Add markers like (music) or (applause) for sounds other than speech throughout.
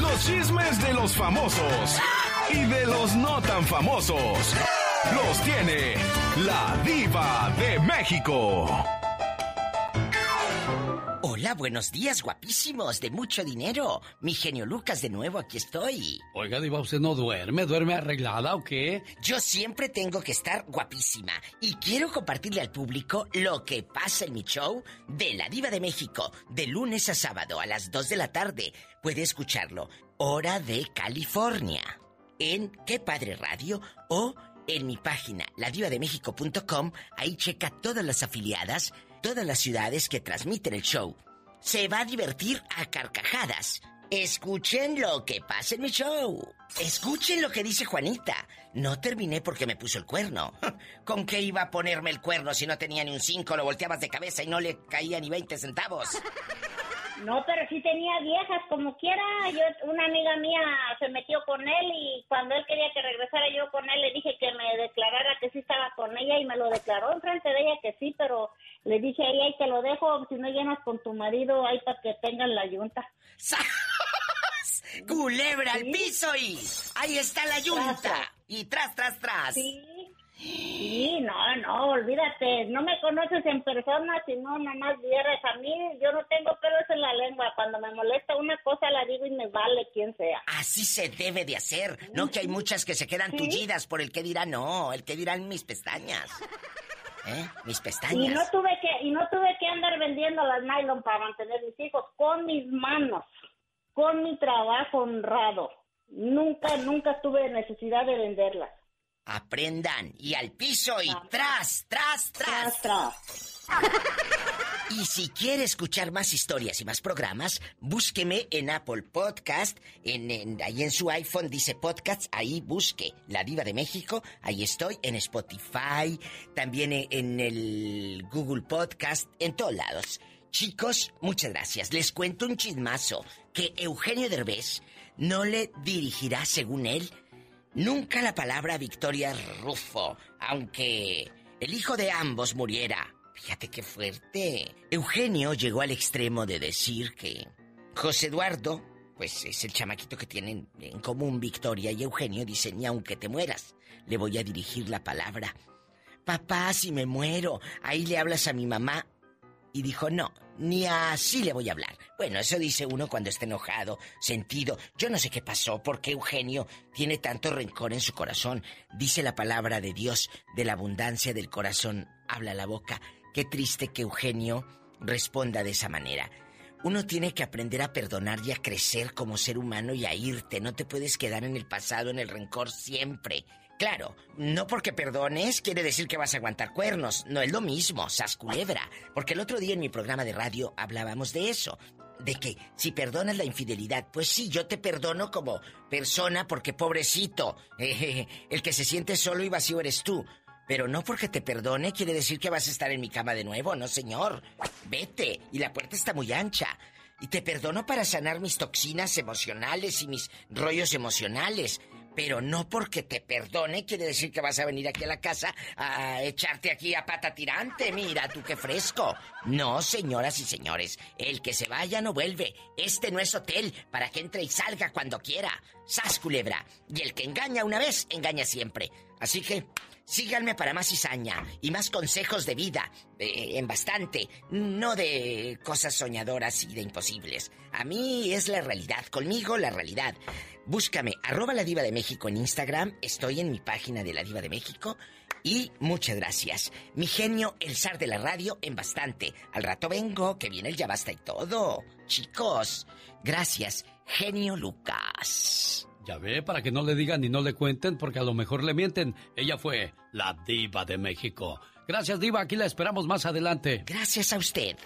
Los chismes de los famosos y de los no tan famosos los tiene la diva de México. Hola, buenos días, guapísimos, de mucho dinero. Mi genio Lucas, de nuevo, aquí estoy. Oiga, Diva, ¿usted no duerme? ¿Duerme arreglada o qué? Yo siempre tengo que estar guapísima. Y quiero compartirle al público lo que pasa en mi show de La Diva de México, de lunes a sábado a las 2 de la tarde. Puede escucharlo, hora de California. En Qué Padre Radio o en mi página, ladivademexico.com. Ahí checa todas las afiliadas todas las ciudades que transmiten el show. Se va a divertir a carcajadas. Escuchen lo que pasa en mi show. Escuchen lo que dice Juanita. No terminé porque me puso el cuerno. (laughs) ¿Con qué iba a ponerme el cuerno si no tenía ni un 5? Lo volteabas de cabeza y no le caía ni 20 centavos. (laughs) No, pero sí tenía viejas como quiera. Yo, una amiga mía se metió con él y cuando él quería que regresara yo con él le dije que me declarara que sí estaba con ella y me lo declaró enfrente de ella que sí, pero le dije a ella y te lo dejo si no llenas con tu marido ahí para que tengan la yunta. Culebra al piso y ahí está la yunta. Y tras, tras, tras. Sí. Sí, no, no, olvídate, no me conoces en persona, sino nada más vieras a mí, yo no tengo pelos en la lengua, cuando me molesta una cosa la digo y me vale quien sea. Así se debe de hacer, no que hay muchas que se quedan tullidas por el que dirán, no, el que dirán mis pestañas. ¿Eh? Mis pestañas. Y no tuve que, y no tuve que andar vendiendo las nylon para mantener mis hijos con mis manos, con mi trabajo honrado. Nunca, nunca tuve necesidad de venderlas. Aprendan. Y al piso y tras, tras, tras. Tras, (laughs) Y si quiere escuchar más historias y más programas, búsqueme en Apple Podcast, en, ahí en su iPhone dice podcast, ahí busque La Diva de México, ahí estoy, en Spotify, también en el Google Podcast, en todos lados. Chicos, muchas gracias. Les cuento un chismazo que Eugenio Derbez no le dirigirá, según él, Nunca la palabra Victoria Rufo, aunque el hijo de ambos muriera. Fíjate qué fuerte. Eugenio llegó al extremo de decir que José Eduardo, pues es el chamaquito que tienen en común Victoria y Eugenio, dice, ni aunque te mueras, le voy a dirigir la palabra. Papá, si me muero, ahí le hablas a mi mamá y dijo, no, ni así le voy a hablar. Bueno, eso dice uno cuando está enojado, sentido. Yo no sé qué pasó, porque Eugenio tiene tanto rencor en su corazón. Dice la palabra de Dios, de la abundancia del corazón, habla la boca. Qué triste que Eugenio responda de esa manera. Uno tiene que aprender a perdonar y a crecer como ser humano y a irte. No te puedes quedar en el pasado, en el rencor siempre. Claro, no porque perdones quiere decir que vas a aguantar cuernos. No es lo mismo, sas culebra. Porque el otro día en mi programa de radio hablábamos de eso. De que si perdonas la infidelidad, pues sí, yo te perdono como persona porque pobrecito, (laughs) el que se siente solo y vacío eres tú. Pero no porque te perdone quiere decir que vas a estar en mi cama de nuevo, no señor. Vete, y la puerta está muy ancha. Y te perdono para sanar mis toxinas emocionales y mis rollos emocionales. Pero no porque te perdone quiere decir que vas a venir aquí a la casa a echarte aquí a pata tirante. Mira, tú qué fresco. No, señoras y señores, el que se vaya no vuelve. Este no es hotel para que entre y salga cuando quiera. Sas culebra. Y el que engaña una vez, engaña siempre. Así que síganme para más cizaña y más consejos de vida, en bastante, no de cosas soñadoras y de imposibles. A mí es la realidad, conmigo la realidad. Búscame, arroba la diva de México en Instagram, estoy en mi página de la diva de México y muchas gracias. Mi genio, el zar de la radio, en bastante. Al rato vengo, que viene el ya basta y todo. Chicos, gracias, genio Lucas. Ya ve, para que no le digan ni no le cuenten, porque a lo mejor le mienten. Ella fue la diva de México. Gracias, diva. Aquí la esperamos más adelante. Gracias a usted.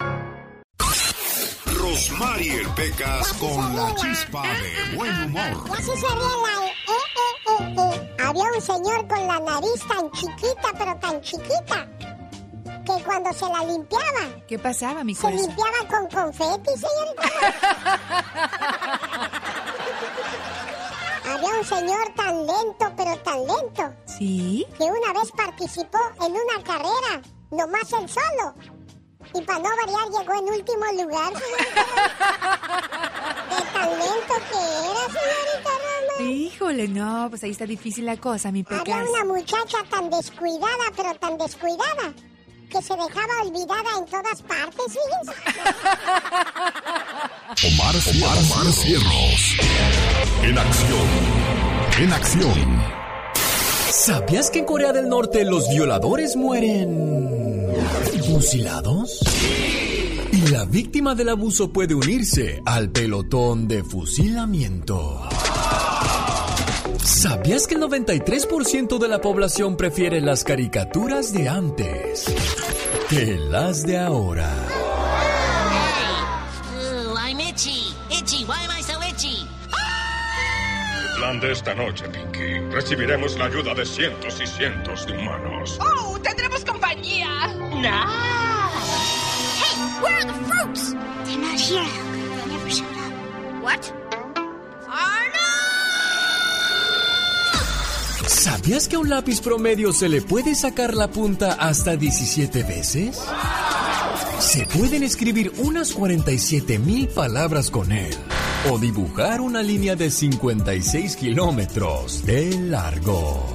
Rosmarie Pecas con la chispa de buen humor. Y así se ríe la... Eh, eh, eh, eh. Había un señor con la nariz tan chiquita, pero tan chiquita, que cuando se la limpiaba... ¿Qué pasaba, mi Se limpiaba con confeti, señorita. (laughs) Había un señor tan lento, pero tan lento, ¿Sí? que una vez participó en una carrera, nomás él solo. Y para no variar, llegó en último lugar. (laughs) señorita. De tan lento que era, Híjole, no, pues ahí está difícil la cosa, mi pecas. Había una muchacha tan descuidada, pero tan descuidada, que se dejaba olvidada en todas partes, fíjense. (laughs) Omar, Omar, Omar Cierros. En acción. En acción. ¿Sabías que en Corea del Norte los violadores mueren fusilados? Y la víctima del abuso puede unirse al pelotón de fusilamiento. ¿Sabías que el 93% de la población prefiere las caricaturas de antes que las de ahora? Ooh, I'm itchy. Itchy, why am I so itchy? El plan de esta noche, Pinky. Recibiremos la ayuda de cientos y cientos de humanos. ¡Oh! ¡Tendremos compañía! Hey, where are the fruits? They're not here. They never showed up. What? ¿Sabías que a un lápiz promedio se le puede sacar la punta hasta 17 veces? Se pueden escribir unas 47 mil palabras con él o dibujar una línea de 56 kilómetros de largo.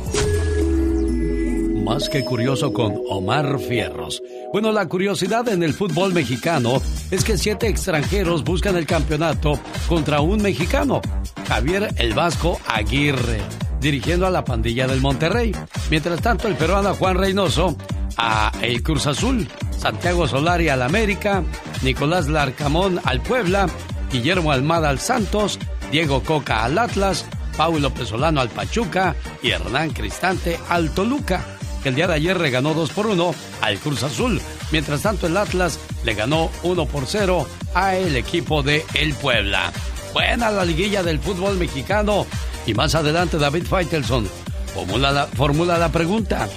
Más que curioso con Omar Fierros. Bueno, la curiosidad en el fútbol mexicano es que siete extranjeros buscan el campeonato contra un mexicano, Javier el Vasco Aguirre, dirigiendo a la pandilla del Monterrey. Mientras tanto, el peruano Juan Reynoso a el Cruz Azul, Santiago Solari al América, Nicolás Larcamón al Puebla, Guillermo Almada al Santos, Diego Coca al Atlas, Paulo Pesolano al Pachuca y Hernán Cristante al Toluca, que el día de ayer le ganó 2 por 1 al Cruz Azul. Mientras tanto, el Atlas le ganó 1 por 0 a el equipo de El Puebla. Buena la liguilla del fútbol mexicano. Y más adelante, David Faitelson formula la, formula la pregunta.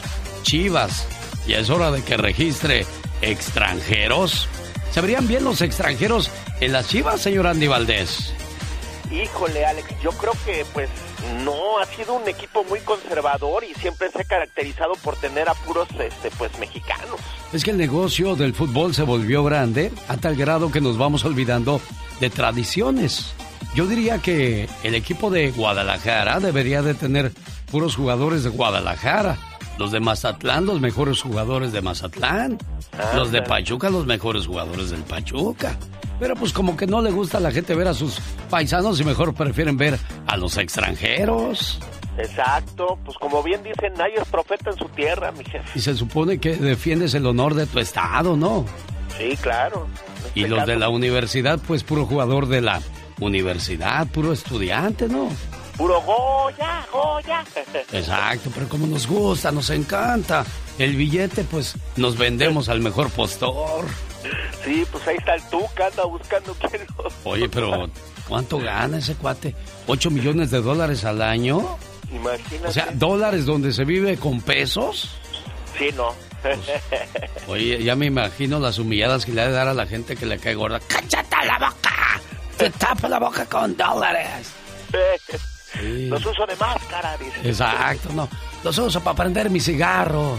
Chivas, ya es hora de que registre extranjeros. ¿Se verían bien los extranjeros en las Chivas, señor Andy Valdés? Híjole, Alex, yo creo que pues no ha sido un equipo muy conservador y siempre se ha caracterizado por tener a puros este pues mexicanos. Es que el negocio del fútbol se volvió grande a tal grado que nos vamos olvidando de tradiciones. Yo diría que el equipo de Guadalajara debería de tener puros jugadores de Guadalajara. Los de Mazatlán, los mejores jugadores de Mazatlán. Los de Pachuca, los mejores jugadores del Pachuca. Pero pues como que no le gusta a la gente ver a sus paisanos y mejor prefieren ver a los extranjeros. Exacto, pues como bien dicen, nadie es profeta en su tierra, mi jefe. Y se supone que defiendes el honor de tu estado, ¿no? Sí, claro. Y los de la universidad, pues puro jugador de la universidad, puro estudiante, ¿no? Puro Goya, Goya. (laughs) Exacto, pero como nos gusta, nos encanta. El billete, pues nos vendemos al mejor postor. Sí, pues ahí está el Tuca, anda buscando quién lo... (laughs) Oye, pero ¿cuánto gana ese cuate? ¿8 millones de dólares al año? Imagínate. O sea, ¿dólares donde se vive con pesos? Sí, no. Oye, ya me imagino las humilladas que le ha de dar a la gente que le cae gorda. ¡Cállate la boca! ¡Te tapa la boca con dólares! (laughs) Sí. Los uso de máscara, dice. Exacto, no. Los uso para prender mis cigarros.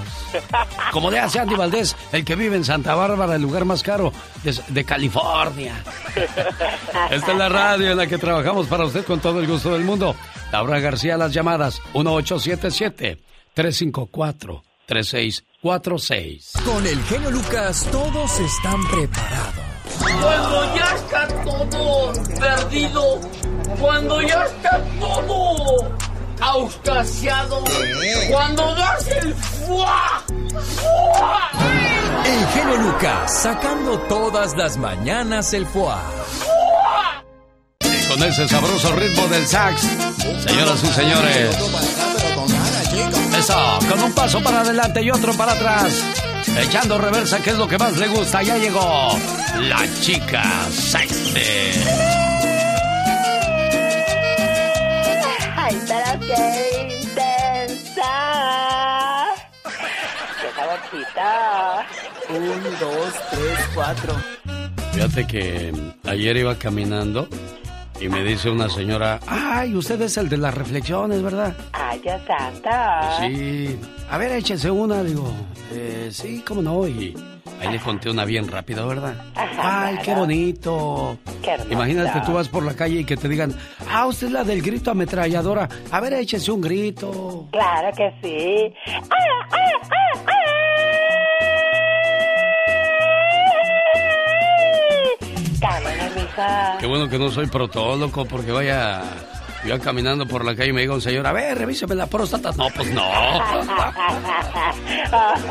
Como le hace Andy Valdés, el que vive en Santa Bárbara, el lugar más caro de, de California. Esta es la radio en la que trabajamos para usted con todo el gusto del mundo. Laura García, las llamadas 1877-354-3646. Con el genio Lucas, todos están preparados. Cuando ya está todo perdido, cuando ya está todo auscasiado, cuando das el fuá, fuá. El genio Lucas, sacando todas las mañanas el fuá. Y con ese sabroso ritmo del sax, señoras y señores. Eso, con un paso para adelante y otro para atrás. Echando reversa, que es lo que más le gusta. Ya llegó la chica sexy. Ay, pero qué intensa. Qué saborcita. Un, dos, tres, cuatro. Fíjate que ayer iba caminando y me dice una señora, ay, usted es el de las reflexiones, ¿verdad? Ay, ya santa. Sí. A ver, échese una, digo, eh, sí, cómo no. Y Ahí le conté una bien rápido, ¿verdad? Ay, qué bonito. Qué. Imagínate que tú vas por la calle y que te digan, ah, usted es la del grito ametralladora. A ver, échese un grito. Claro que sí. ¡Ah, ah, ah, ah! Qué bueno que no soy protólogo porque vaya yo caminando por la calle y me diga un señor, a ver, revíseme la próstata. No, pues no. (laughs) oh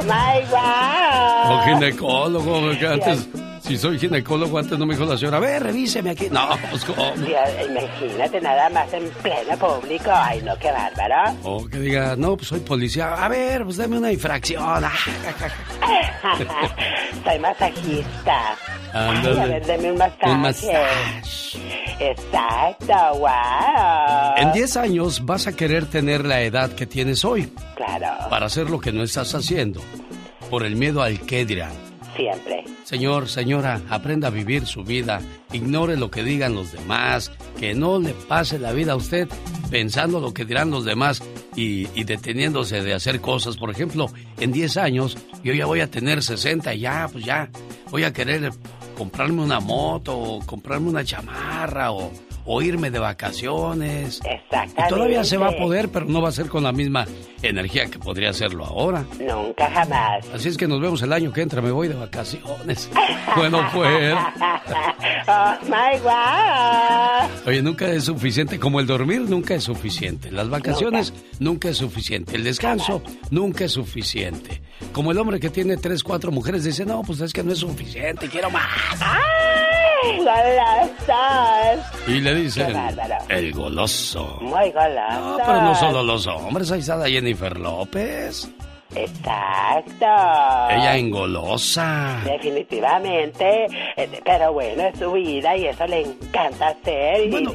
my God. O ginecólogo, porque antes, si soy ginecólogo, antes no me dijo la señora, a ver, revíseme aquí. No, pues cómo. Dios, imagínate nada más en pleno público. Ay, no, qué bárbaro. O que diga, no, pues soy policía. A ver, pues dame una infracción. (laughs) soy masajista. Ay, a ver, deme un masaje. Un masaje. Exacto, wow. En 10 años vas a querer tener la edad que tienes hoy. Claro. Para hacer lo que no estás haciendo. Por el miedo al qué dirán. Siempre. Señor, señora, aprenda a vivir su vida. Ignore lo que digan los demás. Que no le pase la vida a usted pensando lo que dirán los demás y, y deteniéndose de hacer cosas. Por ejemplo, en 10 años yo ya voy a tener 60 y ya, pues ya voy a querer comprarme una moto o comprarme una chamarra o, o irme de vacaciones. Exactamente. Y todavía se va a poder, pero no va a ser con la misma energía que podría hacerlo ahora. Nunca jamás. Así es que nos vemos el año que entra, me voy de vacaciones. (laughs) bueno, pues. oh my God. Oye, nunca es suficiente, como el dormir nunca es suficiente. Las vacaciones nunca, es suficiente. El descanso nunca es suficiente. Como el hombre que tiene tres, cuatro mujeres dice, no, pues es que no es suficiente, quiero más. ¡Ay! ¡Golosas! Y le dicen, el goloso. Muy goloso. No, pero no solo los hombres, ahí está la Jennifer López. Exacto. Ella engolosa. Definitivamente. Eh, Pero bueno, es su vida y eso le encanta hacer y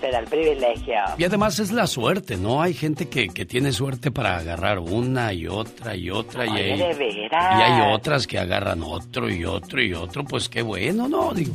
se da el privilegio. Y además es la suerte, ¿no? Hay gente que, que tiene suerte para agarrar una y otra y otra. y, Oye, hay, de veras. y hay otras que agarran otro y otro y otro. Pues qué bueno, ¿no? Digo,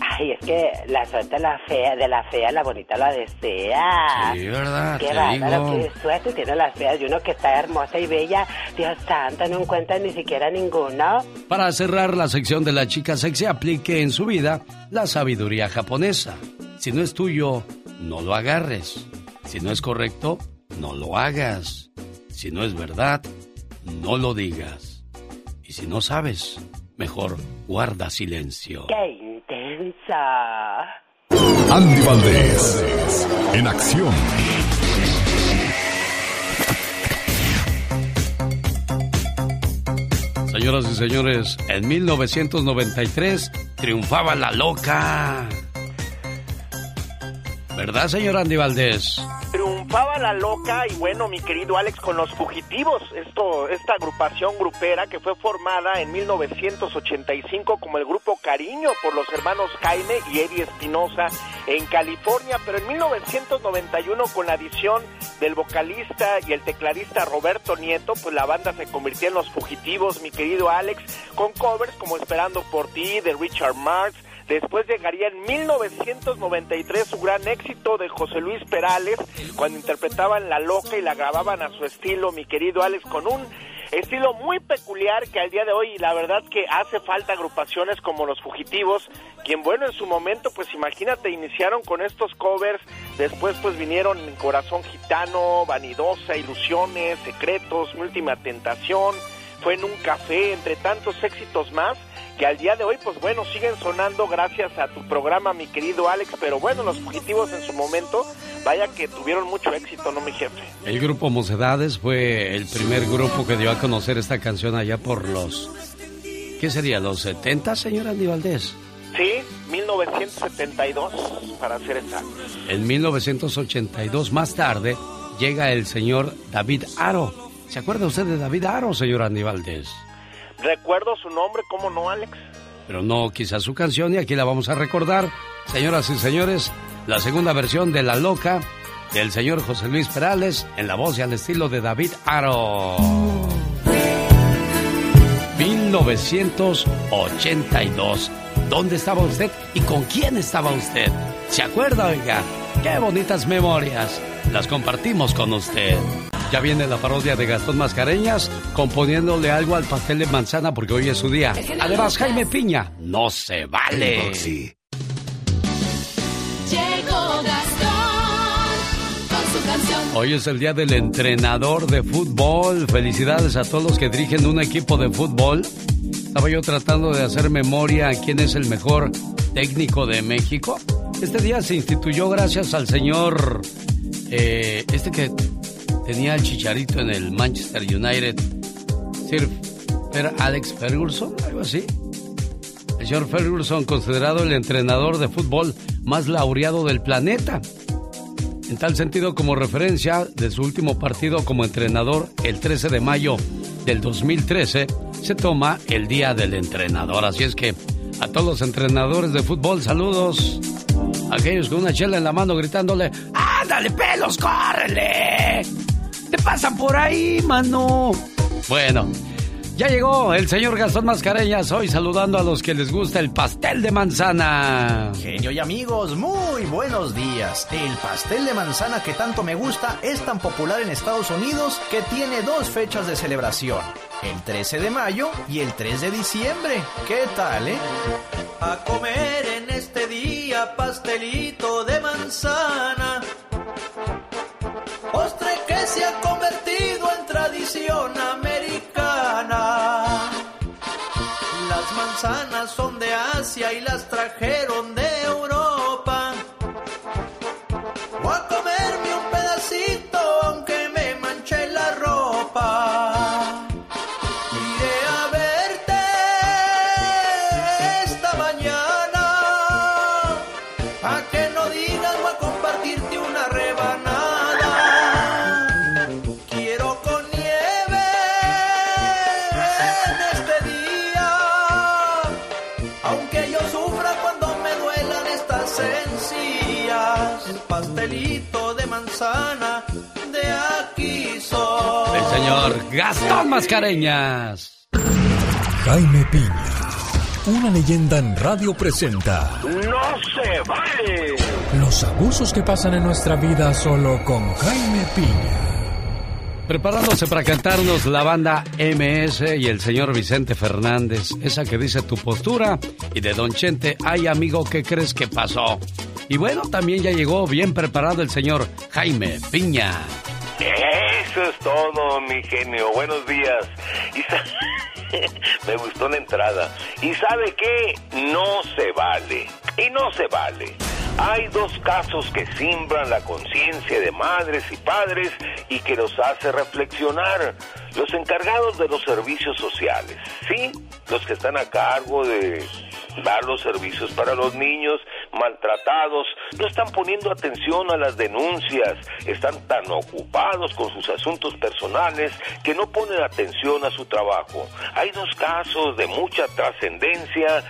Ay, es que la suerte la fea, de la fea la bonita la desea. sí, ¿verdad? Qué bárbaro, qué suerte tiene las feas. Y uno que está hermosa y bella, Dios santo, no encuentra ni siquiera ninguno. Para cerrar la sección de la chica sexy, aplique en su vida la sabiduría japonesa. Si no es tuyo, no lo agarres. Si no es correcto, no lo hagas. Si no es verdad, no lo digas. Y si no sabes, mejor guarda silencio. ¡Qué Andy Valdés, en acción. Señoras y señores, en 1993 triunfaba la loca. ¿Verdad, señor Andy Valdés? Triunfaba la loca y bueno, mi querido Alex, con los fugitivos, esto, esta agrupación grupera que fue formada en 1985 como el grupo Cariño por los hermanos Jaime y Eddie Espinosa en California, pero en 1991 con la adición del vocalista y el tecladista Roberto Nieto, pues la banda se convirtió en los fugitivos, mi querido Alex, con covers como Esperando por ti de Richard Marx, Después llegaría en 1993 su gran éxito de José Luis Perales, cuando interpretaban La Loca y la grababan a su estilo, mi querido Alex, con un estilo muy peculiar que al día de hoy la verdad que hace falta agrupaciones como Los Fugitivos, quien bueno en su momento pues imagínate iniciaron con estos covers, después pues vinieron Corazón Gitano, Vanidosa, Ilusiones, Secretos, Última Tentación, fue en un café, entre tantos éxitos más que al día de hoy, pues bueno, siguen sonando gracias a tu programa, mi querido Alex, pero bueno, los fugitivos en su momento, vaya que tuvieron mucho éxito, ¿no, mi jefe? El grupo Mocedades fue el primer grupo que dio a conocer esta canción allá por los... ¿Qué sería? ¿Los 70, señor Andy Valdés? Sí, 1972, para ser exactos. En 1982, más tarde, llega el señor David Aro. ¿Se acuerda usted de David Aro, señor Andy Valdés? Recuerdo su nombre, ¿cómo no, Alex? Pero no quizás su canción y aquí la vamos a recordar. Señoras y señores, la segunda versión de La Loca del señor José Luis Perales en la voz y al estilo de David Aro. 1982. ¿Dónde estaba usted y con quién estaba usted? ¿Se acuerda, oiga? Qué bonitas memorias. Las compartimos con usted. Ya viene la parodia de Gastón Mascareñas componiéndole algo al pastel de manzana porque hoy es su día. Además, Jaime Piña, no se vale. Hoy es el día del entrenador de fútbol. Felicidades a todos los que dirigen un equipo de fútbol. Estaba yo tratando de hacer memoria a quién es el mejor técnico de México. Este día se instituyó gracias al señor, eh, este que tenía el chicharito en el Manchester United, Sir Alex Ferguson, algo así. El señor Ferguson, considerado el entrenador de fútbol más laureado del planeta. En tal sentido, como referencia de su último partido como entrenador, el 13 de mayo del 2013, se toma el Día del Entrenador. Así es que a todos los entrenadores de fútbol, saludos. Aquellos con una chela en la mano gritándole, ¡Ándale, pelos, córrele! ¿Te pasan por ahí, mano? Bueno, ya llegó el señor Gastón Mascareñas hoy saludando a los que les gusta el pastel de manzana. Genio y amigos, muy buenos días. El pastel de manzana que tanto me gusta es tan popular en Estados Unidos que tiene dos fechas de celebración. El 13 de mayo y el 3 de diciembre. ¿Qué tal, eh? A comer en este día pastelito de manzana. Se ha convertido en tradición americana. Las manzanas son de Asia y las trajeron de Europa. Señor Gastón Mascareñas. Jaime Piña, una leyenda en radio presenta ¡No se vale! los abusos que pasan en nuestra vida solo con Jaime Piña. Preparándose para cantarnos la banda MS y el señor Vicente Fernández, esa que dice tu postura, y de Don Chente, ay amigo, ¿qué crees que pasó? Y bueno, también ya llegó bien preparado el señor Jaime Piña. Eso es todo, mi genio. Buenos días. (laughs) Me gustó la entrada. ¿Y sabe qué? No se vale. Y no se vale. Hay dos casos que simbran la conciencia de madres y padres y que los hace reflexionar. Los encargados de los servicios sociales, ¿sí? Los que están a cargo de los servicios para los niños maltratados, no están poniendo atención a las denuncias, están tan ocupados con sus asuntos personales que no ponen atención a su trabajo. Hay dos casos de mucha trascendencia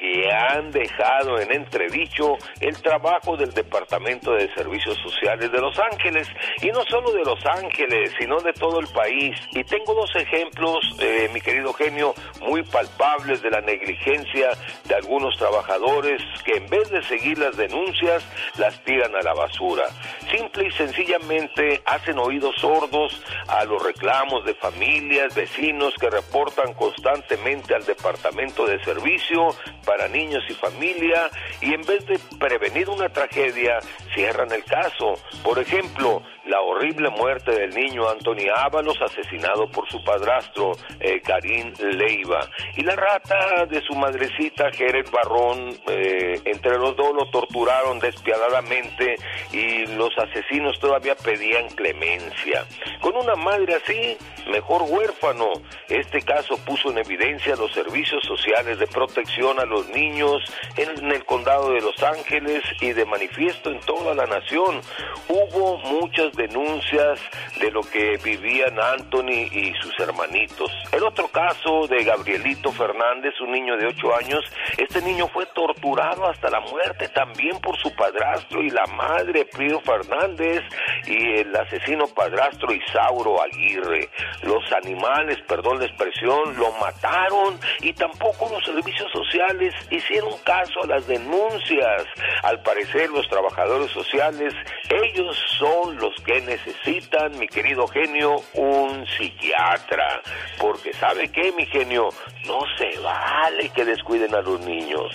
que han dejado en entredicho el trabajo del Departamento de Servicios Sociales de Los Ángeles, y no solo de Los Ángeles, sino de todo el país. Y tengo dos ejemplos, eh, mi querido genio, muy palpables de la negligencia de algunos trabajadores que en vez de seguir las denuncias, las tiran a la basura. Simple y sencillamente hacen oídos sordos a los reclamos de familias, vecinos que reportan constantemente al Departamento de Servicio para niños y familia y en vez de prevenir una tragedia, cierran el caso. Por ejemplo, la horrible muerte del niño Anthony Ábalos, asesinado por su padrastro eh, Karim Leiva, y la rata de su madrecita Jerez Barrón, eh, entre los dos lo torturaron despiadadamente y los asesinos todavía pedían clemencia. Con una madre así, mejor huérfano. Este caso puso en evidencia los servicios sociales de protección a los niños en el condado de Los Ángeles y de manifiesto en toda la nación. Hubo muchas denuncias de lo que vivían Anthony y sus hermanitos. El otro caso de Gabrielito Fernández, un niño de 8 años, este niño fue torturado hasta la muerte también por su padrastro y la madre Pío Fernández y el asesino padrastro Isauro Aguirre. Los animales, perdón la expresión, lo mataron y tampoco los servicios sociales hicieron caso a las denuncias. Al parecer los trabajadores sociales, ellos son los que necesitan, mi querido genio, un psiquiatra. Porque sabe qué, mi genio, no se vale que descuiden a los niños.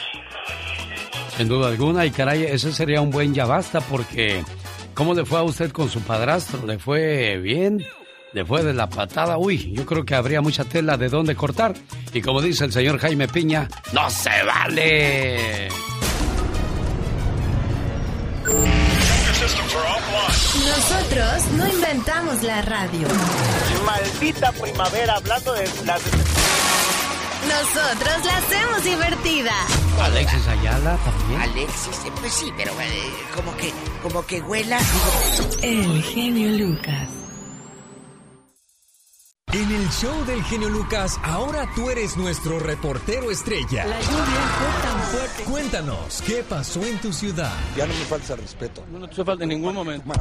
Sin duda alguna, y caray, ese sería un buen ya basta porque ¿cómo le fue a usted con su padrastro? ¿Le fue bien? ¿Le fue de la patada? Uy, yo creo que habría mucha tela de dónde cortar. Y como dice el señor Jaime Piña, ¡no se vale! Nosotros no inventamos la radio. Maldita primavera, hablando de las... Nosotros la hacemos divertida. Alexis Ayala también. Alexis, eh, pues sí, pero eh, como que, como que huela. El genio Lucas. En el show del genio Lucas, ahora tú eres nuestro reportero estrella. La lluvia fue tan fuerte. Cuéntanos, ¿qué pasó en tu ciudad? Ya no me falta respeto. No, no te falta en ningún momento.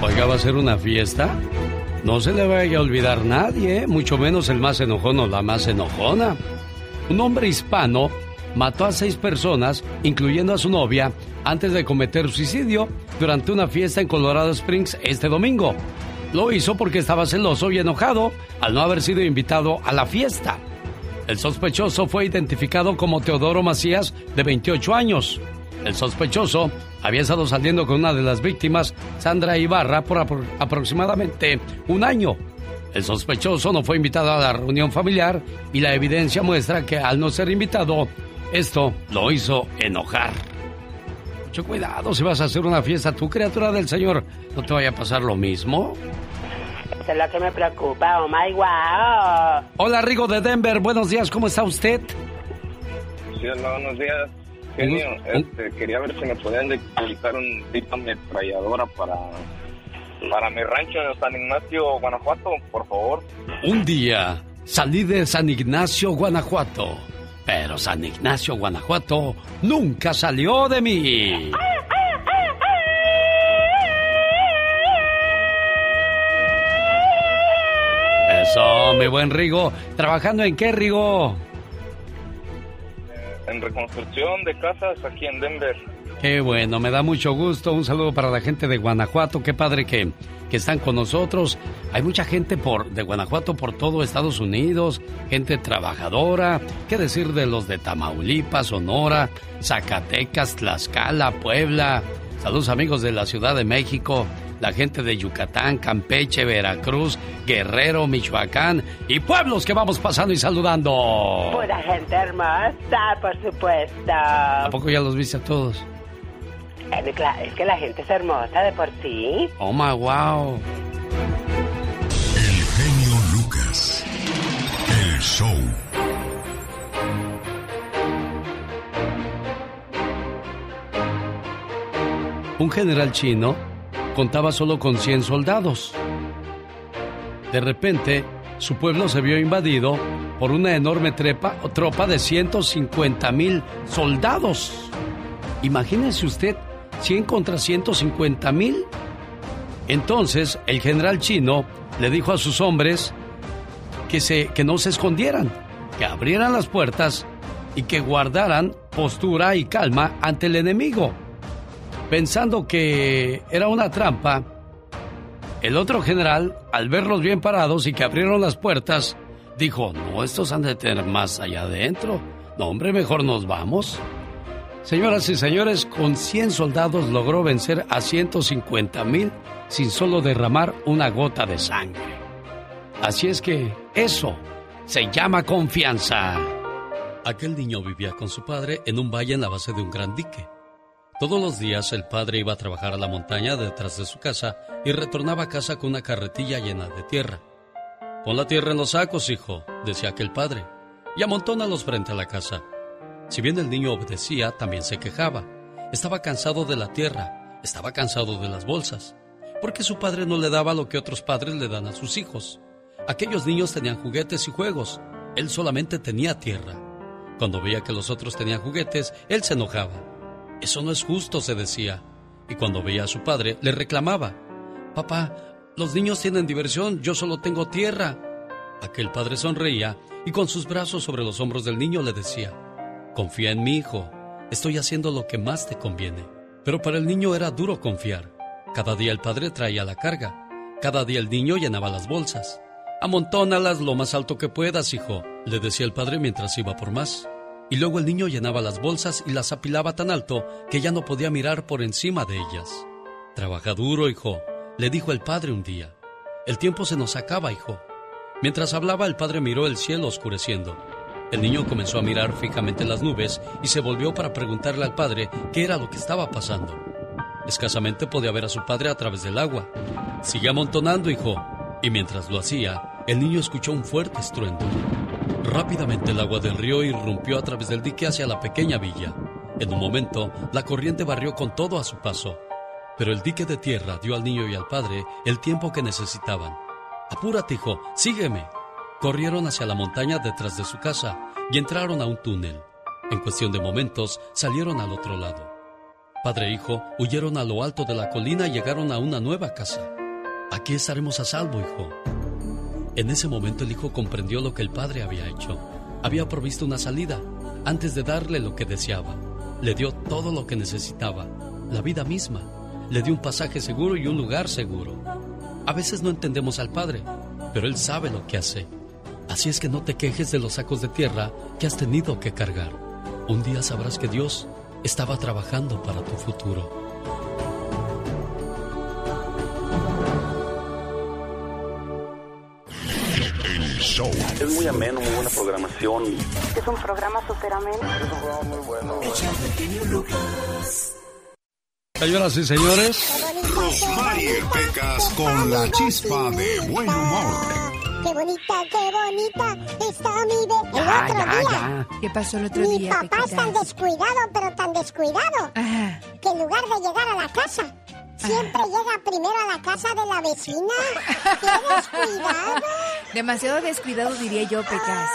Oiga, ¿va a ser una fiesta? No se le vaya a olvidar nadie, ¿eh? mucho menos el más enojón o la más enojona. Un hombre hispano mató a seis personas, incluyendo a su novia, antes de cometer suicidio durante una fiesta en Colorado Springs este domingo. Lo hizo porque estaba celoso y enojado al no haber sido invitado a la fiesta. El sospechoso fue identificado como Teodoro Macías, de 28 años. El sospechoso había estado saliendo con una de las víctimas, Sandra Ibarra, por apro- aproximadamente un año. El sospechoso no fue invitado a la reunión familiar y la evidencia muestra que al no ser invitado, esto lo hizo enojar. Mucho cuidado si vas a hacer una fiesta, tu criatura del Señor, no te vaya a pasar lo mismo. Eso es lo que me preocupa, oh my wow. Hola Rigo de Denver, buenos días, ¿cómo está usted? Sí, hola, buenos días. Genio, este, quería ver si me podían dedicar un tipo ametralladora para, para mi rancho en San Ignacio, Guanajuato, por favor. Un día salí de San Ignacio, Guanajuato, pero San Ignacio, Guanajuato nunca salió de mí. Eso, mi buen Rigo. ¿Trabajando en qué, Rigo? En reconstrucción de casas aquí en Denver. Qué bueno, me da mucho gusto. Un saludo para la gente de Guanajuato. Qué padre que, que están con nosotros. Hay mucha gente por, de Guanajuato por todo Estados Unidos, gente trabajadora. ¿Qué decir de los de Tamaulipas, Sonora, Zacatecas, Tlaxcala, Puebla? Saludos amigos de la Ciudad de México, la gente de Yucatán, Campeche, Veracruz, Guerrero, Michoacán y pueblos que vamos pasando y saludando. Pura gente hermosa, por supuesto. ¿A poco ya los viste a todos? Eh, Es que la gente es hermosa de por sí. Oh my wow. El genio Lucas. El show. Un general chino contaba solo con 100 soldados. De repente, su pueblo se vio invadido por una enorme trepa, tropa de 150 mil soldados. Imagínese usted, 100 contra 150 mil. Entonces, el general chino le dijo a sus hombres que, se, que no se escondieran, que abrieran las puertas y que guardaran postura y calma ante el enemigo. Pensando que era una trampa, el otro general, al verlos bien parados y que abrieron las puertas, dijo, no, estos han de tener más allá adentro. No, hombre, mejor nos vamos. Señoras y señores, con 100 soldados logró vencer a 150 mil sin solo derramar una gota de sangre. Así es que eso se llama confianza. Aquel niño vivía con su padre en un valle en la base de un gran dique. Todos los días el padre iba a trabajar a la montaña detrás de su casa y retornaba a casa con una carretilla llena de tierra. Pon la tierra en los sacos, hijo, decía aquel padre, y amontónalos frente a la casa. Si bien el niño obedecía, también se quejaba. Estaba cansado de la tierra, estaba cansado de las bolsas, porque su padre no le daba lo que otros padres le dan a sus hijos. Aquellos niños tenían juguetes y juegos, él solamente tenía tierra. Cuando veía que los otros tenían juguetes, él se enojaba. Eso no es justo, se decía. Y cuando veía a su padre, le reclamaba. Papá, los niños tienen diversión, yo solo tengo tierra. Aquel padre sonreía y con sus brazos sobre los hombros del niño le decía, Confía en mi hijo, estoy haciendo lo que más te conviene. Pero para el niño era duro confiar. Cada día el padre traía la carga. Cada día el niño llenaba las bolsas. Amontónalas lo más alto que puedas, hijo, le decía el padre mientras iba por más. Y luego el niño llenaba las bolsas y las apilaba tan alto que ya no podía mirar por encima de ellas. Trabaja duro, hijo, le dijo el padre un día. El tiempo se nos acaba, hijo. Mientras hablaba, el padre miró el cielo oscureciendo. El niño comenzó a mirar fijamente las nubes y se volvió para preguntarle al padre qué era lo que estaba pasando. Escasamente podía ver a su padre a través del agua. Sigue amontonando, hijo. Y mientras lo hacía, el niño escuchó un fuerte estruendo. Rápidamente el agua del río irrumpió a través del dique hacia la pequeña villa. En un momento, la corriente barrió con todo a su paso. Pero el dique de tierra dio al niño y al padre el tiempo que necesitaban. Apúrate, hijo, sígueme. Corrieron hacia la montaña detrás de su casa y entraron a un túnel. En cuestión de momentos salieron al otro lado. Padre e hijo huyeron a lo alto de la colina y llegaron a una nueva casa. Aquí estaremos a salvo, hijo. En ese momento el hijo comprendió lo que el padre había hecho. Había provisto una salida antes de darle lo que deseaba. Le dio todo lo que necesitaba, la vida misma. Le dio un pasaje seguro y un lugar seguro. A veces no entendemos al Padre, pero Él sabe lo que hace. Así es que no te quejes de los sacos de tierra que has tenido que cargar. Un día sabrás que Dios estaba trabajando para tu futuro. El show. Es muy ameno, muy buena programación. Es un programa súper ameno. Es un programa muy bueno. Señoras y señores, Rosmarie Pecas con la chispa de buen humor. Qué bonita, qué bonita está mi bebé. El Ya, otro ya, día, ya. ¿Qué pasó el otro mi día, papá es tan descuidado, pero tan descuidado, Ajá. que en lugar de llegar a la casa, siempre llega primero a la casa de la vecina. ¡Qué descuidado! (laughs) Demasiado descuidado diría yo, Pecas.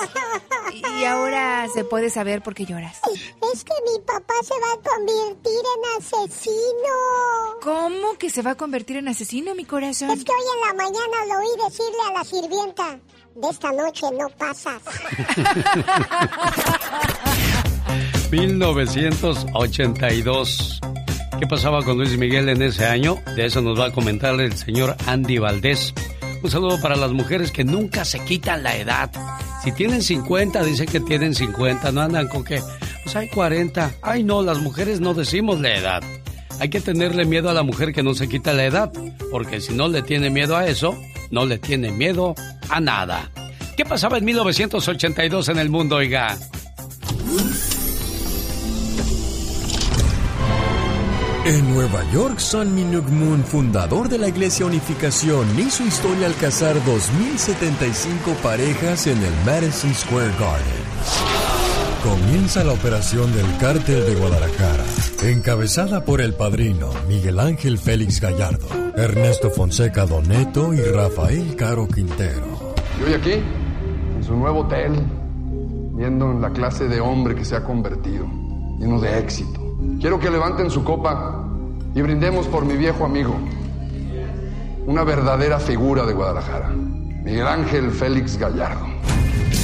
Y ahora se puede saber por qué lloras. Es que mi papá se va a convertir en asesino. ¿Cómo que se va a convertir en asesino, mi corazón? Es que hoy en la mañana lo oí decirle a la sirvienta, de esta noche no pasas. (laughs) 1982. ¿Qué pasaba con Luis Miguel en ese año? De eso nos va a comentar el señor Andy Valdés. Un saludo para las mujeres que nunca se quitan la edad. Si tienen 50, dicen que tienen 50, no andan con que, pues hay 40. Ay no, las mujeres no decimos la edad. Hay que tenerle miedo a la mujer que no se quita la edad, porque si no le tiene miedo a eso, no le tiene miedo a nada. ¿Qué pasaba en 1982 en el mundo, oiga? En Nueva York, Son Minuk Moon, fundador de la Iglesia Unificación, hizo historia al casar 2.075 parejas en el Madison Square Garden. Comienza la operación del Cártel de Guadalajara, encabezada por el padrino Miguel Ángel Félix Gallardo, Ernesto Fonseca Doneto y Rafael Caro Quintero. Y hoy aquí, en su nuevo hotel, viendo en la clase de hombre que se ha convertido, lleno de éxito. Quiero que levanten su copa y brindemos por mi viejo amigo, una verdadera figura de Guadalajara, Miguel Ángel Félix Gallardo.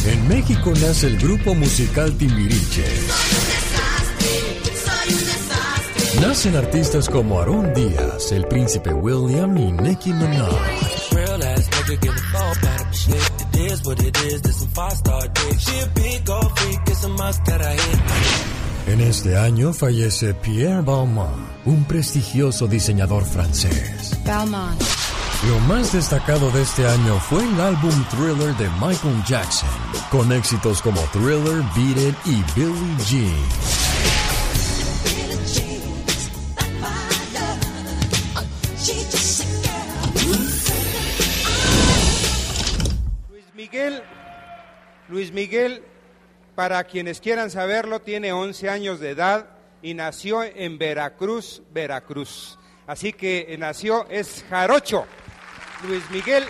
En México nace el grupo musical Timbiriche. Nacen artistas como Aarón Díaz, el príncipe William y Nicki Minaj. En este año fallece Pierre Balmain, un prestigioso diseñador francés. Belmont. Lo más destacado de este año fue el álbum Thriller de Michael Jackson, con éxitos como Thriller, Beat It y Billie Jean. Luis Miguel, Luis Miguel, para quienes quieran saberlo, tiene 11 años de edad y nació en Veracruz, Veracruz. Así que eh, nació, es jarocho. Luis Miguel,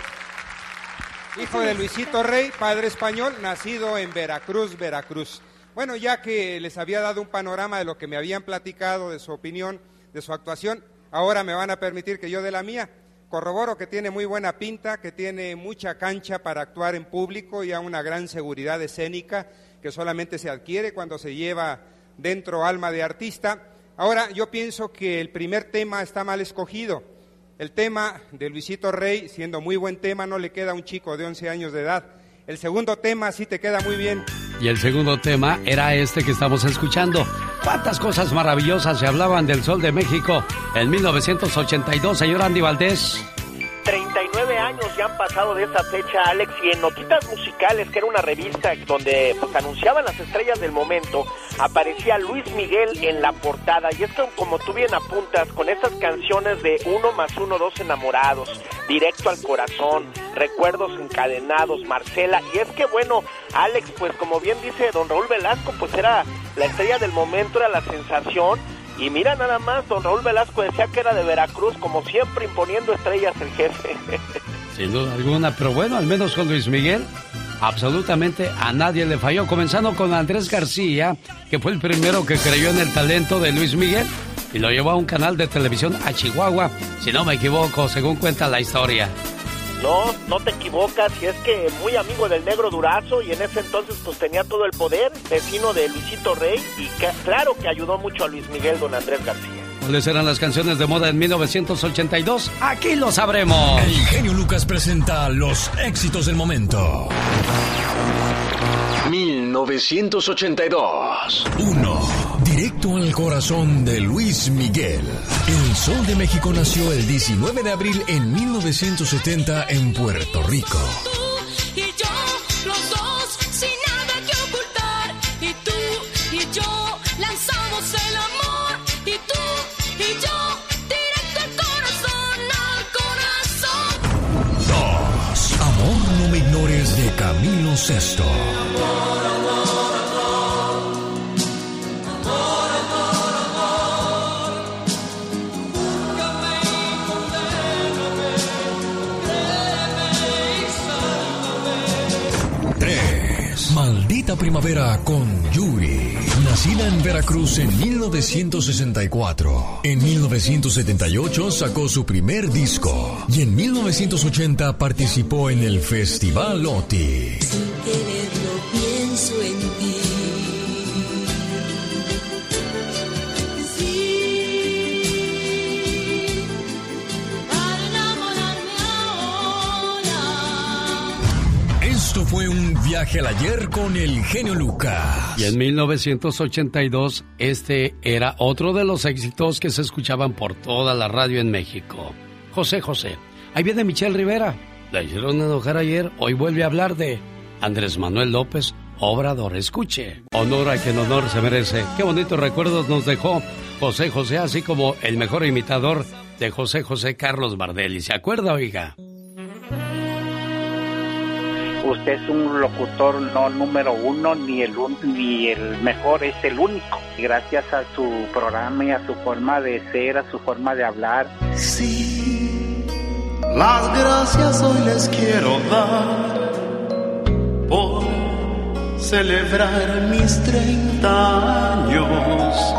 hijo de Luisito Rey, padre español, nacido en Veracruz, Veracruz. Bueno, ya que les había dado un panorama de lo que me habían platicado, de su opinión, de su actuación, ahora me van a permitir que yo dé la mía. Corroboro que tiene muy buena pinta, que tiene mucha cancha para actuar en público y a una gran seguridad escénica que solamente se adquiere cuando se lleva dentro alma de artista. Ahora, yo pienso que el primer tema está mal escogido. El tema de Luisito Rey, siendo muy buen tema, no le queda a un chico de 11 años de edad. El segundo tema sí te queda muy bien. Y el segundo tema era este que estamos escuchando. ¿Cuántas cosas maravillosas se hablaban del Sol de México en 1982, señor Andy Valdés? 39 años ya han pasado de esa fecha, Alex, y en Notitas Musicales, que era una revista donde pues, anunciaban las estrellas del momento, aparecía Luis Miguel en la portada. Y es que, como tú bien apuntas, con estas canciones de Uno más Uno, Dos Enamorados, Directo al Corazón, Recuerdos Encadenados, Marcela, y es que, bueno, Alex, pues como bien dice don Raúl Velasco, pues era la estrella del momento, era la sensación y mira nada más, don Raúl Velasco decía que era de Veracruz, como siempre imponiendo estrellas el jefe. (laughs) Sin duda alguna, pero bueno, al menos con Luis Miguel, absolutamente a nadie le falló. Comenzando con Andrés García, que fue el primero que creyó en el talento de Luis Miguel y lo llevó a un canal de televisión a Chihuahua, si no me equivoco, según cuenta la historia. No, no te equivocas, y es que muy amigo del negro Durazo y en ese entonces pues tenía todo el poder, vecino de Luisito Rey y claro que ayudó mucho a Luis Miguel don Andrés García. ¿Cuáles eran las canciones de moda en 1982? Aquí lo sabremos. El genio Lucas presenta los éxitos del momento. 1982. 1. Directo al corazón de Luis Miguel. El Sol de México nació el 19 de abril en 1970 en Puerto Rico. y yo, los dos, Camilo Sesto. Maldita Primavera con Yuri. Nacida en Veracruz en 1964. En 1978 sacó su primer disco. Y en 1980 participó en el Festival OTI. Sin. Esto fue un viaje al ayer con el genio Lucas. Y en 1982, este era otro de los éxitos que se escuchaban por toda la radio en México. José José. Ahí viene Michelle Rivera. La hicieron enojar ayer, hoy vuelve a hablar de Andrés Manuel López Obrador. Escuche. Honor a quien honor se merece. Qué bonitos recuerdos nos dejó José José, así como el mejor imitador de José José Carlos Bardelli. ¿Se acuerda, oiga? Usted es un locutor no número uno ni el ni el mejor, es el único. Gracias a su programa y a su forma de ser, a su forma de hablar. Sí, las gracias hoy les quiero dar por celebrar mis 30 años.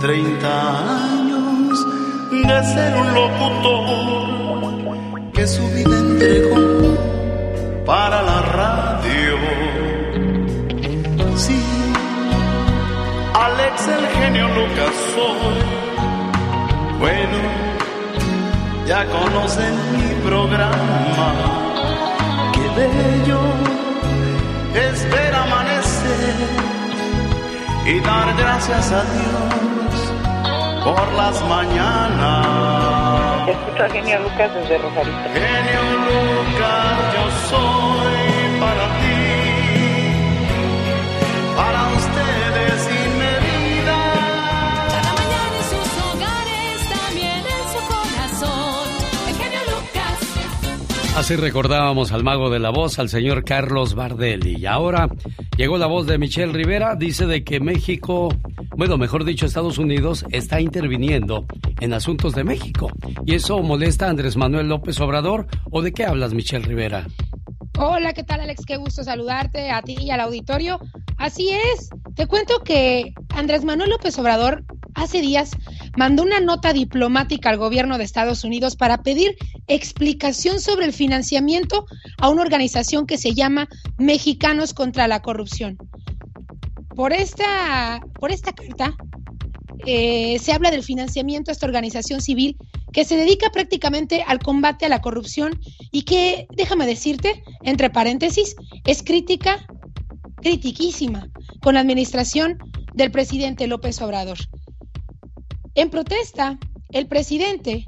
30 años de ser un locutor ya conocen mi programa. Qué bello es ver amanecer y dar gracias a Dios por las mañanas. Escucho a Genio Lucas desde Rosarito. Genio Lucas, yo soy Así recordábamos al mago de la voz, al señor Carlos Bardelli. Y ahora llegó la voz de Michelle Rivera, dice de que México, bueno, mejor dicho, Estados Unidos está interviniendo en asuntos de México. ¿Y eso molesta a Andrés Manuel López Obrador? ¿O de qué hablas, Michelle Rivera? Hola, ¿qué tal Alex? Qué gusto saludarte a ti y al auditorio. Así es, te cuento que Andrés Manuel López Obrador hace días mandó una nota diplomática al gobierno de Estados Unidos para pedir explicación sobre el financiamiento a una organización que se llama Mexicanos contra la Corrupción. Por esta, por esta carta, eh, se habla del financiamiento a esta organización civil que se dedica prácticamente al combate a la corrupción y que, déjame decirte, entre paréntesis, es crítica, critiquísima con la administración del presidente López Obrador. En protesta, el presidente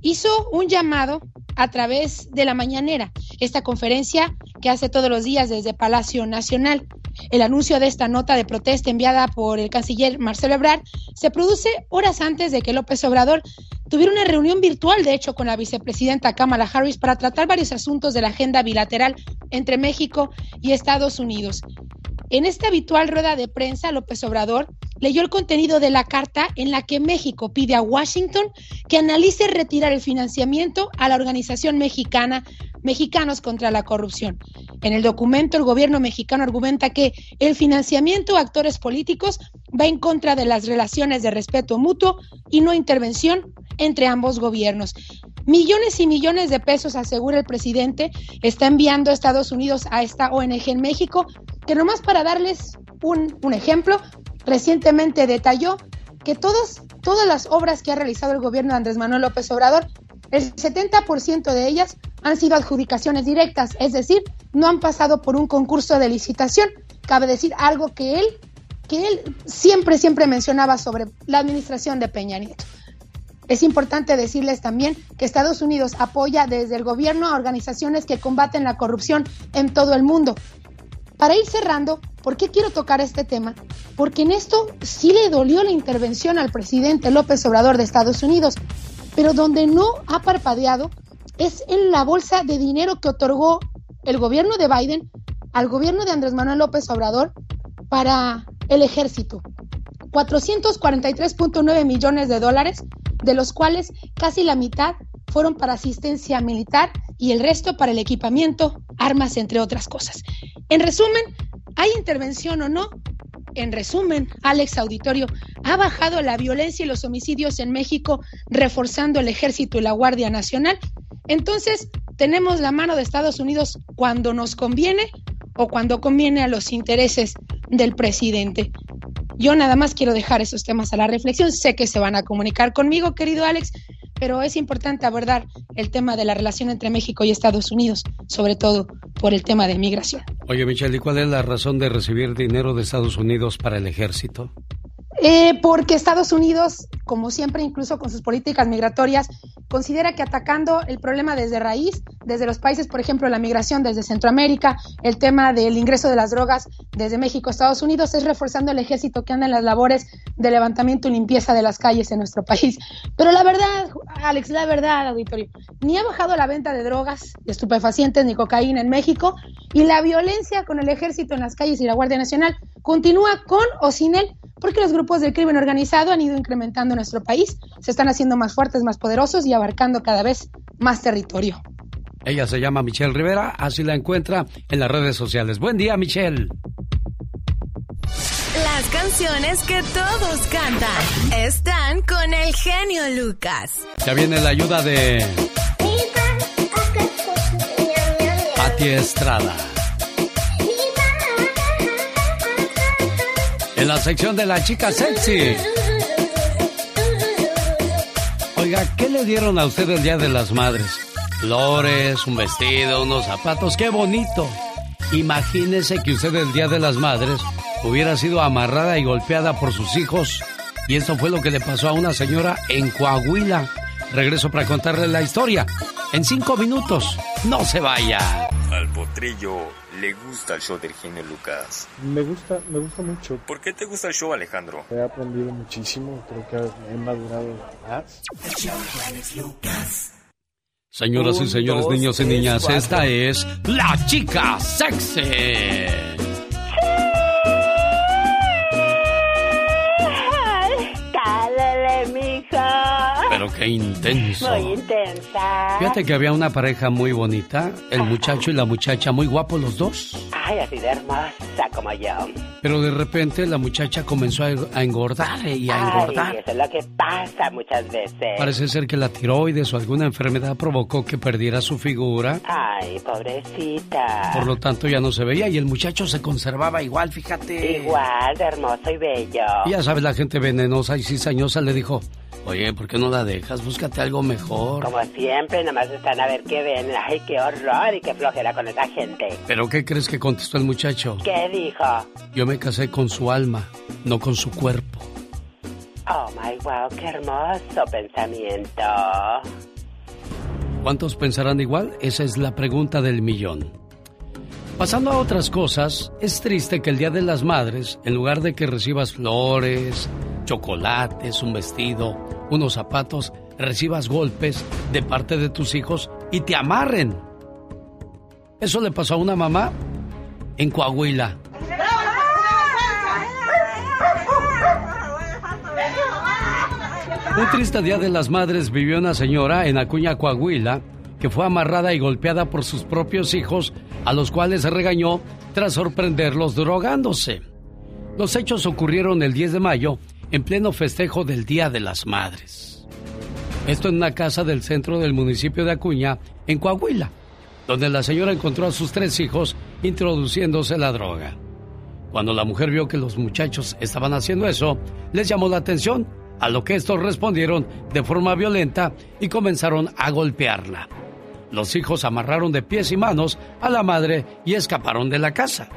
hizo un llamado a través de la mañanera, esta conferencia que hace todos los días desde Palacio Nacional. El anuncio de esta nota de protesta enviada por el canciller Marcelo Ebrard se produce horas antes de que López Obrador tuviera una reunión virtual, de hecho, con la vicepresidenta Kamala Harris para tratar varios asuntos de la agenda bilateral entre México y Estados Unidos. En esta habitual rueda de prensa, López Obrador leyó el contenido de la carta en la que México pide a Washington que analice retirar el financiamiento a la organización mexicana Mexicanos contra la Corrupción. En el documento, el gobierno mexicano argumenta que el financiamiento a actores políticos va en contra de las relaciones de respeto mutuo y no intervención entre ambos gobiernos. Millones y millones de pesos, asegura el presidente, está enviando Estados Unidos a esta ONG en México, que nomás para darles un, un ejemplo, recientemente detalló que todos, todas las obras que ha realizado el gobierno de Andrés Manuel López Obrador, el 70% de ellas han sido adjudicaciones directas, es decir, no han pasado por un concurso de licitación. Cabe decir algo que él, que él siempre, siempre mencionaba sobre la administración de Peña Nieto. Es importante decirles también que Estados Unidos apoya desde el gobierno a organizaciones que combaten la corrupción en todo el mundo. Para ir cerrando, ¿por qué quiero tocar este tema? Porque en esto sí le dolió la intervención al presidente López Obrador de Estados Unidos, pero donde no ha parpadeado es en la bolsa de dinero que otorgó el gobierno de Biden al gobierno de Andrés Manuel López Obrador para el ejército. 443.9 millones de dólares, de los cuales casi la mitad fueron para asistencia militar y el resto para el equipamiento, armas, entre otras cosas. En resumen, ¿hay intervención o no? En resumen, Alex Auditorio, ¿ha bajado la violencia y los homicidios en México reforzando el ejército y la Guardia Nacional? Entonces, tenemos la mano de Estados Unidos cuando nos conviene o cuando conviene a los intereses del presidente. Yo nada más quiero dejar esos temas a la reflexión. Sé que se van a comunicar conmigo, querido Alex, pero es importante abordar el tema de la relación entre México y Estados Unidos, sobre todo por el tema de migración. Oye, Michelle, ¿y cuál es la razón de recibir dinero de Estados Unidos para el ejército? Eh, porque Estados Unidos, como siempre, incluso con sus políticas migratorias, considera que atacando el problema desde raíz, desde los países, por ejemplo, la migración desde Centroamérica, el tema del ingreso de las drogas desde México a Estados Unidos, es reforzando el ejército que anda en las labores de levantamiento y limpieza de las calles en nuestro país. Pero la verdad, Alex, la verdad, auditorio, ni ha bajado la venta de drogas, estupefacientes ni cocaína en México, y la violencia con el ejército en las calles y la Guardia Nacional continúa con o sin él, porque los grupos del crimen organizado han ido incrementando en nuestro país, se están haciendo más fuertes, más poderosos y abarcando cada vez más territorio. Ella se llama Michelle Rivera, así la encuentra en las redes sociales. Buen día, Michelle. Las canciones que todos cantan están con el genio Lucas. Ya viene la ayuda de Pati Estrada. En la sección de la chica sexy. Oiga, ¿qué le dieron a usted el Día de las Madres? Flores, un vestido, unos zapatos, qué bonito. Imagínese que usted el Día de las Madres hubiera sido amarrada y golpeada por sus hijos. Y esto fue lo que le pasó a una señora en Coahuila. Regreso para contarle la historia. En cinco minutos. No se vaya. Al potrillo le gusta el show del genio Lucas. Me gusta, me gusta mucho. ¿Por qué te gusta el show, Alejandro? He aprendido muchísimo, creo que he madurado más. Señoras y señores, niños y niñas, esta es la chica sexy. Qué intenso. Muy intensa. Fíjate que había una pareja muy bonita, el muchacho y la muchacha, muy guapos los dos. Ay, así de hermosa como yo. Pero de repente la muchacha comenzó a, engordar y a engordar. Ay, eso es lo que pasa muchas veces. Parece ser que la tiroides o alguna enfermedad provocó que perdiera su figura. Ay, pobrecita. Por lo tanto ya no se veía y el muchacho se conservaba igual, fíjate. Igual de hermoso y bello. Y ya sabes, la gente venenosa y cizañosa le dijo, oye, ¿por qué no la dejas? Búscate algo mejor. Como siempre, nomás están a ver qué ven. Ay, qué horror y qué flojera con esa gente. ¿Pero qué crees que contestó el muchacho? ¿Qué dijo? Yo me casé con su alma, no con su cuerpo. Oh my wow, qué hermoso pensamiento. ¿Cuántos pensarán igual? Esa es la pregunta del millón. Pasando a otras cosas, es triste que el Día de las Madres, en lugar de que recibas flores, chocolates, un vestido, unos zapatos, recibas golpes de parte de tus hijos y te amarren. Eso le pasó a una mamá en Coahuila. Un triste día de las madres vivió una señora en Acuña, Coahuila, que fue amarrada y golpeada por sus propios hijos, a los cuales regañó tras sorprenderlos drogándose. Los hechos ocurrieron el 10 de mayo, en pleno festejo del Día de las Madres. Esto en una casa del centro del municipio de Acuña, en Coahuila, donde la señora encontró a sus tres hijos introduciéndose la droga. Cuando la mujer vio que los muchachos estaban haciendo eso, les llamó la atención, a lo que estos respondieron de forma violenta y comenzaron a golpearla. Los hijos amarraron de pies y manos a la madre y escaparon de la casa.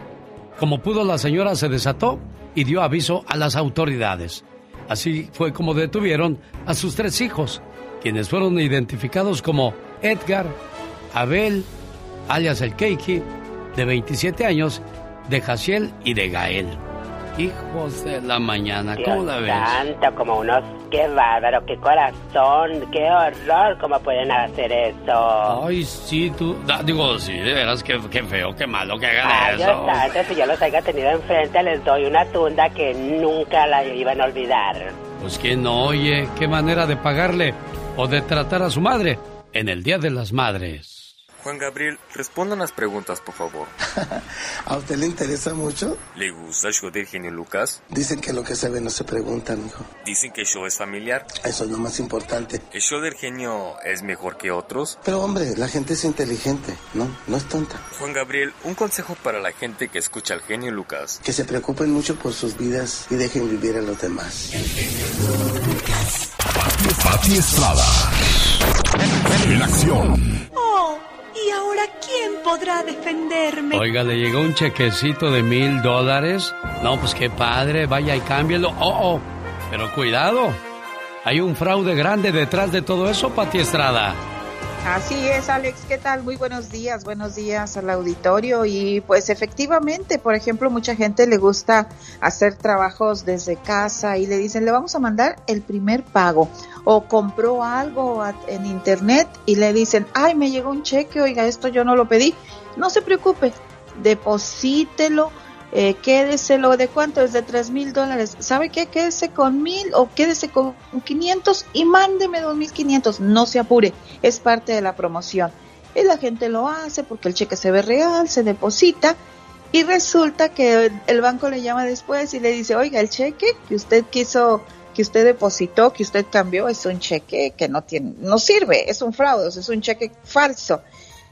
Como pudo, la señora se desató y dio aviso a las autoridades. Así fue como detuvieron a sus tres hijos, quienes fueron identificados como Edgar, Abel, alias el Keiki, de 27 años, de Jaciel y de Gael. Hijos de la mañana, ¿cómo la ves? Tanto como unos, qué bárbaro, qué corazón, qué horror, cómo pueden hacer eso. Ay, sí, tú, da- digo, sí, de veras, qué, qué feo, qué malo que hagan Ay, eso. Dios si yo los haya tenido enfrente, les doy una tunda que nunca la iban a olvidar. Pues que no, oye, qué manera de pagarle o de tratar a su madre en el Día de las Madres. Juan Gabriel, responda unas preguntas, por favor. (laughs) ¿A usted le interesa mucho? ¿Le gusta el show del genio Lucas? Dicen que lo que se ve no se pregunta, mijo. Dicen que el show es familiar. Eso es lo más importante. ¿El show del genio es mejor que otros? Pero hombre, la gente es inteligente, ¿no? No es tonta. Juan Gabriel, un consejo para la gente que escucha al genio Lucas. Que se preocupen mucho por sus vidas y dejen vivir a los demás. Pati Estrada. En acción. Oh, ¿y ahora quién podrá defenderme? Oiga, le llegó un chequecito de mil dólares. No, pues qué padre, vaya y cámbielo. Oh, oh, pero cuidado. Hay un fraude grande detrás de todo eso, Pati Estrada. Así es, Alex. ¿Qué tal? Muy buenos días. Buenos días al auditorio. Y pues efectivamente, por ejemplo, mucha gente le gusta hacer trabajos desde casa y le dicen, le vamos a mandar el primer pago. O compró algo en internet y le dicen, ay, me llegó un cheque, oiga, esto yo no lo pedí. No se preocupe, deposítelo. Eh, quédeselo de cuánto es de tres mil dólares. Sabe qué quédese con mil o quédese con 500 y mándeme dos mil quinientos. No se apure es parte de la promoción. Y la gente lo hace porque el cheque se ve real se deposita y resulta que el banco le llama después y le dice oiga el cheque que usted quiso que usted depositó que usted cambió es un cheque que no tiene no sirve es un fraude es un cheque falso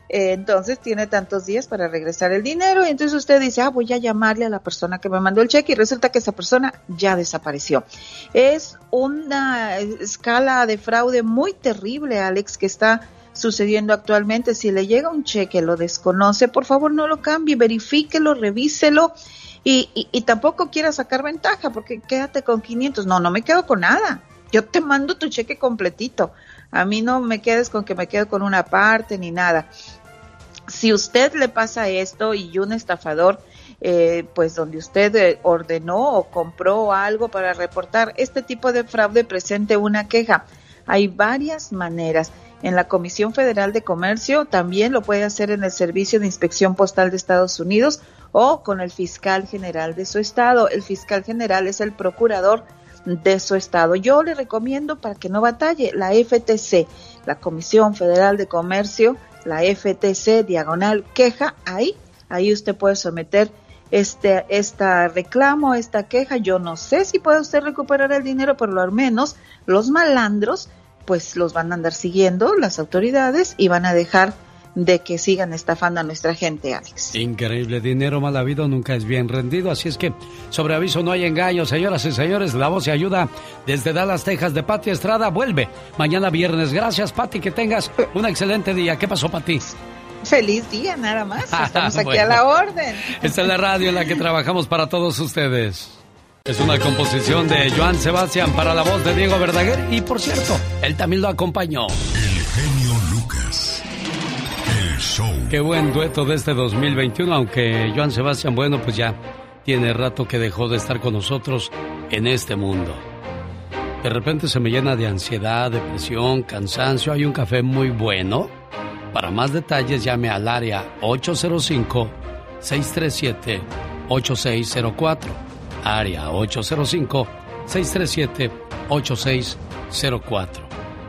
eh, entonces tiene tantos días para regresar el dinero y entonces usted dice, ah, voy a llamarle a la persona que me mandó el cheque y resulta que esa persona ya desapareció. Es una escala de fraude muy terrible, Alex, que está sucediendo actualmente. Si le llega un cheque, lo desconoce, por favor no lo cambie, verifíquelo, revíselo. Y, y, y tampoco quiera sacar ventaja porque quédate con 500. No, no me quedo con nada. Yo te mando tu cheque completito. A mí no me quedes con que me quedo con una parte ni nada si usted le pasa esto y un estafador, eh, pues donde usted eh, ordenó o compró algo para reportar este tipo de fraude, presente una queja. Hay varias maneras. En la Comisión Federal de Comercio también lo puede hacer en el Servicio de Inspección Postal de Estados Unidos o con el fiscal general de su estado. El fiscal general es el procurador de su estado. Yo le recomiendo para que no batalle la FTC, la Comisión Federal de Comercio, la FTC diagonal queja, ahí ahí usted puede someter este esta reclamo, esta queja. Yo no sé si puede usted recuperar el dinero, pero al menos los malandros pues los van a andar siguiendo las autoridades y van a dejar de que sigan estafando a nuestra gente, Alex. Increíble, dinero mal habido nunca es bien rendido, así es que sobre aviso no hay engaño, señoras y señores, la voz y ayuda desde Dallas, Texas, de Pati Estrada, vuelve mañana viernes. Gracias, Pati, que tengas un excelente día. ¿Qué pasó, Pati? Feliz día, nada más. Estamos (laughs) aquí a la orden. Esta es la radio en la que trabajamos para todos ustedes. Es una composición de Joan Sebastián para la voz de Diego Verdaguer y por cierto, él también lo acompañó. Qué buen dueto de este 2021, aunque Joan Sebastián Bueno pues ya tiene rato que dejó de estar con nosotros en este mundo. De repente se me llena de ansiedad, depresión, cansancio. Hay un café muy bueno. Para más detalles llame al área 805-637-8604. Área 805-637-8604.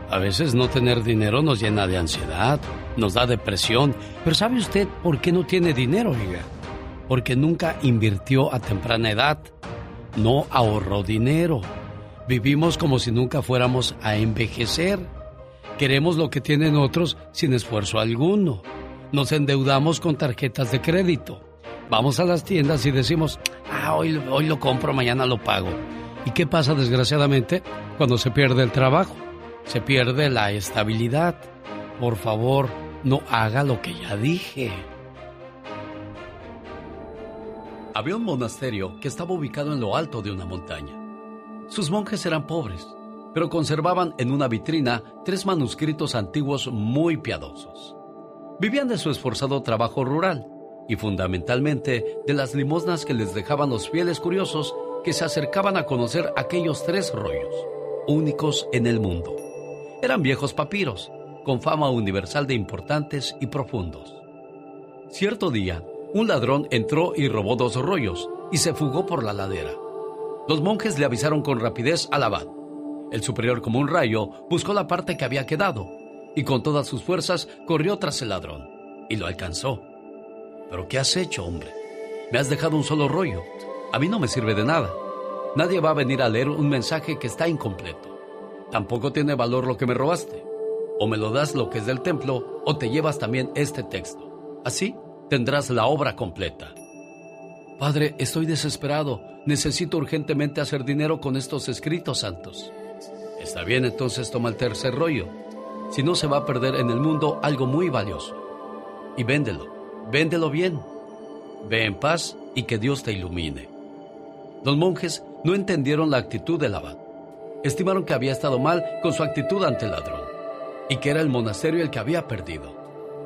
A veces no tener dinero nos llena de ansiedad, nos da depresión. Pero ¿sabe usted por qué no tiene dinero, oiga? Porque nunca invirtió a temprana edad. No ahorró dinero. Vivimos como si nunca fuéramos a envejecer. Queremos lo que tienen otros sin esfuerzo alguno. Nos endeudamos con tarjetas de crédito. Vamos a las tiendas y decimos, ah, hoy, hoy lo compro, mañana lo pago. ¿Y qué pasa desgraciadamente cuando se pierde el trabajo? Se pierde la estabilidad. Por favor, no haga lo que ya dije. Había un monasterio que estaba ubicado en lo alto de una montaña. Sus monjes eran pobres, pero conservaban en una vitrina tres manuscritos antiguos muy piadosos. Vivían de su esforzado trabajo rural y fundamentalmente de las limosnas que les dejaban los fieles curiosos que se acercaban a conocer aquellos tres rollos, únicos en el mundo. Eran viejos papiros, con fama universal de importantes y profundos. Cierto día, un ladrón entró y robó dos rollos y se fugó por la ladera. Los monjes le avisaron con rapidez al abad. El superior como un rayo buscó la parte que había quedado y con todas sus fuerzas corrió tras el ladrón y lo alcanzó. ¿Pero qué has hecho, hombre? Me has dejado un solo rollo. A mí no me sirve de nada. Nadie va a venir a leer un mensaje que está incompleto. Tampoco tiene valor lo que me robaste. O me lo das lo que es del templo o te llevas también este texto. Así tendrás la obra completa. Padre, estoy desesperado. Necesito urgentemente hacer dinero con estos escritos santos. Está bien, entonces toma el tercer rollo. Si no se va a perder en el mundo algo muy valioso. Y véndelo. Véndelo bien. Ve en paz y que Dios te ilumine. Los monjes no entendieron la actitud del abad. Estimaron que había estado mal con su actitud ante el ladrón y que era el monasterio el que había perdido.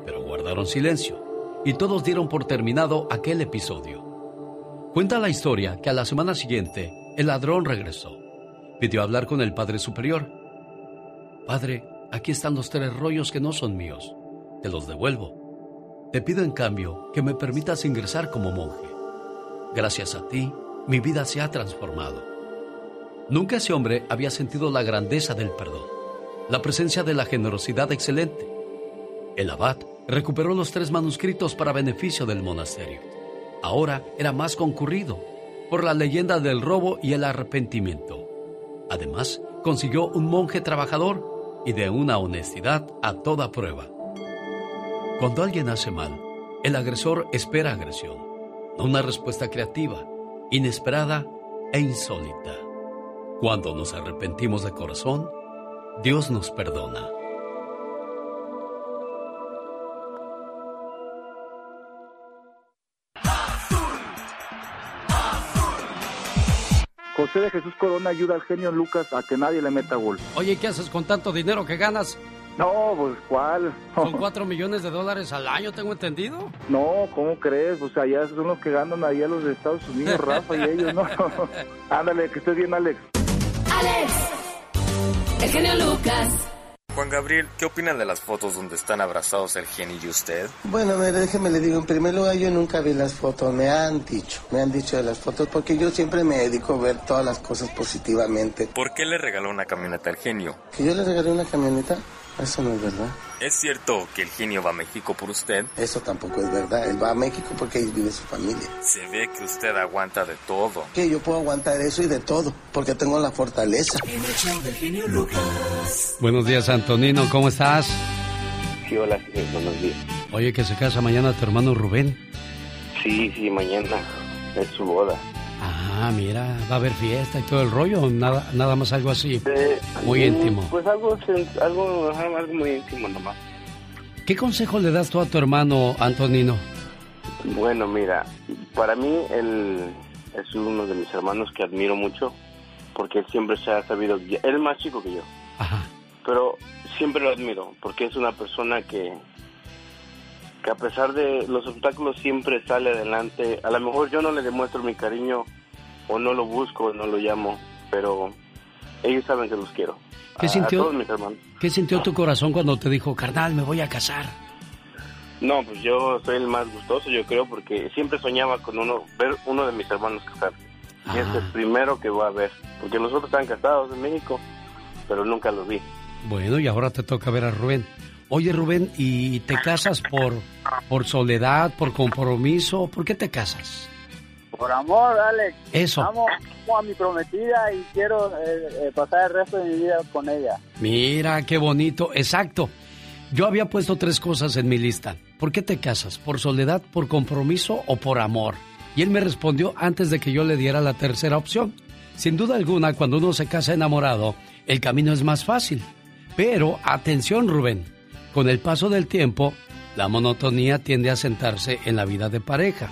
Pero guardaron silencio y todos dieron por terminado aquel episodio. Cuenta la historia que a la semana siguiente el ladrón regresó. Pidió hablar con el Padre Superior. Padre, aquí están los tres rollos que no son míos. Te los devuelvo. Te pido en cambio que me permitas ingresar como monje. Gracias a ti, mi vida se ha transformado. Nunca ese hombre había sentido la grandeza del perdón, la presencia de la generosidad excelente. El abad recuperó los tres manuscritos para beneficio del monasterio. Ahora era más concurrido por la leyenda del robo y el arrepentimiento. Además, consiguió un monje trabajador y de una honestidad a toda prueba. Cuando alguien hace mal, el agresor espera agresión, no una respuesta creativa, inesperada e insólita. Cuando nos arrepentimos de corazón, Dios nos perdona. José de Jesús Corona ayuda al genio Lucas a que nadie le meta gol. Oye, ¿qué haces con tanto dinero que ganas? No, pues ¿cuál? (laughs) Son cuatro millones de dólares al año, tengo entendido. No, ¿cómo crees? O sea, ya son los que ganan ahí a los de Estados Unidos, Rafa y ellos, ¿no? (laughs) Ándale, que estés bien, Alex. Alex, el genio Lucas. Juan Gabriel, ¿qué opinan de las fotos donde están abrazados el genio y usted? Bueno, mire, déjeme le digo, en primer lugar yo nunca vi las fotos, me han dicho, me han dicho de las fotos, porque yo siempre me dedico a ver todas las cosas positivamente. ¿Por qué le regaló una camioneta al genio? ¿Que yo le regalé una camioneta? Eso no es verdad. ¿Es cierto que el genio va a México por usted? Eso tampoco es verdad. Él va a México porque ahí vive su familia. Se ve que usted aguanta de todo. Que yo puedo aguantar eso y de todo, porque tengo la fortaleza. Buenos días, Antonino, ¿cómo estás? Sí, hola, buenos días. Oye, que se casa mañana tu hermano Rubén. Sí, sí, mañana es su boda. Ah, mira, va a haber fiesta y todo el rollo, nada, nada más algo así, muy Mm, íntimo. Pues algo, algo, ajá, algo muy íntimo nomás. ¿Qué consejo le das tú a tu hermano, Antonino? Bueno, mira, para mí él es uno de mis hermanos que admiro mucho porque él siempre se ha sabido guiar. Él es más chico que yo. Pero siempre lo admiro porque es una persona que que a pesar de los obstáculos siempre sale adelante. A lo mejor yo no le demuestro mi cariño o no lo busco, no lo llamo, pero ellos saben que los quiero. ¿Qué A- sintió? A todos mis hermanos. ¿Qué sintió tu corazón cuando te dijo, carnal, me voy a casar? No, pues yo soy el más gustoso, yo creo, porque siempre soñaba con uno, ver uno de mis hermanos casarse. Y es el primero que voy a ver, porque los otros están casados en México, pero nunca los vi. Bueno, y ahora te toca ver a Rubén. Oye, Rubén, ¿y te casas por, por soledad, por compromiso? ¿Por qué te casas? Por amor, Alex. Eso. Amo, amo a mi prometida y quiero eh, eh, pasar el resto de mi vida con ella. Mira, qué bonito. Exacto. Yo había puesto tres cosas en mi lista. ¿Por qué te casas? ¿Por soledad, por compromiso o por amor? Y él me respondió antes de que yo le diera la tercera opción. Sin duda alguna, cuando uno se casa enamorado, el camino es más fácil. Pero, atención Rubén, con el paso del tiempo, la monotonía tiende a sentarse en la vida de pareja.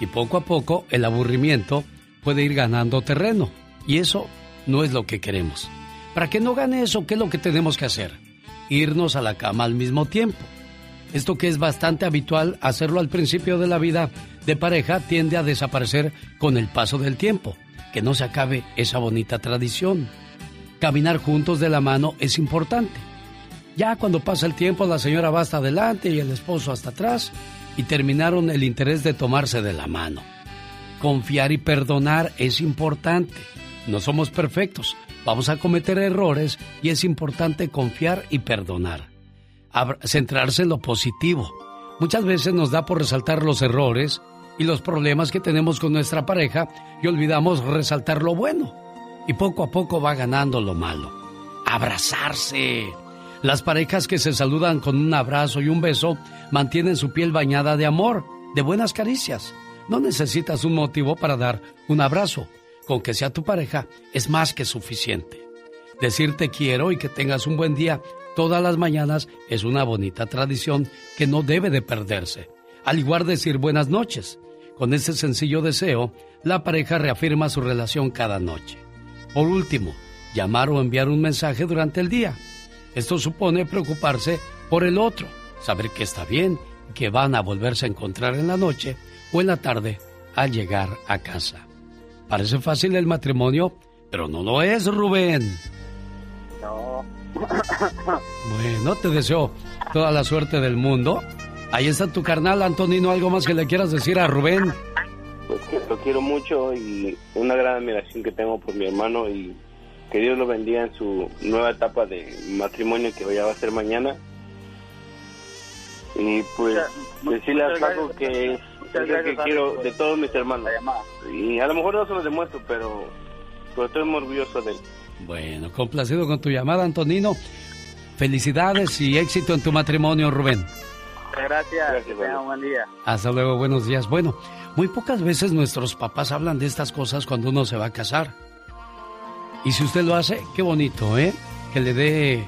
Y poco a poco, el aburrimiento puede ir ganando terreno. Y eso no es lo que queremos. Para que no gane eso, ¿qué es lo que tenemos que hacer? Irnos a la cama al mismo tiempo. Esto que es bastante habitual hacerlo al principio de la vida de pareja tiende a desaparecer con el paso del tiempo. Que no se acabe esa bonita tradición. Caminar juntos de la mano es importante. Ya cuando pasa el tiempo la señora va hasta adelante y el esposo hasta atrás y terminaron el interés de tomarse de la mano. Confiar y perdonar es importante. No somos perfectos, vamos a cometer errores y es importante confiar y perdonar. Centrarse en lo positivo. Muchas veces nos da por resaltar los errores y los problemas que tenemos con nuestra pareja y olvidamos resaltar lo bueno. Y poco a poco va ganando lo malo. Abrazarse. Las parejas que se saludan con un abrazo y un beso mantienen su piel bañada de amor, de buenas caricias. No necesitas un motivo para dar un abrazo. Con que sea tu pareja es más que suficiente. Decir te quiero y que tengas un buen día todas las mañanas es una bonita tradición que no debe de perderse. Al igual decir buenas noches. Con ese sencillo deseo, la pareja reafirma su relación cada noche. Por último, llamar o enviar un mensaje durante el día. Esto supone preocuparse por el otro, saber que está bien, que van a volverse a encontrar en la noche o en la tarde al llegar a casa. Parece fácil el matrimonio, pero no lo es, Rubén. No. (coughs) Bueno, te deseo toda la suerte del mundo. Ahí está tu carnal, Antonino. ¿Algo más que le quieras decir a Rubén? Pues que lo quiero mucho y una gran admiración que tengo por mi hermano y que Dios lo bendiga en su nueva etapa de matrimonio que ya va a ser mañana. Y pues decirle muchas algo gracias. que es, lo que gracias, quiero de todos mis hermanos. Y a lo mejor no se lo demuestro, pero, pero estoy muy orgulloso de él. Bueno, complacido con tu llamada, Antonino. Felicidades y éxito en tu matrimonio, Rubén. Gracias, que un buen día. Hasta luego, buenos días. Bueno, muy pocas veces nuestros papás hablan de estas cosas cuando uno se va a casar. Y si usted lo hace, qué bonito, ¿eh? Que le dé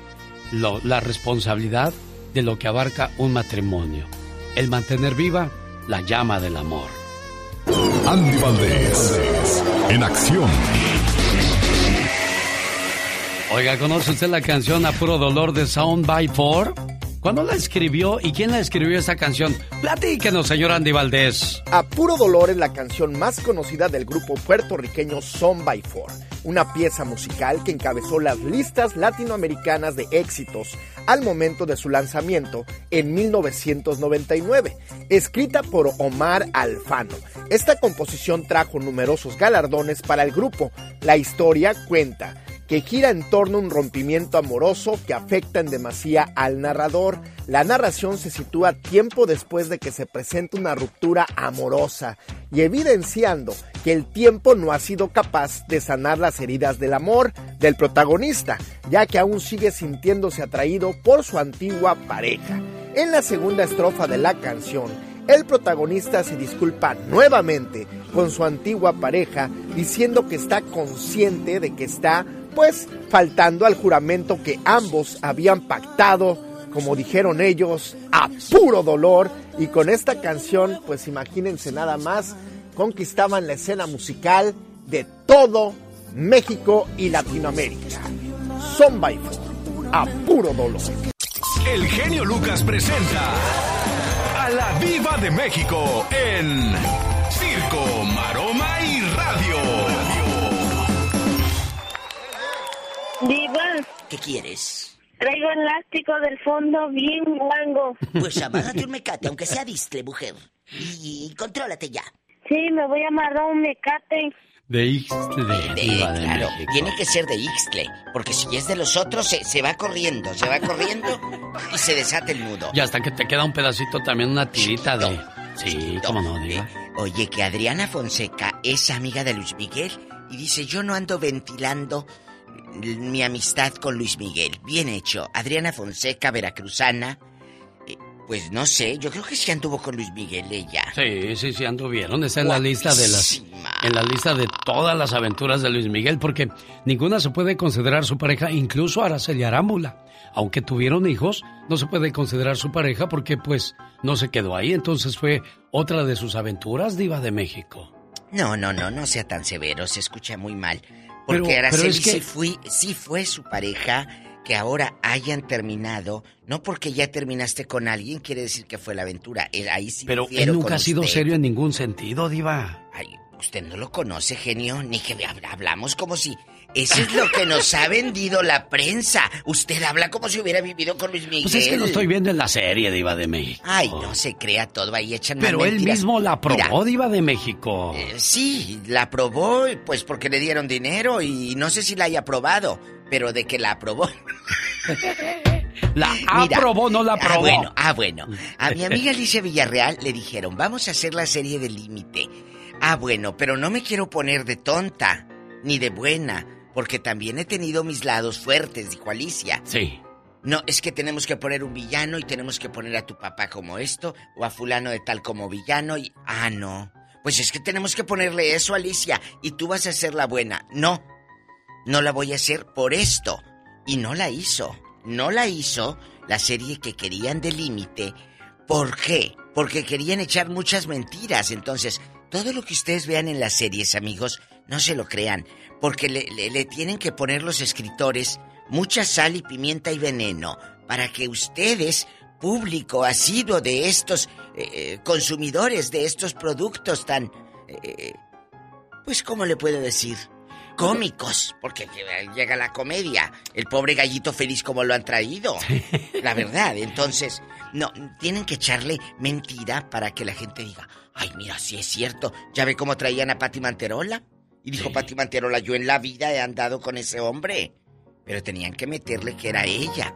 lo- la responsabilidad de lo que abarca un matrimonio. El mantener viva la llama del amor. Andy Valdés, en acción. Oiga, ¿conoce usted la canción A Puro Dolor de Sound by Four? ¿Cuándo la escribió y quién la escribió esa canción? Platíquenos, señor Andy Valdés. A Puro Dolor es la canción más conocida del grupo puertorriqueño Son by Four, una pieza musical que encabezó las listas latinoamericanas de éxitos al momento de su lanzamiento en 1999, escrita por Omar Alfano. Esta composición trajo numerosos galardones para el grupo. La historia cuenta que gira en torno a un rompimiento amoroso que afecta en demasía al narrador. La narración se sitúa tiempo después de que se presenta una ruptura amorosa y evidenciando que el tiempo no ha sido capaz de sanar las heridas del amor del protagonista, ya que aún sigue sintiéndose atraído por su antigua pareja. En la segunda estrofa de la canción, el protagonista se disculpa nuevamente con su antigua pareja diciendo que está consciente de que está pues faltando al juramento que ambos habían pactado, como dijeron ellos, a puro dolor y con esta canción pues imagínense nada más, conquistaban la escena musical de todo México y Latinoamérica. Son by a puro dolor. El genio Lucas presenta a la Viva de México en Circo, Maroma Diva, ¿Qué quieres? traigo elástico del fondo bien guango. Pues amárrate un mecate, aunque sea distle, mujer. Y, y contrólate ya. Sí, me voy a amarrar un mecate. De Ixtle, De- Diva de claro, México. tiene que ser de Ixtle, porque si es de los otros, se, se va corriendo, se va corriendo y se desata el nudo. Y hasta que te queda un pedacito también, una tirita de... Sí, cómo no, Diva. Oye, que Adriana Fonseca es amiga de Luis Miguel y dice, yo no ando ventilando mi amistad con Luis Miguel. Bien hecho. Adriana Fonseca, veracruzana. eh, Pues no sé, yo creo que sí anduvo con Luis Miguel ella. Sí, sí, sí, anduvieron. Está en la lista de las... En la lista de todas las aventuras de Luis Miguel, porque ninguna se puede considerar su pareja, incluso Araceli Arámbula. Aunque tuvieron hijos, no se puede considerar su pareja porque, pues, no se quedó ahí. Entonces fue otra de sus aventuras, Diva de México. No, no, no, no sea tan severo, se escucha muy mal. Porque pero Araceli es que- sí, fui, sí fue su pareja, que ahora hayan terminado, no porque ya terminaste con alguien quiere decir que fue la aventura, Eh, ahí sí Pero él nunca ha sido usted. serio en ningún sentido, Diva. Ay, usted no lo conoce, genio, ni que hab- hablamos como si... Eso es lo que nos ha vendido la prensa. Usted habla como si hubiera vivido con Luis Miguel. Pues es que lo estoy viendo en la serie, Diva de México. Ay, no se crea todo, ahí echan Pero él mentiras. mismo la aprobó, Mira, Diva de México. Eh, Sí, la aprobó pues porque le dieron dinero y no sé si la haya aprobado, pero de que la aprobó. (laughs) La aprobó, no la Ah, aprobó. bueno, ah, bueno. A mi amiga (laughs) Alicia Villarreal le dijeron, vamos a hacer la serie de límite. Ah, bueno, pero no me quiero poner de tonta, ni de buena, porque también he tenido mis lados fuertes, dijo Alicia. Sí. No, es que tenemos que poner un villano y tenemos que poner a tu papá como esto, o a fulano de tal como villano y... Ah, no. Pues es que tenemos que ponerle eso, Alicia, y tú vas a ser la buena. No, no la voy a hacer por esto. Y no la hizo. No la hizo la serie que querían de límite. ¿Por qué? Porque querían echar muchas mentiras. Entonces, todo lo que ustedes vean en las series, amigos, no se lo crean. Porque le, le- le tienen que poner los escritores mucha sal y pimienta y veneno para que ustedes, público asiduo de estos eh, eh, consumidores de estos productos tan... eh, pues, ¿cómo le puedo decir? Cómicos, porque llega la comedia. El pobre gallito feliz como lo han traído. La verdad, entonces, no, tienen que echarle mentira para que la gente diga, ay, mira, sí es cierto. ¿Ya ve cómo traían a Pati Manterola? Y dijo Pati Manterola, yo en la vida he andado con ese hombre. Pero tenían que meterle que era ella.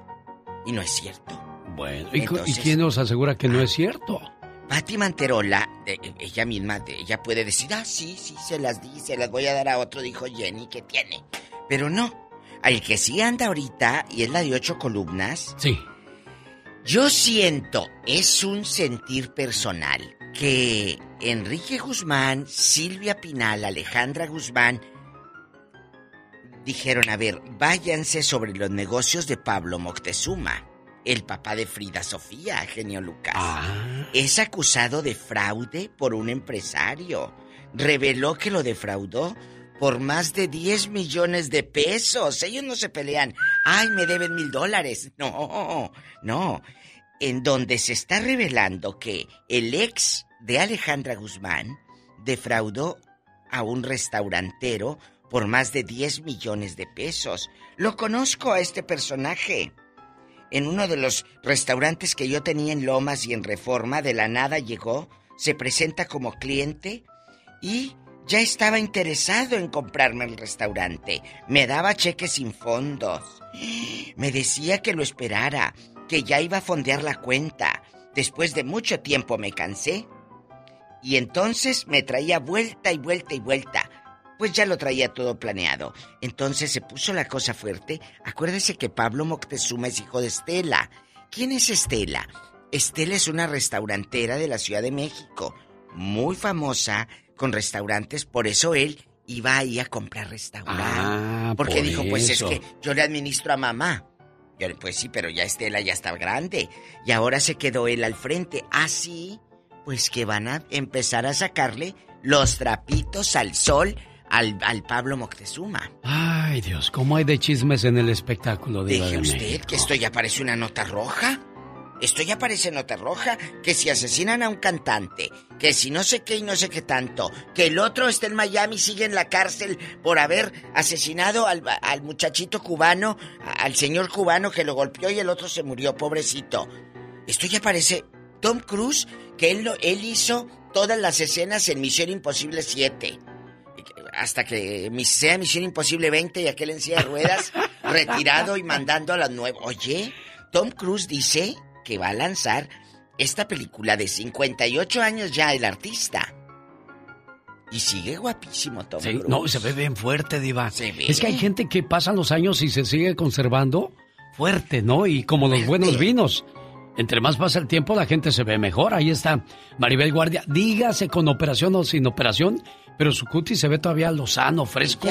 Y no es cierto. Bueno, ¿y, cu- y Entonces- quién nos asegura que no es cierto? Pati Manterola, eh, eh, ella misma, ella puede decir, ah, sí, sí, se las di, se las voy a dar a otro, dijo Jenny, que tiene. Pero no. Al que sí anda ahorita, y es la de ocho columnas. Sí. Yo siento, es un sentir personal, que Enrique Guzmán, Silvia Pinal, Alejandra Guzmán, dijeron, a ver, váyanse sobre los negocios de Pablo Moctezuma, el papá de Frida Sofía, genio Lucas. Es acusado de fraude por un empresario. Reveló que lo defraudó por más de 10 millones de pesos. Ellos no se pelean. Ay, me deben mil dólares. No, no. En donde se está revelando que el ex de Alejandra Guzmán defraudó a un restaurantero por más de 10 millones de pesos. Lo conozco a este personaje. En uno de los restaurantes que yo tenía en Lomas y en Reforma, de la nada llegó, se presenta como cliente y ya estaba interesado en comprarme el restaurante. Me daba cheques sin fondos. Me decía que lo esperara, que ya iba a fondear la cuenta. Después de mucho tiempo me cansé. Y entonces me traía vuelta y vuelta y vuelta. Pues ya lo traía todo planeado. Entonces se puso la cosa fuerte. Acuérdese que Pablo Moctezuma es hijo de Estela. ¿Quién es Estela? Estela es una restaurantera de la Ciudad de México, muy famosa con restaurantes, por eso él iba ahí a comprar restaurante. Ah, porque por dijo, pues es que yo le administro a mamá. Yo, pues sí, pero ya Estela ya está grande. Y ahora se quedó él al frente. Así, pues que van a empezar a sacarle los trapitos al sol al, al Pablo Moctezuma. Ay, Dios, ¿cómo hay de chismes en el espectáculo de Deje de usted México? que esto ya parece una nota roja. Esto ya parece nota roja. Que si asesinan a un cantante, que si no sé qué y no sé qué tanto, que el otro está en Miami y sigue en la cárcel por haber asesinado al, al muchachito cubano, al señor cubano que lo golpeó y el otro se murió, pobrecito. Esto ya parece Tom Cruise, que él, lo- él hizo todas las escenas en Misión Imposible 7 hasta que sea Misión Imposible 20 y aquel en silla de ruedas (laughs) retirado y mandando a las nuevas. Oye, Tom Cruise dice que va a lanzar esta película de 58 años ya el artista. Y sigue guapísimo Tom Sí, Cruise. no, se ve bien fuerte, Diva. Se ve. Es que hay gente que pasan los años y se sigue conservando fuerte, ¿no? Y como los buenos vinos. Entre más pasa el tiempo, la gente se ve mejor. Ahí está Maribel Guardia. Dígase con operación o sin operación, pero su cutis se ve todavía lozano, fresco.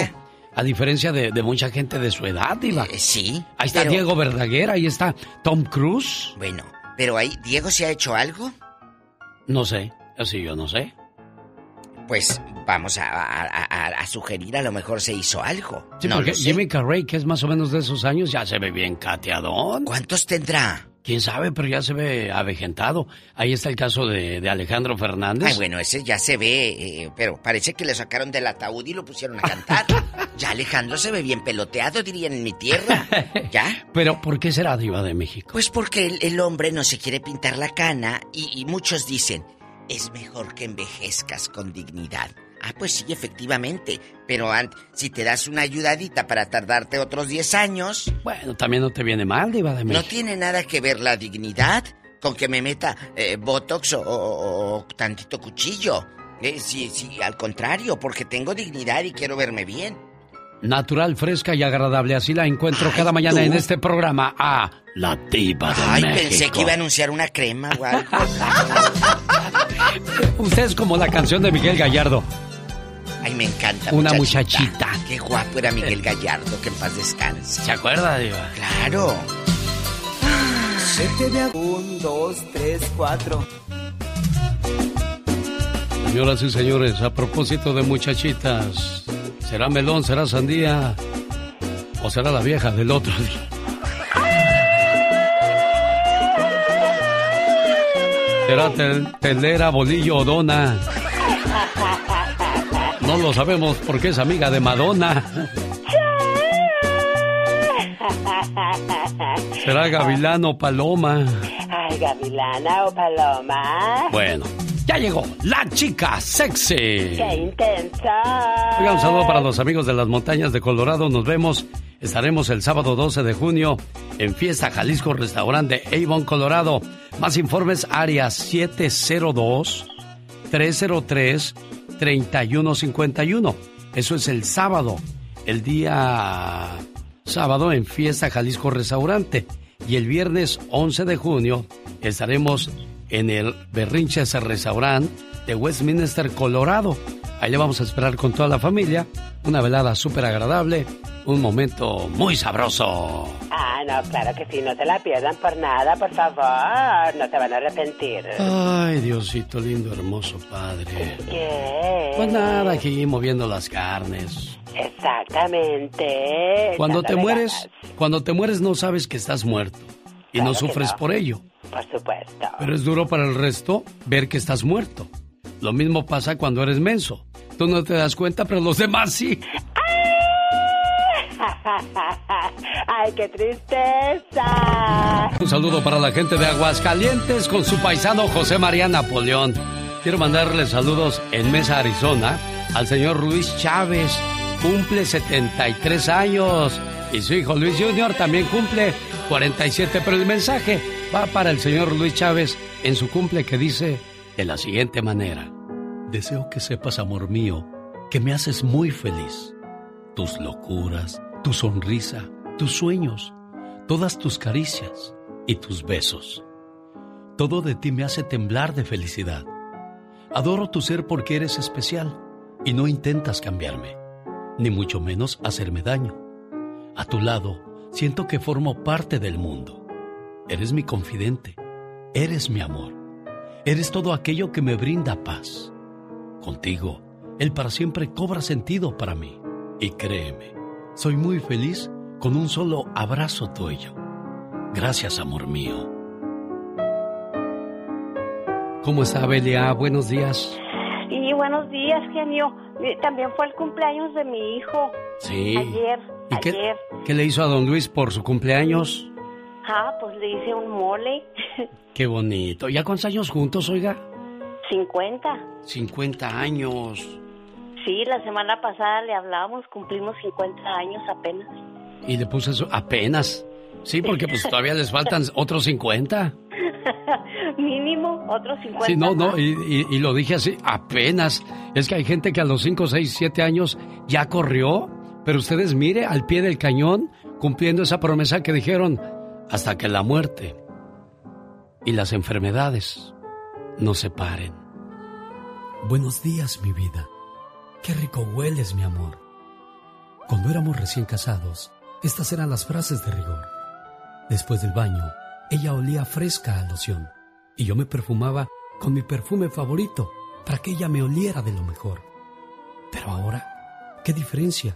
A diferencia de, de mucha gente de su edad, Diva. Eh, sí. Ahí está pero- Diego Verdaguer, ahí está Tom Cruise. Bueno, pero ahí, ¿Diego se ha hecho algo? No sé, así yo no sé. Pues vamos a, a- a- a sugerir, a lo mejor se hizo algo. Sí, no porque. Jimmy Carrey, que es más o menos de esos años, ya se ve bien cateadón. ¿Cuántos tendrá? Quién sabe, pero ya se ve avejentado. Ahí está el caso de, de Alejandro Fernández. Ay, bueno, ese ya se ve, eh, pero parece que le sacaron del ataúd y lo pusieron a cantar. ya Alejandro se ve bien peloteado, dirían en mi tierra. ¿Ya? (laughs) Pero ¿por qué será diva de México? Pues porque el, el hombre no se quiere pintar la cana y, y muchos dicen, es mejor que envejezcas con dignidad. Ah, pues sí, efectivamente. Pero si te das una ayudadita para tardarte otros 10 años, Bueno, también no te viene mal, diva de no México. tiene nada que ver la dignidad con que me meta eh, botox o, o- o tantito cuchillo. Eh, sí, sí, al contrario, porque tengo dignidad y quiero verme bien. Natural, fresca y agradable. Así la encuentro cada mañana tú. en este programa a La Diva de Ay, México. pensé que iba a anunciar una crema o algo. (laughs) Usted es como la canción de Miguel Gallardo. Ay, me encanta. Una muchachita. Qué guapo era Miguel Gallardo, que en paz descanse. ¿Se acuerda, diva? Claro. Un, dos, tres, cuatro. Señoras y señores, a propósito de muchachitas, ¿será melón, será sandía o será la vieja del otro día? ¿Será tel- telera, bolillo o dona? No lo sabemos porque es amiga de Madonna. (laughs) ¿Será gavilano o paloma? Ay, gavilana o paloma. Bueno, ya llegó la chica sexy. ¡Qué intensa! Oiga, un saludo para los amigos de las montañas de Colorado. Nos vemos. Estaremos el sábado 12 de junio en Fiesta Jalisco Restaurante Avon, Colorado. Más informes, área 702-303-3151. Eso es el sábado. El día sábado en Fiesta Jalisco Restaurante. Y el viernes 11 de junio estaremos en el Berrinches Restaurant de Westminster, Colorado. Ahí le vamos a esperar con toda la familia. Una velada súper agradable. Un momento muy sabroso. Ah, no, claro que sí, no se la pierdan por nada, por favor. No se van a arrepentir. Ay, Diosito lindo, hermoso Padre. ¿Qué? Pues nada, aquí moviendo las carnes. Exactamente. Cuando te mueres, cuando te mueres no sabes que estás muerto. Y no Claro sufres no. por ello. Por supuesto. Pero es duro para el resto ver que estás muerto. Lo mismo pasa cuando eres menso. Tú no te das cuenta, pero los demás sí. (laughs) Ay, qué tristeza. Un saludo para la gente de Aguascalientes con su paisano José María Napoleón. Quiero mandarle saludos en Mesa, Arizona, al señor Luis Chávez. Cumple 73 años. Y su hijo Luis Jr. también cumple 47. Pero el mensaje va para el señor Luis Chávez en su cumple que dice de la siguiente manera. Deseo que sepas, amor mío, que me haces muy feliz. Tus locuras, tu sonrisa, tus sueños, todas tus caricias y tus besos. Todo de ti me hace temblar de felicidad. Adoro tu ser porque eres especial y no intentas cambiarme, ni mucho menos hacerme daño. A tu lado, siento que formo parte del mundo. Eres mi confidente, eres mi amor, eres todo aquello que me brinda paz. Contigo, el para siempre cobra sentido para mí. Y créeme, soy muy feliz con un solo abrazo tuyo. Gracias, amor mío. ¿Cómo está, Belia? Buenos días. Y buenos días, genio. También fue el cumpleaños de mi hijo. Sí. Ayer. ¿Y ayer. Qué, qué le hizo a don Luis por su cumpleaños? Ah, pues le hice un mole. (laughs) Qué bonito. ¿Ya cuántos años juntos, oiga? 50. 50 años. Sí, la semana pasada le hablábamos, cumplimos 50 años apenas. Y le puse eso apenas. Sí, porque pues todavía les faltan (laughs) otros 50. (laughs) Mínimo, otros 50. Sí, no, no, y, y- y lo dije así, apenas. Es que hay gente que a los 5, 6, 7 años ya corrió, pero ustedes mire al pie del cañón cumpliendo esa promesa que dijeron hasta que la muerte y las enfermedades nos separen. Buenos días, mi vida. Qué rico hueles, mi amor. Cuando éramos recién casados, estas eran las frases de rigor. Después del baño, ella olía fresca a loción y yo me perfumaba con mi perfume favorito para que ella me oliera de lo mejor. Pero ahora, ¿qué diferencia?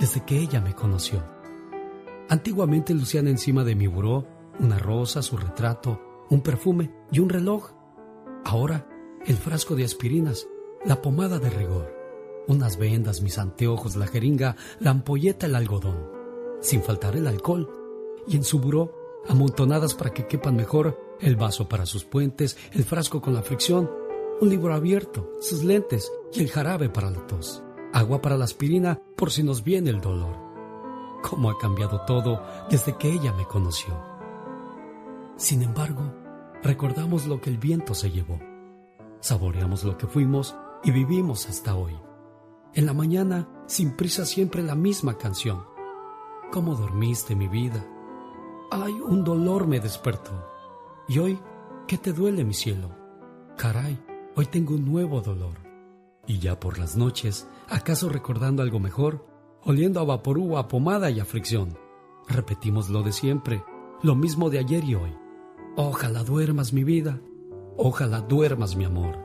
desde que ella me conoció. Antiguamente lucían encima de mi buró una rosa, su retrato, un perfume y un reloj. Ahora, el frasco de aspirinas, la pomada de rigor, unas vendas, mis anteojos, la jeringa, la ampolleta, el algodón, sin faltar el alcohol. Y en su buró, amontonadas para que quepan mejor, el vaso para sus puentes, el frasco con la fricción, un libro abierto, sus lentes y el jarabe para la tos, agua para la aspirina por si nos viene el dolor. Cómo ha cambiado todo desde que ella me conoció. Sin embargo, recordamos lo que el viento se llevó. Saboreamos lo que fuimos y vivimos hasta hoy. En la mañana, sin prisa, siempre la misma canción. ¿Cómo dormiste, mi vida? Ay, un dolor me despertó. Y hoy, ¿qué te duele, mi cielo? Caray, hoy tengo un nuevo dolor. Y ya por las noches, ¿acaso recordando algo mejor? Oliendo a vaporú, a pomada y a fricción. Repetimos lo de siempre, lo mismo de ayer y hoy. Ojalá duermas, mi vida. Ojalá duermas, mi amor.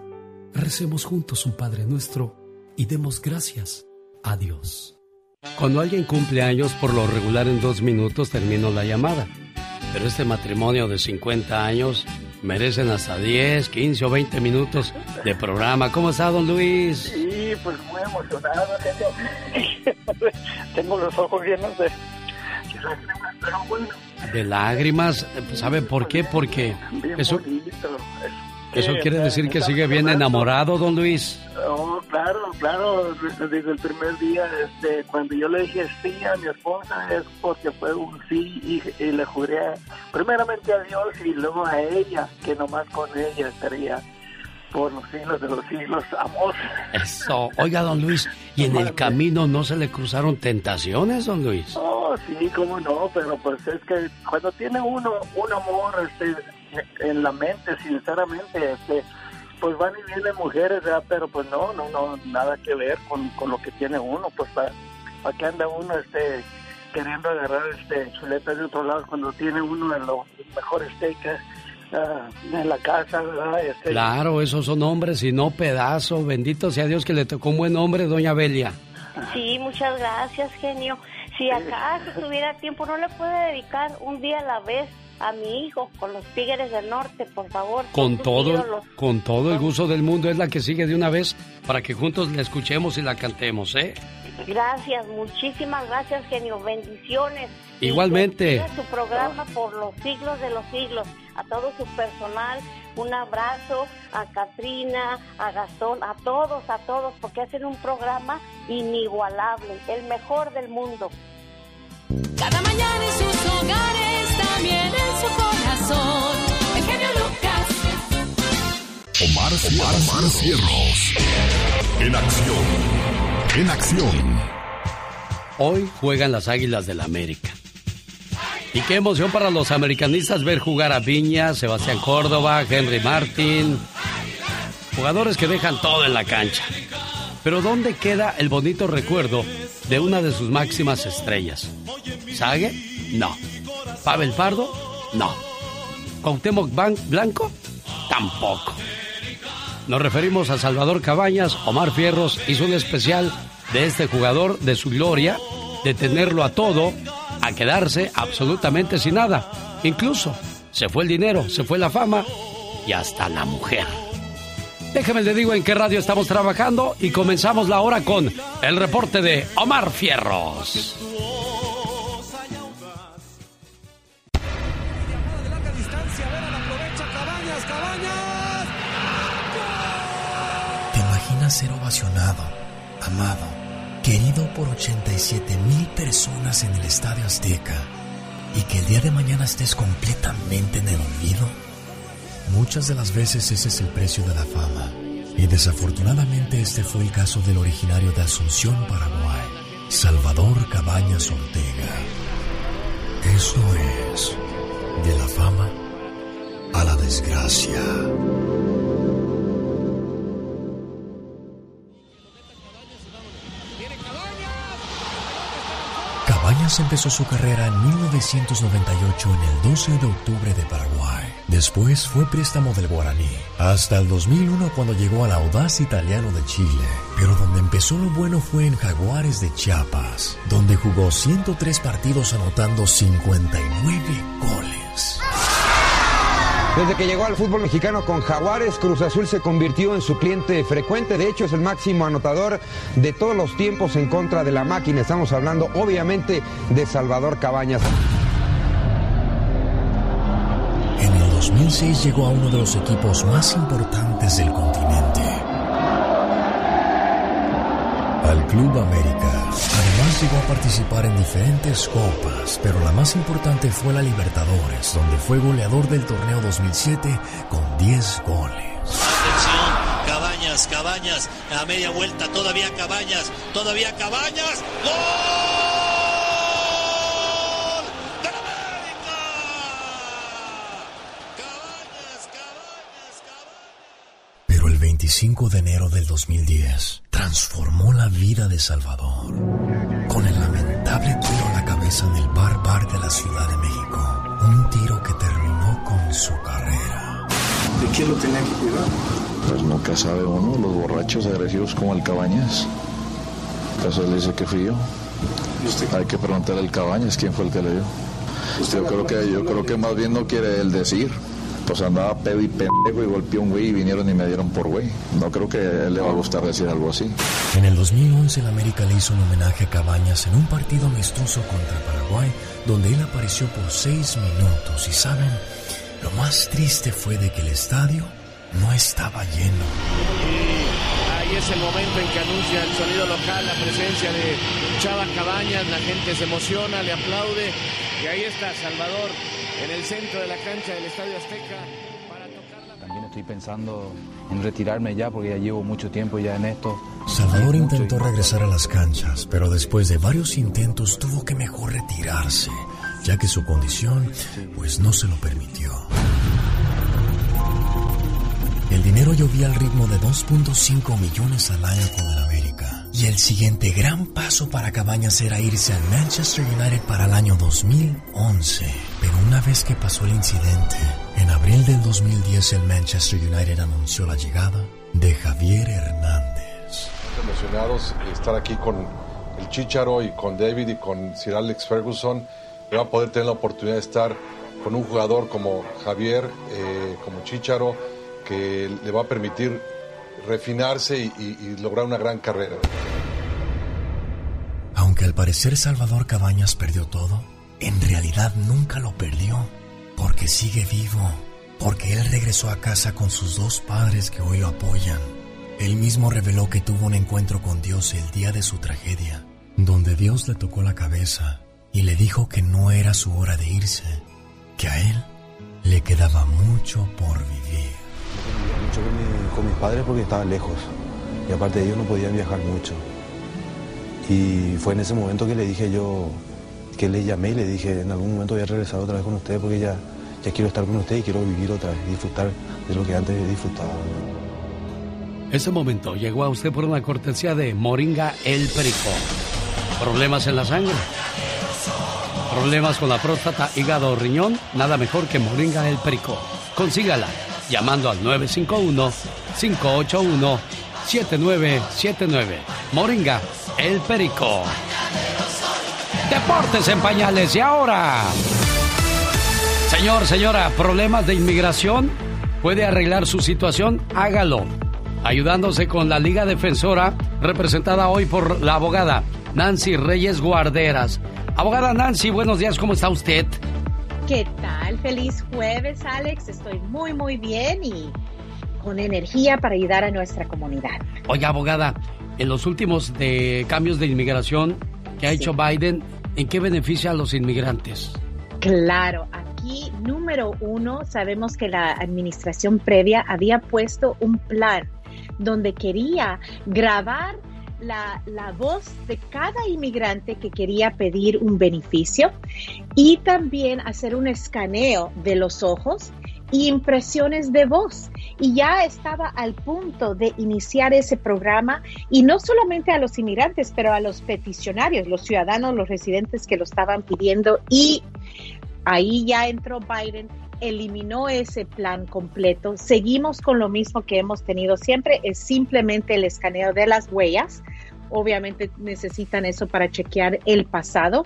Recemos juntos un Padre nuestro y demos gracias a Dios. Cuando alguien cumple años, por lo regular en dos minutos termino la llamada. Pero este matrimonio de 50 años merecen hasta 10, 15 o 20 minutos de programa. ¿Cómo está, don Luis? Pues muy emocionado. (laughs) Tengo los ojos llenos de, de lágrimas, pero bueno, De lágrimas. ¿Sabe por qué? Porque bien eso, bonito. eso quiere decir que sigue bien enamorado, don Luis. Oh, claro, claro, desde, desde el primer día, este, cuando yo le dije sí a mi esposa es porque fue un sí y, y le juré primeramente a Dios y luego a ella, que nomás con ella estaría por los siglos de los siglos, amor. Eso. Oiga, don Luis, ¿y en el camino no se le cruzaron tentaciones, don Luis? Oh, sí, cómo no, pero pues es que cuando tiene uno un amor este, en la mente, sinceramente, este, pues van y vienen mujeres, ¿verdad? pero pues no, no, no, nada que ver con, con lo que tiene uno, pues para qué anda uno este queriendo agarrar este chuletas de otro lado cuando tiene uno de los mejores steaks ah, en la casa, ¿verdad? Este, Claro, esos son hombres y no pedazo. Bendito sea Dios que le tocó un buen hombre, doña Belia. Sí, muchas gracias, genio. Si acá tuviera tiempo, ¿no le puede dedicar un día a la vez a mi hijo con los Tigres del Norte, por favor? Con todo, con todo el gusto del mundo. Es la que sigue de una vez para que juntos la escuchemos y la cantemos, ¿eh? Gracias, muchísimas gracias, genio. Bendiciones. Igualmente. su programa por los siglos de los siglos. A todo su personal, un abrazo a Katrina, a Gastón, a todos, a todos, porque hacen un programa inigualable, el mejor del mundo. Cada mañana en sus hogares, también en su corazón. El genio Lucas. Omar, Omar, Omar Cierros. En acción. En acción. Hoy juegan las Águilas del la América. Y qué emoción para los americanistas ver jugar a Viña, Sebastián Córdoba, Henry Martin. Jugadores que dejan todo en la cancha. Pero ¿dónde queda el bonito recuerdo de una de sus máximas estrellas? ¿Sague? No. ¿Pavel Pardo? No. ¿Cuauhtémoc Blanco? Tampoco. Nos referimos a Salvador Cabañas. Omar Fierros hizo un especial de este jugador, de su gloria, de tenerlo a todo a quedarse absolutamente sin nada. Incluso se fue el dinero, se fue la fama y hasta la mujer. Déjeme le digo en qué radio estamos trabajando y comenzamos la hora con el reporte de Omar Fierros. ¿Te imaginas ser ovacionado, amado? Querido por 87 mil personas en el Estadio Azteca y que el día de mañana estés completamente en el olvido? Muchas de las veces ese es el precio de la fama. Y desafortunadamente este fue el caso del originario de Asunción, Paraguay, Salvador Cabañas Ortega. Eso es de la fama a la desgracia. Empezó su carrera en 1998 en el 12 de octubre de Paraguay. Después fue préstamo del Guaraní, hasta el 2001 cuando llegó al Audaz Italiano de Chile. Pero donde empezó lo bueno fue en Jaguares de Chiapas, donde jugó 103 partidos anotando 59 goles. Desde que llegó al fútbol mexicano con Jaguares, Cruz Azul se convirtió en su cliente frecuente. De hecho, es el máximo anotador de todos los tiempos en contra de la máquina. Estamos hablando, obviamente, de Salvador Cabañas. En el 2006 llegó a uno de los equipos más importantes del continente. Al Club América. Llegó a participar en diferentes copas, pero la más importante fue la Libertadores, donde fue goleador del torneo 2007 con 10 goles. Atención, Cabañas, Cabañas, a media vuelta, todavía Cabañas, todavía Cabañas. ¡Gol! ¡Del América! Cabañas, Cabañas, Cabañas. Pero el 25 de enero del 2010 transformó la vida de Salvador lamentable tiro a la cabeza en el bar bar de la Ciudad de México. Un tiro que terminó con su carrera. ¿De quién lo tenía que cuidar? Pues nunca sabe uno, los borrachos agresivos como el Cabañas. Entonces le dice que fui yo. Hay que preguntarle al Cabañas quién fue el que le dio. Yo creo que, yo creo que más bien no quiere él decir. Pues andaba pedo y pendejo y golpeó un güey y vinieron y me dieron por güey. No creo que él le va a gustar decir algo así. En el 2011 el América le hizo un homenaje a Cabañas en un partido amistoso contra Paraguay, donde él apareció por seis minutos. Y saben, lo más triste fue de que el estadio no estaba lleno. Ahí es el momento en que anuncia el sonido local, la presencia de Chava Cabañas, la gente se emociona, le aplaude y ahí está Salvador en el centro de la cancha del Estadio Azteca. También estoy pensando en retirarme ya porque ya llevo mucho tiempo ya en esto. Salvador intentó regresar a las canchas, pero después de varios intentos tuvo que mejor retirarse, ya que su condición pues no se lo permitió. El dinero llovía al ritmo de 2.5 millones al año con el América. Y el siguiente gran paso para Cabañas era irse al Manchester United para el año 2011. Pero una vez que pasó el incidente, en abril del 2010 el Manchester United anunció la llegada de Javier Hernández. emocionados de estar aquí con el Chicharo y con David y con Sir Alex Ferguson. va a poder tener la oportunidad de estar con un jugador como Javier, eh, como Chicharo, que le va a permitir refinarse y, lograr una gran carrera. Aunque al parecer Salvador Cabañas perdió todo, en realidad nunca lo perdió, porque sigue vivo, porque él regresó a casa con sus dos padres que hoy lo apoyan. Él mismo reveló que tuvo un encuentro con Dios el día de su tragedia, donde Dios le tocó la cabeza y le dijo que no era su hora de irse, que a él le quedaba mucho por vivir. Mucho con, mis padres porque estaban lejos y aparte ellos no podían viajar mucho. Y fue en ese momento que le dije yo, que le llamé y le dije, en algún momento voy a regresar otra vez con usted porque ya, ya quiero estar con usted y quiero vivir otra vez, disfrutar de lo que antes disfrutaba. Ese momento llegó a usted por una cortesía de Moringa El Perico. ¿Problemas en la sangre? ¿Problemas con la próstata, hígado o riñón? Nada mejor que Moringa El Perico. Consígala llamando al 951-581-7979. Moringa El Perico. Deportes en pañales y ahora. Señor, señora, problemas de inmigración, puede arreglar su situación, hágalo. Ayudándose con la Liga Defensora, representada hoy por la abogada Nancy Reyes Guarderas. Abogada Nancy, buenos días, ¿cómo está usted? ¿Qué tal? Feliz jueves, Alex. Estoy muy, muy bien y con energía para ayudar a nuestra comunidad. Oye, abogada, en los últimos de cambios de inmigración que ha hecho Biden, ¿en qué beneficia a los inmigrantes? Claro, aquí número uno, sabemos que la administración previa había puesto un plan donde quería grabar la, voz de cada inmigrante que quería pedir un beneficio y también hacer un escaneo de los ojos y impresiones de voz. Y ya estaba al punto de iniciar ese programa y no solamente a los inmigrantes, pero a los peticionarios, los ciudadanos, los residentes que lo estaban pidiendo. Y ahí ya entró Biden eliminó ese plan completo. Seguimos con lo mismo que hemos tenido siempre, es simplemente el escaneo de las huellas. Obviamente necesitan eso para chequear el pasado,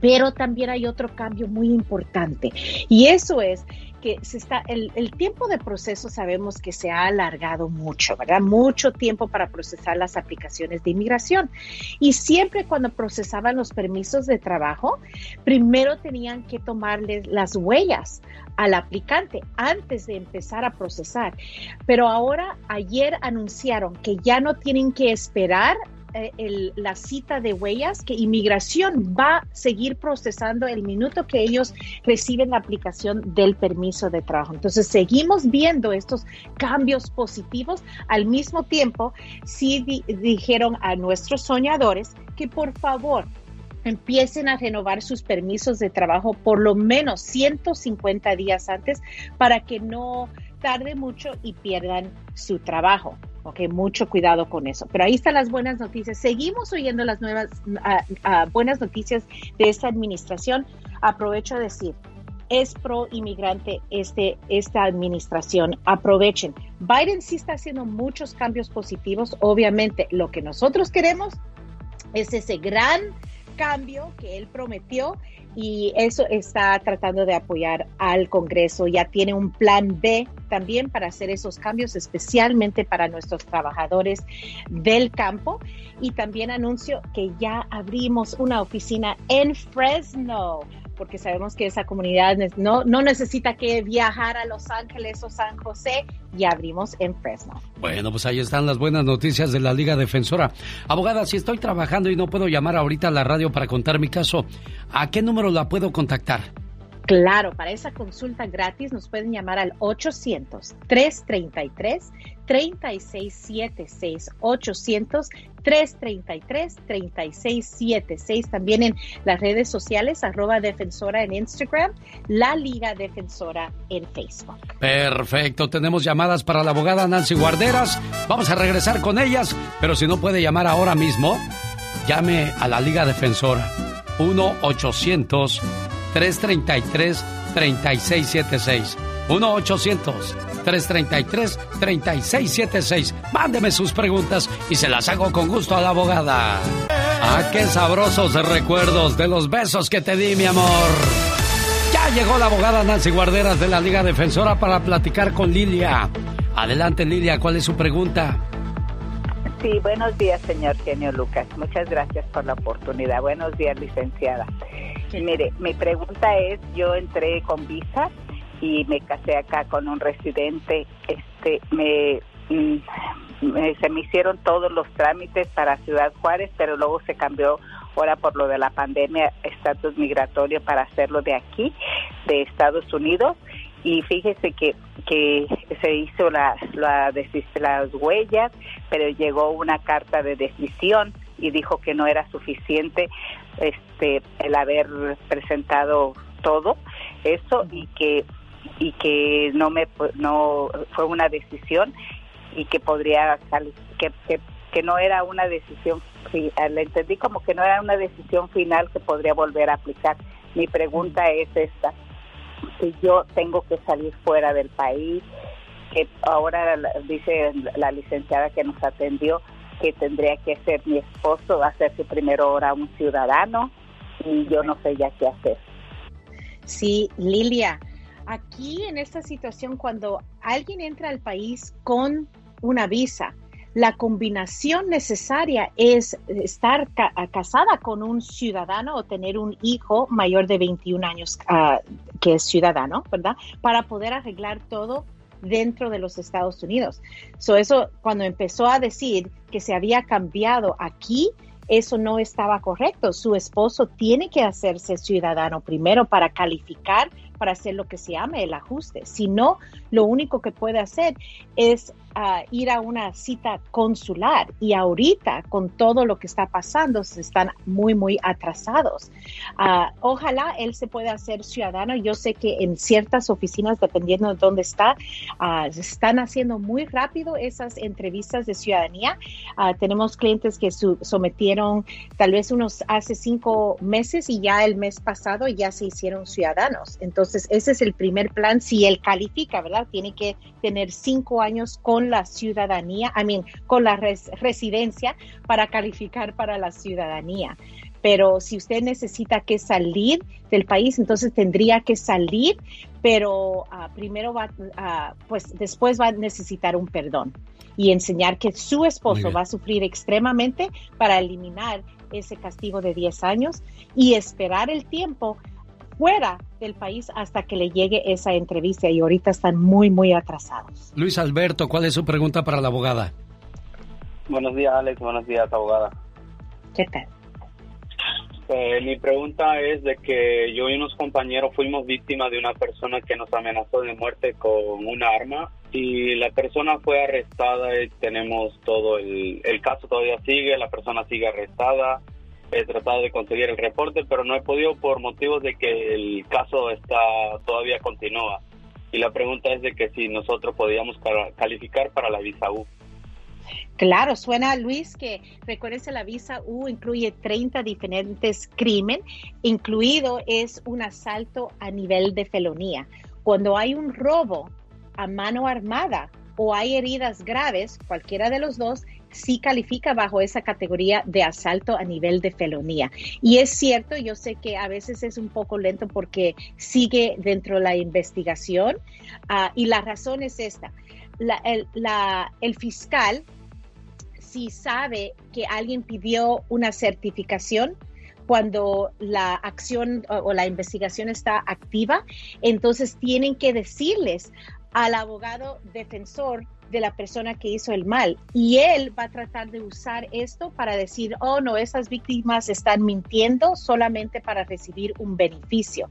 pero también hay otro cambio muy importante y eso es que se está, el, el, tiempo de proceso sabemos que se ha alargado mucho, ¿verdad? Mucho tiempo para procesar las aplicaciones de inmigración. Y siempre cuando procesaban los permisos de trabajo, primero tenían que tomarles las huellas al aplicante antes de empezar a procesar. Pero ahora, ayer anunciaron que ya no tienen que esperar eh, la cita de huellas que inmigración va a seguir procesando el minuto que ellos reciben la aplicación del permiso de trabajo. Entonces, seguimos viendo estos cambios positivos. Al mismo tiempo, sí di dijeron a nuestros soñadores que por favor empiecen a renovar sus permisos de trabajo por lo menos 150 días antes para que no tarde mucho y pierdan su trabajo. Ok, mucho cuidado con eso. Pero ahí están las buenas noticias. Seguimos oyendo las nuevas uh, buenas noticias de esta administración. Aprovecho a decir, es pro inmigrante este, esta administración. Aprovechen. Biden sí está haciendo muchos cambios positivos. Obviamente, lo que nosotros queremos es ese gran cambio que él prometió y eso está tratando de apoyar al Congreso. Ya tiene un plan B también para hacer esos cambios, especialmente para nuestros trabajadores del campo. Y también anuncio que ya abrimos una oficina en Fresno porque sabemos que esa comunidad no, no necesita que viajar a Los Ángeles o San José y abrimos en Fresno. Bueno, pues ahí están las buenas noticias de la Liga Defensora. Abogada, si estoy trabajando y no puedo llamar ahorita a la radio para contar mi caso, ¿a qué número la puedo contactar? Claro, para esa consulta gratis nos pueden llamar al 800-333-3676. 800-333-3676. También en las redes sociales, arroba defensora en Instagram, la Liga Defensora en Facebook. Perfecto, tenemos llamadas para la abogada Nancy Guarderas. Vamos a regresar con ellas, pero si no puede llamar ahora mismo, llame a la Liga Defensora. 1 800 333-3676. 333-3676. Mándeme sus preguntas y se las hago con gusto a la abogada. Ah, qué sabrosos recuerdos de los besos que te di, mi amor. Ya llegó la abogada Nancy Guarderas de la Liga Defensora para platicar con Lilia. Adelante, Lilia, ¿cuál es su pregunta? Sí, buenos días, señor Genio Lucas. Muchas gracias por la oportunidad. Buenos días, licenciada. Mire, mi pregunta es, yo entré con visa y me casé acá con un residente. Este, me, mm, se me hicieron todos los trámites para Ciudad Juárez, pero luego se cambió ahora por lo de la pandemia estatus migratorio para hacerlo de aquí, de Estados Unidos y fíjese que, que se hizo la, la, las huellas, pero llegó una carta de decisión y dijo que no era suficiente este el haber presentado todo eso y que y que no me no fue una decisión y que podría que, que, que no era una decisión le entendí como que no era una decisión final que podría volver a aplicar. Mi pregunta es esta si yo tengo que salir fuera del país, que ahora dice la licenciada que nos atendió que tendría que ser mi esposo, hacerse primero ahora un ciudadano y yo no sé ya qué hacer. Sí, Lilia, aquí en esta situación cuando alguien entra al país con una visa, la combinación necesaria es estar casada con un ciudadano o tener un hijo mayor de 21 años ah, que es ciudadano, ¿verdad? Para poder arreglar todo dentro de los Estados Unidos. So eso cuando empezó a decir que se había cambiado aquí, eso no estaba correcto. Su esposo tiene que hacerse ciudadano primero para calificar para hacer lo que se llama el ajuste. Si no, lo único que puede hacer es ir a una cita consular y ahorita con todo lo que está pasando se están muy muy atrasados. Ah, ojalá él se pueda hacer ciudadano. Yo sé que en ciertas oficinas, dependiendo de dónde está, uh, están haciendo muy rápido esas entrevistas de ciudadanía. Ah, tenemos clientes que sometieron tal vez unos hace cinco meses y ya el mes pasado ya se hicieron ciudadanos. Entonces ese es el primer plan. Si él califica, ¿verdad? Tiene que tener cinco años con la ciudadanía, I mean, con la residencia para calificar para la ciudadanía. Pero si usted necesita que salir del país, entonces tendría que salir, pero ah, primero va, uh, pues después va a necesitar un perdón y enseñar que su esposo va a sufrir extremadamente para eliminar ese castigo de 10 años y esperar el tiempo fuera del país hasta que le llegue esa entrevista y ahorita están muy, muy atrasados. Luis Alberto, ¿cuál es su pregunta para la abogada? Buenos días, Alex. Buenos días, abogada. ¿Qué tal? Eh, mi pregunta es de que yo y unos compañeros fuimos víctimas de una persona que nos amenazó de muerte con un arma y la persona fue arrestada y tenemos todo el, el caso todavía sigue, la persona sigue arrestada he tratado de conseguir el reporte, pero no he podido por motivos de que el caso está todavía continúa. Y la pregunta es de que si nosotros podíamos calificar para la visa U. Claro, suena Luis que recuérdese la visa U incluye 30 diferentes crímenes, incluido es un asalto a nivel de felonía. Cuando hay un robo a mano armada o hay heridas graves, cualquiera de los dos, sí califica bajo esa categoría de asalto a nivel de felonía. Y es cierto, yo sé que a veces es un poco lento porque sigue dentro de la investigación ah, y la razón es esta. el, fiscal, si sabe que alguien pidió una certificación, cuando la acción o, la investigación está activa, entonces tienen que decirles al abogado defensor de la persona que hizo el mal. Y él va a tratar de usar esto para decir, oh no, esas víctimas están mintiendo solamente para recibir un beneficio.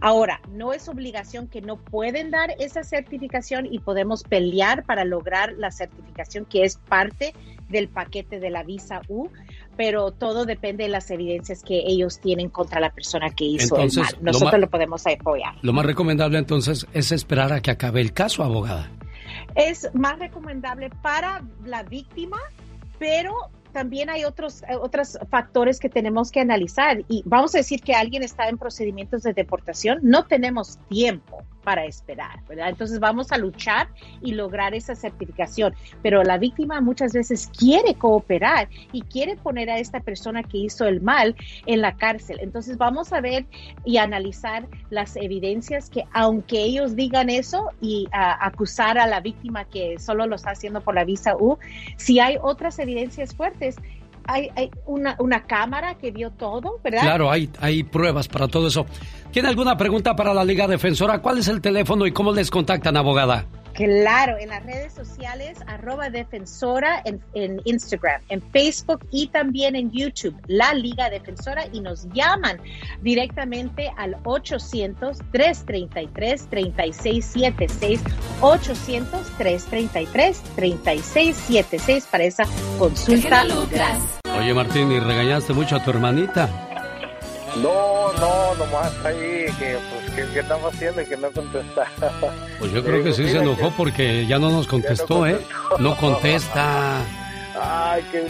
Ahora, no es obligación que no pueden dar esa certificación y podemos pelear para lograr la certificación que es parte del paquete de la visa U, pero todo depende de las evidencias que ellos tienen contra la persona que hizo el mal. Nosotros lo podemos apoyar. Lo más recomendable entonces es esperar a que acabe el caso, abogada es más recomendable para la víctima, pero también hay otros, eh, otros factores que tenemos que analizar. Y vamos a decir que alguien está en procedimientos de deportación, no tenemos tiempo para esperar, ¿verdad? Entonces vamos a luchar y lograr esa certificación, pero la víctima muchas veces quiere cooperar y quiere poner a esta persona que hizo el mal en la cárcel. Entonces vamos a ver y analizar las evidencias que aunque ellos digan eso y acusar a la víctima que solo lo está haciendo por la visa U, si hay otras evidencias fuertes, hay, hay una, una, cámara que vio todo, ¿verdad? Claro, hay, hay pruebas para todo eso. ¿Tiene alguna pregunta para la Liga Defensora? ¿Cuál es el teléfono y cómo les contactan, abogada? Claro, en las redes sociales, arroba defensora en, en, Instagram, en Facebook y también en YouTube, la Liga Defensora, y nos llaman directamente al 800-333-3676, 800-333-3676 para esa consulta. Oye Martín, ¿y regañaste mucho a tu hermanita? No, no, nomás ahí que pues que, que estamos haciendo y que no contesta. Pues yo creo que sí se enojó porque ya no nos contestó, ¿eh? No contesta. Ay, qué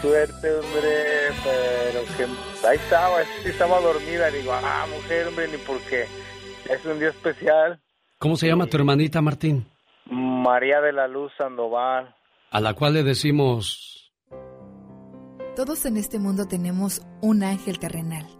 suerte, hombre, pero que ahí estaba, sí estaba dormida, digo, ah, mujer, hombre, ni por qué. Es un día especial. ¿Cómo se llama tu hermanita, Martín? María de la Luz Sandoval. A la cual le decimos... Todos en este mundo tenemos un ángel terrenal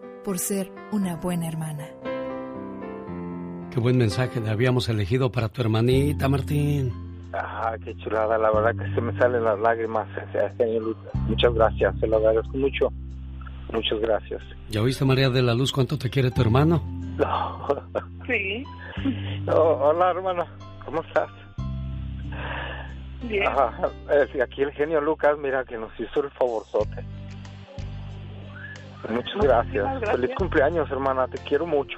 por ser una buena hermana. Qué buen mensaje le habíamos elegido para tu hermanita, Martín. Ah, qué chulada, la verdad que se me salen las lágrimas. Muchas gracias, se lo agradezco mucho. Muchas gracias. ¿Ya oíste, María de la Luz, cuánto te quiere tu hermano? No. (laughs) Sí. hola, hermano, ¿cómo estás? Bien. Ajá, aquí el genio Lucas, mira que nos hizo el favorzote. Muchas gracias. gracias. Feliz cumpleaños, hermana. Te quiero mucho.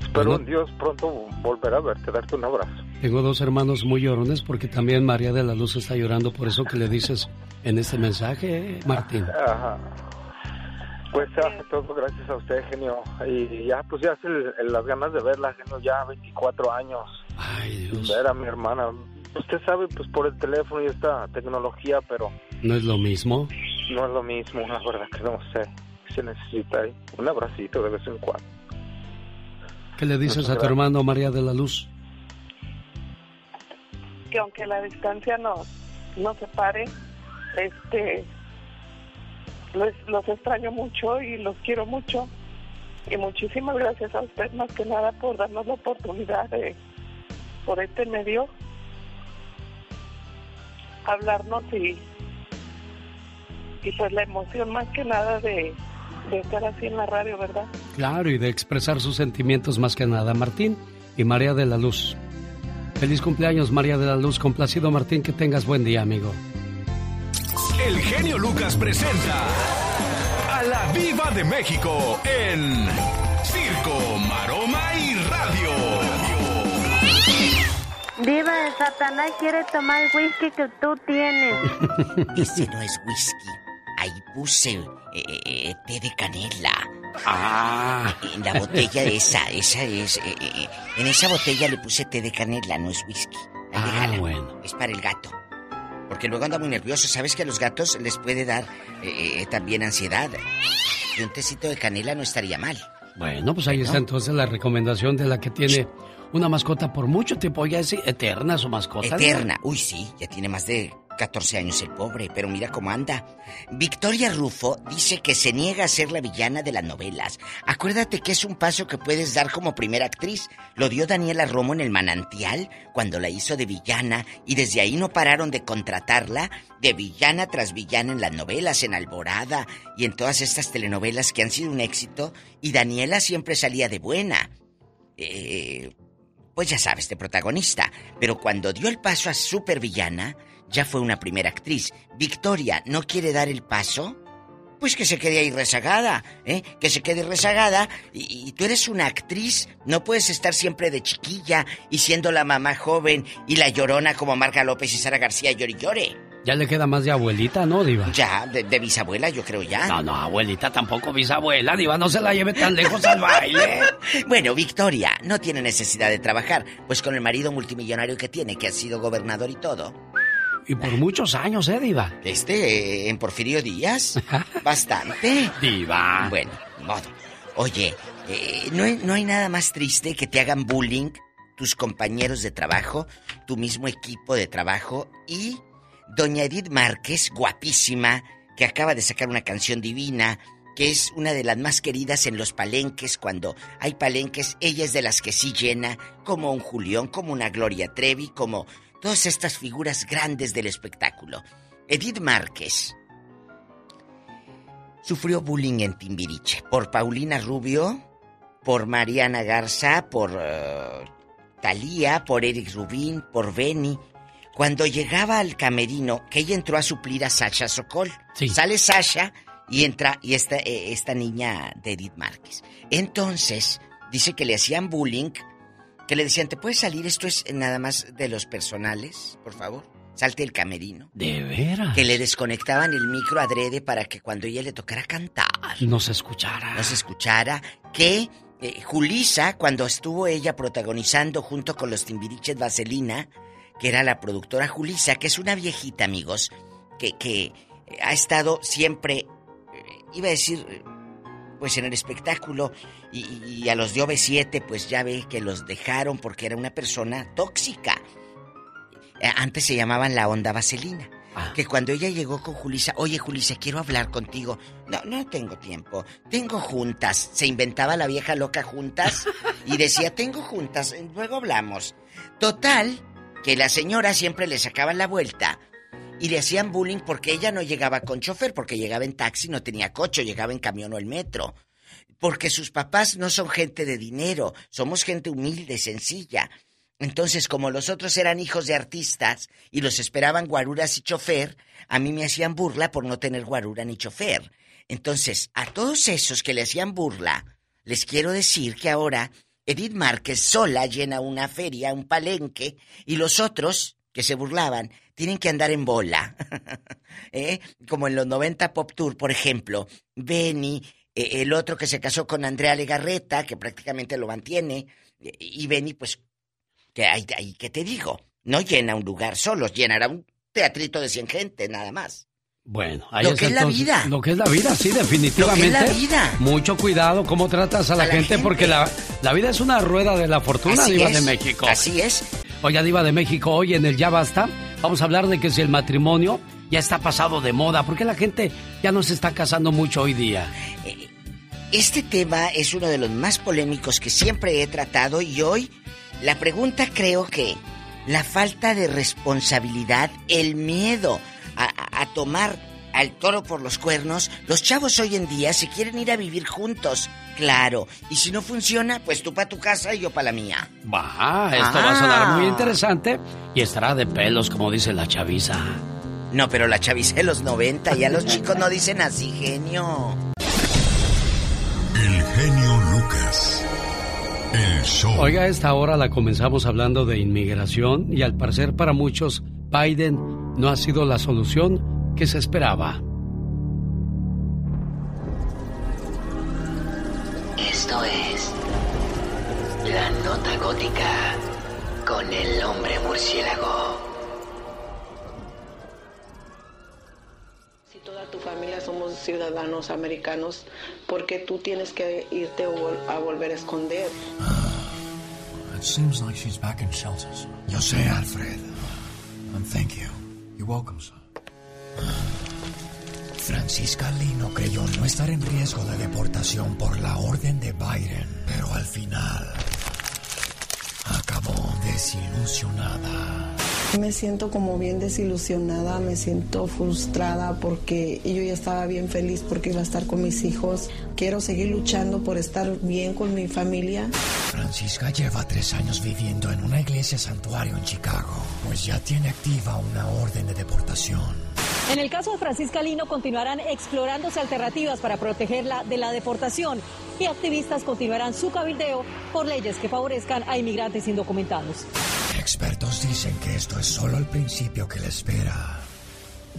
Espero Bueno. en Dios pronto volver a verte, darte un abrazo. Tengo dos hermanos muy llorones porque también María de la Luz está llorando por eso que le dices en este mensaje, Martín. Ajá. Pues ah, todo gracias a usted, genio. Y ya, pues ya hace el- el- las ganas de verla, genio, ya 24 años. Ay, Dios. Ver a mi hermana. Usted sabe, pues por el teléfono y esta tecnología, pero ¿No es lo mismo? no es lo mismo, la verdad que no sé. Se necesita un abracito de vez en cuando. ¿Qué le dices Muchas a tu gracias. hermano María de la Luz? que aunque la distancia nos, nos separe, este, los, los extraño mucho y los quiero mucho. Y muchísimas gracias a usted más que nada por darnos la oportunidad de, por este medio, hablarnos y, y pues la emoción más que nada de, de estar así en la radio, ¿verdad? Claro, y de expresar sus sentimientos más que nada. Martín y María de la Luz. Feliz cumpleaños, María de la Luz. Complacido, Martín, que tengas buen día, amigo. El genio Lucas presenta a la Viva de México en Circo, Maroma y Radio. Diva de Satanás quiere tomar el whisky que tú tienes. (laughs) Ese no es whisky. Ahí puse eh, eh, té de canela. Ah. En la botella (laughs) esa, esa es. eh, eh, en esa botella le puse té de canela, no es whisky. Ahí Ah, déjala. bueno. Es para el gato. Porque luego anda muy nervioso. ¿Sabes que a los gatos les puede dar eh, eh, también ansiedad? Y un tecito de canela no estaría mal. Bueno, pues ahí está entonces la recomendación de la que tiene una mascota por mucho tiempo. Ya es eterna su mascota. Eterna. Uy, sí, ya tiene más de 14 años el pobre, pero mira cómo anda. Victoria Rufo dice que se niega a ser la villana de las novelas. Acuérdate que es un paso que puedes dar como primera actriz. Lo dio Daniela Romo en El Manantial cuando la hizo de villana y desde ahí no pararon de contratarla de villana tras villana en las novelas, en Alborada y en todas estas telenovelas que han sido un éxito y Daniela siempre salía de buena. Eh, pues ya sabes, de protagonista. Pero cuando dio el paso a supervillana, ya fue una primera actriz. Victoria no quiere dar el paso Pues que se quede ahí rezagada, ¿eh? Que se quede rezagada. Y, tú eres una actriz, no puedes estar siempre de chiquilla y siendo la mamá joven y la llorona como Marga López y Sara García llore y llore. Ya le queda más de abuelita, ¿no, Diva? Ya, de, de bisabuela, yo creo ya. No, no, abuelita tampoco bisabuela, Diva, no se la lleve tan lejos al baile. (laughs) Bueno, Victoria no tiene necesidad de trabajar, pues con el marido multimillonario que tiene, que ha sido gobernador y todo. Y por muchos años, ¿eh, Diva? Este, eh, en Porfirio Díaz, (laughs) bastante. Diva. Bueno, modo. Oye, eh, ¿no, hay, no hay nada más triste que te hagan bullying tus compañeros de trabajo, tu mismo equipo de trabajo y doña Edith Márquez, guapísima, que acaba de sacar una canción divina, que es una de las más queridas en los palenques. Cuando hay palenques, ella es de las que sí llena, como un Julián, como una Gloria Trevi, como todas estas figuras grandes del espectáculo. Edith Márquez sufrió bullying en Timbiriche por Paulina Rubio, por Mariana Garza, por uh, Talía, por Eric Rubín, por Benny. Cuando llegaba al camerino, que ella entró a suplir a Sasha Sokol. Sale Sasha y entra y esta, eh, esta niña de Edith Márquez. Entonces, dice que le hacían bullying, que le decían, ¿te puedes salir? Esto es nada más de los personales, por favor. Salte el camerino. ¿De veras? Que le desconectaban el micro adrede para que cuando ella le tocara cantar, No se escuchara. no se escuchara. Que eh, Julisa, cuando estuvo ella protagonizando junto con los Timbiriches Vaselina, que era la productora Julisa, que es una viejita, amigos, que, que ha estado siempre, eh, iba a decir, pues en el espectáculo, y, y a los de OV7, pues ya ve que los dejaron porque era una persona tóxica. Eh, Antes se llamaban la onda vaselina. Que cuando ella llegó con Julisa, oye Julisa, quiero hablar contigo. No, no tengo tiempo. Tengo juntas. Se inventaba la vieja loca juntas y decía, tengo juntas, luego hablamos. Total, que la señora siempre le sacaban la vuelta y le hacían bullying porque ella no llegaba con chofer, porque llegaba en taxi, no tenía coche, llegaba en camión o el metro. Porque sus papás no son gente de dinero, somos gente humilde, sencilla. Entonces, como los otros eran hijos de artistas y los esperaban guaruras y chofer, a mí me hacían burla por no tener guarura ni chofer. Entonces, a todos esos que le hacían burla, les quiero decir que ahora Edith Márquez sola llena una feria, un palenque, y los otros que se burlaban tienen que andar en bola. (laughs) ¿Eh? Como en los 90 Pop Tour, por ejemplo, Benny, eh, el otro que se casó con Andrea Legarreta, que prácticamente lo mantiene, y Benny, pues que ahí que te digo, no llena un lugar solo, llenará un teatrito de 100 gente, nada más. Bueno, ahí Lo que es la vida. Lo que es la vida, sí, definitivamente. Lo que es la vida. Mucho cuidado cómo tratas a la, A la gente, gente. porque la, la vida es una rueda de la fortuna, Así Diva es, de México. así es. Oye, Diva de México, hoy en el Ya Basta, vamos a hablar de que si el matrimonio ya está pasado de moda, porque la gente ya no se está casando mucho hoy día. Este tema es uno de los más polémicos que siempre he tratado y hoy la pregunta creo que la falta de responsabilidad, el miedo a, tomar al toro por los cuernos, los chavos hoy en día se quieren ir a vivir juntos, claro, y si no funciona, pues tú para tu casa y yo para la mía. Va, esto va a sonar Ah. muy interesante y estará de pelos, como dice la chaviza. No, pero la chaviza de los 90, ya los chicos no dicen así, genio. El genio Lucas. El show. Oiga, a esta hora la comenzamos hablando de inmigración y al parecer para muchos Biden no ha sido la solución que se esperaba. Esto es La Nota Gótica con el hombre murciélago. Si toda tu familia somos ciudadanos americanos, ¿por qué tú tienes que irte a volver a esconder? It seems like she's back in shelters. Yo sé, Alfred. And thank you. Francisca Lino creyó no estar en riesgo de deportación por la orden de Biden, pero al final acabó desilusionada. Me siento como bien desilusionada, me siento frustrada porque yo ya estaba bien feliz porque iba a estar con mis hijos. Quiero seguir luchando por estar bien con mi familia. Francisca lleva tres años viviendo en una iglesia santuario en Chicago, pues ya tiene activa una orden de deportación. En el caso de Francisca Lino continuarán explorándose alternativas para protegerla de la deportación y activistas continuarán su cabildeo por leyes que favorezcan a inmigrantes indocumentados. Expertos dicen que esto es solo el principio que le espera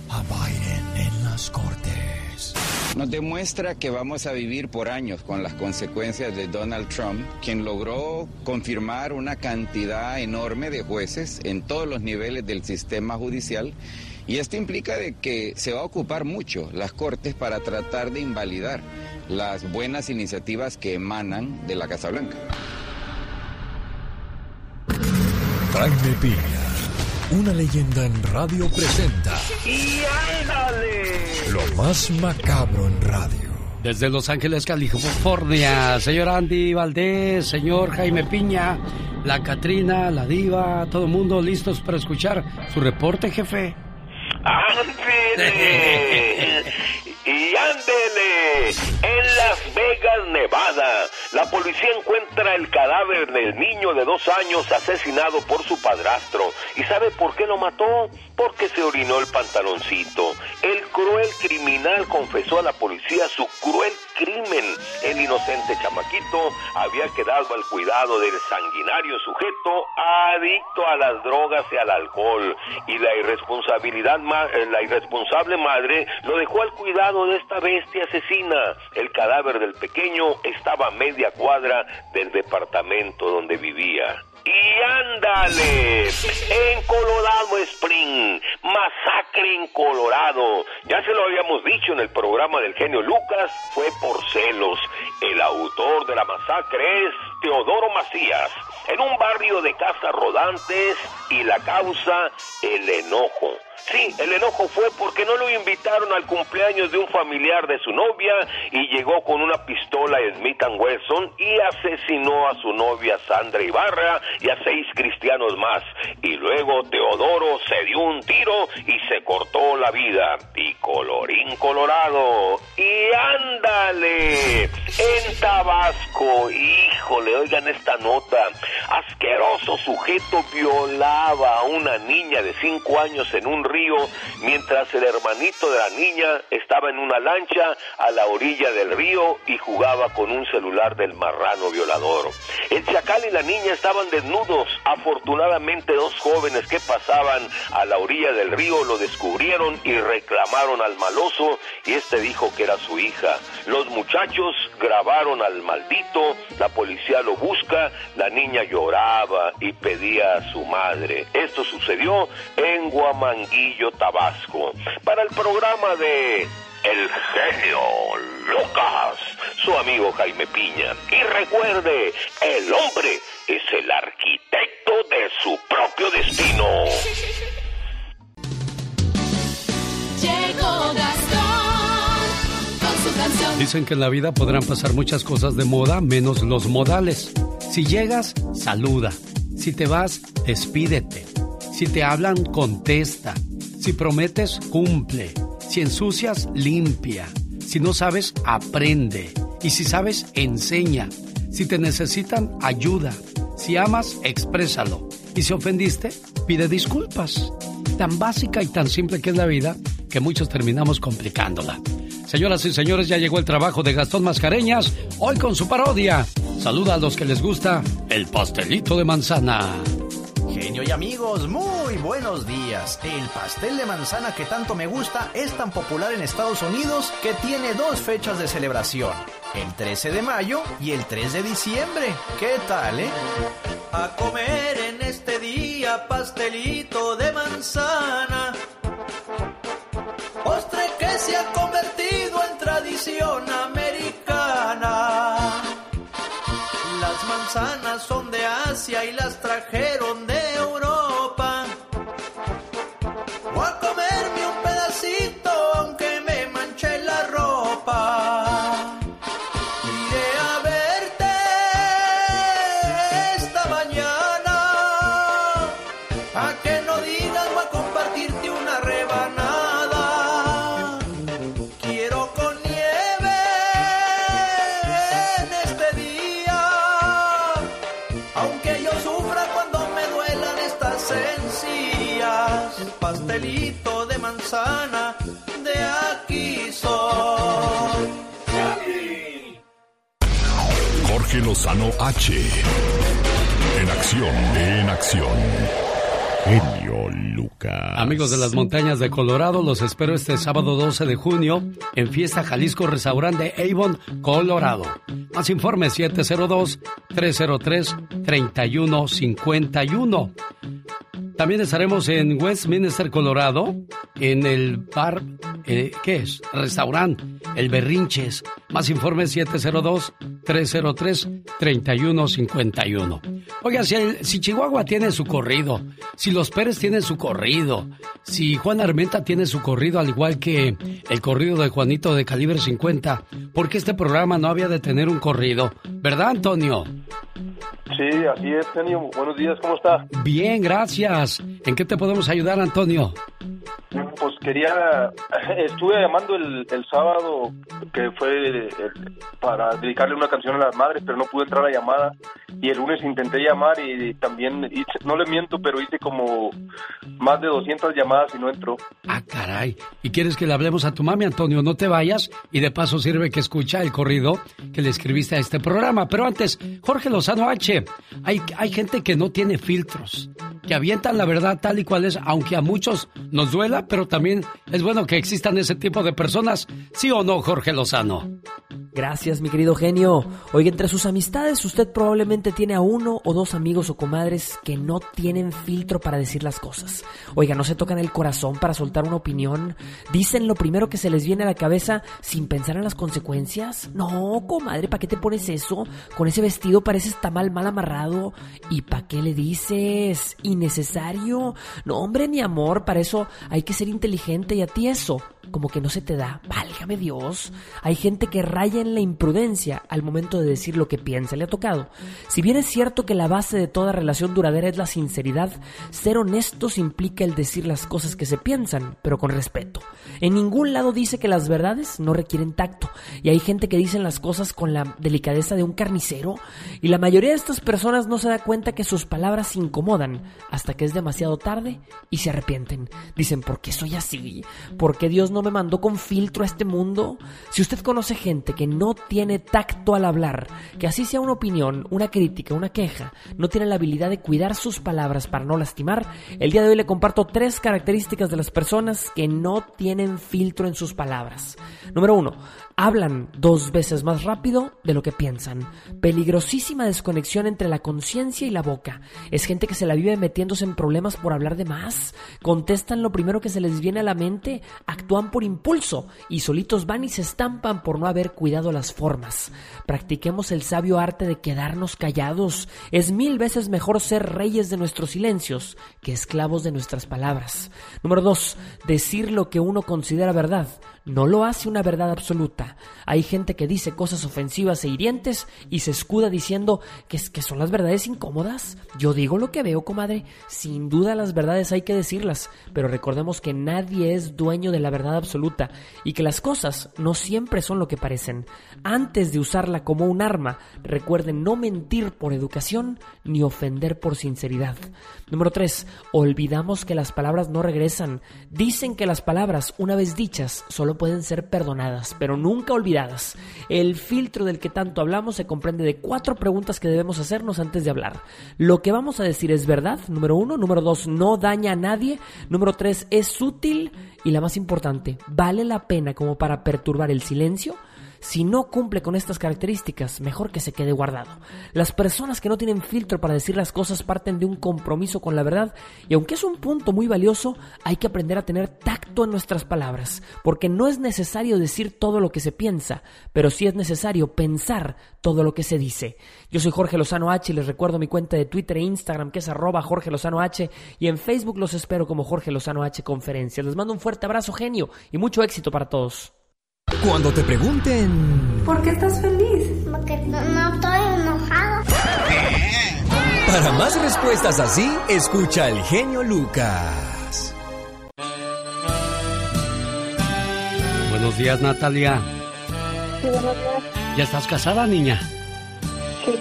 a Biden en las Cortes. Nos demuestra que vamos a vivir por años con las consecuencias de Donald Trump, quien logró confirmar una cantidad enorme de jueces en todos los niveles del sistema judicial. Y esto implica de que se va a ocupar mucho las Cortes para tratar de invalidar las buenas iniciativas que emanan de la Casa Blanca. Jaime Piña, una leyenda en radio presenta ¡Y ándale! lo más macabro en radio. Desde Los Ángeles, California, señor Andy Valdés, señor Jaime Piña, la Catrina, la Diva, todo el mundo listos para escuchar su reporte, jefe. ¡Ándele! (laughs) ¡Y ándele! En Las Vegas, Nevada, la policía encuentra el cadáver del niño de dos años asesinado por su padrastro. ¿Y sabe por qué lo mató? Porque se orinó el pantaloncito. El cruel criminal confesó a la policía su cruel crimen. El inocente chamaquito había quedado al cuidado del sanguinario sujeto adicto a las drogas y al alcohol. Y la irresponsabilidad eh, la irresponsable madre lo dejó al cuidado de esta bestia asesina. El cadáver del pequeño estaba a media cuadra del departamento donde vivía. Y ándale, en Colorado Spring, masacre en Colorado. Ya se lo habíamos dicho en el programa del genio Lucas, fue por celos. El autor de la masacre es Teodoro Macías, en un barrio de casas rodantes y la causa, el enojo. Sí, el enojo fue porque no lo invitaron al cumpleaños de un familiar de su novia y llegó con una pistola Smith Wesson y asesinó a su novia Sandra Ibarra y a seis cristianos más. Y luego Teodoro se dio un tiro y se cortó la vida. Y colorín colorado. Y ándale. En Tabasco, híjole, oigan esta nota. Asqueroso sujeto violaba a una niña de cinco años en un río mientras el hermanito de la niña estaba en una lancha a la orilla del río y jugaba con un celular del marrano violador. El chacal y la niña estaban desnudos. Afortunadamente dos jóvenes que pasaban a la orilla del río lo descubrieron y reclamaron al maloso y este dijo que era su hija. Los muchachos grabaron al maldito, la policía lo busca, la niña lloraba y pedía a su madre. Esto sucedió en Tabasco. Para el programa de El genio Lucas, su amigo Jaime Piña. Y recuerde, el hombre es el arquitecto de su propio destino. Llegó Gastón con su canción. Dicen que en la vida podrán pasar muchas cosas de moda, menos los modales. Si llegas, saluda. Si te vas, despídete. Si te hablan, contesta. Si prometes, cumple. Si ensucias, limpia. Si no sabes, aprende. Y si sabes, enseña. Si te necesitan, ayuda. Si amas, exprésalo. Y si ofendiste, pide disculpas. Tan básica y tan simple que es la vida que muchos terminamos complicándola. Señoras y señores, ya llegó el trabajo de Gastón Mascareñas, hoy con su parodia. Saluda a los que les gusta el pastelito de manzana. Genio y amigos, muy buenos días. El pastel de manzana que tanto me gusta es tan popular en Estados Unidos que tiene dos fechas de celebración, el 13 de mayo y el 3 de diciembre. ¿Qué tal, eh? A comer en este día pastelito de manzana. Postre que se ha convertido en tradición americana. Las manzanas son de Asia y las trajeron Jorge Lozano H. En acción, en acción. Genio Lucas. Amigos de las montañas de Colorado, los espero este sábado 12 de junio en Fiesta Jalisco Restaurante Avon, Colorado. Más informes 702-303-3151. También estaremos en Westminster, Colorado, en el bar, eh, ¿qué es? Restaurante El Berrinches. Más informes 702-303-3151. Oiga, si, el- si Chihuahua tiene su corrido, si los Pérez tienen su corrido, si Juan Armenta tiene su corrido, al igual que el corrido de Juanito de calibre 50, ¿por qué este programa no había de tener un corrido? ¿Verdad, Antonio? Sí, así es, genio. Buenos días, ¿cómo está? Bien, gracias. ¿En qué te podemos ayudar, Antonio? Quería, (laughs) estuve llamando el, el sábado, que fue el- para dedicarle una canción a las madres, pero no pude entrar a la llamada. Y el lunes intenté llamar y también, hice- no le miento, pero hice como más de 200 llamadas y no entró. Ah, caray. ¿Y quieres que le hablemos a tu mami, Antonio? No te vayas y de paso sirve que escucha el corrido que le escribiste a este programa. Pero antes, Jorge Lozano H. Hay, hay gente que no tiene filtros, que avientan la verdad tal y cual es, aunque a muchos nos duela, pero también es bueno que existan ese tipo de personas. ¿Sí o no, Jorge Lozano? Gracias, mi querido genio. Oiga, entre sus amistades usted probablemente tiene a uno o dos amigos o comadres que no tienen filtro para decir las cosas. Oiga, no se tocan el corazón para soltar una opinión. Dicen lo primero que se les viene a la cabeza sin pensar en las consecuencias. No, comadre, ¿para qué te pones eso? Con ese vestido pareces tamal mal amarrado. ¿Y para qué le dices? Innecesario. No, hombre, mi amor, para eso hay que ser inteligente y a ti eso como que no se te da. Válgame Dios. Hay gente que raya en la imprudencia al momento de decir lo que piensa. Le ha tocado. Si bien es cierto que la base de toda relación duradera es la sinceridad, ser honestos implica el decir las cosas que se piensan, pero con respeto. En ningún lado dice que las verdades no requieren tacto. Y hay gente que dicen las cosas con la delicadeza de un carnicero. Y la mayoría de estas personas no se da cuenta que sus palabras incomodan hasta que es demasiado tarde y se arrepienten. Dicen, ¿por qué soy así? ¿Por qué Dios no me mandó con filtro a este mundo? Si usted conoce gente que no tiene tacto al hablar, que así sea una opinión, una crítica, una queja, no tiene la habilidad de cuidar sus palabras para no lastimar, el día de hoy le comparto tres características de las personas que no tienen filtro en sus palabras. Número uno, hablan dos veces más rápido de lo que piensan. Peligrosísima desconexión entre la conciencia y la boca. Es gente que se la vive metiéndose en problemas por hablar de más. Contestan lo primero que se les viene a la mente, actúan por impulso y solitos van y se estampan por no haber cuidado las formas. Practiquemos el sabio arte de quedarnos callados. Es mil veces mejor ser reyes de nuestros silencios que esclavos de nuestras palabras. Número dos, decir lo que uno considera verdad no lo hace una verdad absoluta. Hay gente que dice cosas ofensivas e hirientes y se escuda diciendo que, que son las verdades incómodas. Yo digo lo que veo, comadre. Sin duda las verdades hay que decirlas, pero recordemos que nadie es dueño de la verdad absoluta y que las cosas no siempre son lo que parecen. Antes de usarla como un arma, recuerden no mentir por educación ni ofender por sinceridad. Número 3. Olvidamos que las palabras no regresan. Dicen que las palabras, una vez dichas, solo pueden ser perdonadas, pero nunca olvidadas. El filtro del que tanto hablamos se comprende de cuatro preguntas que debemos hacernos antes de hablar. Lo que vamos a decir es verdad, número uno. Número dos, no daña a nadie. Número tres, es útil. Y la más importante, ¿vale la pena como para perturbar el silencio? Si no cumple con estas características, mejor que se quede guardado. Las personas que no tienen filtro para decir las cosas parten de un compromiso con la verdad y aunque es un punto muy valioso, hay que aprender a tener tacto en nuestras palabras, porque no es necesario decir todo lo que se piensa, pero sí es necesario pensar todo lo que se dice. Yo soy Jorge Lozano H y les recuerdo mi cuenta de Twitter e Instagram que es arroba Jorge Lozano H y en Facebook los espero como Jorge Lozano H Conferencias. Les mando un fuerte abrazo genio y mucho éxito para todos. Cuando te pregunten ¿Por qué estás feliz? Porque no, no estoy enojado. para más respuestas así, escucha al genio Lucas. Buenos días, Natalia. Sí, buenos días. ¿Ya estás casada, niña? Sí.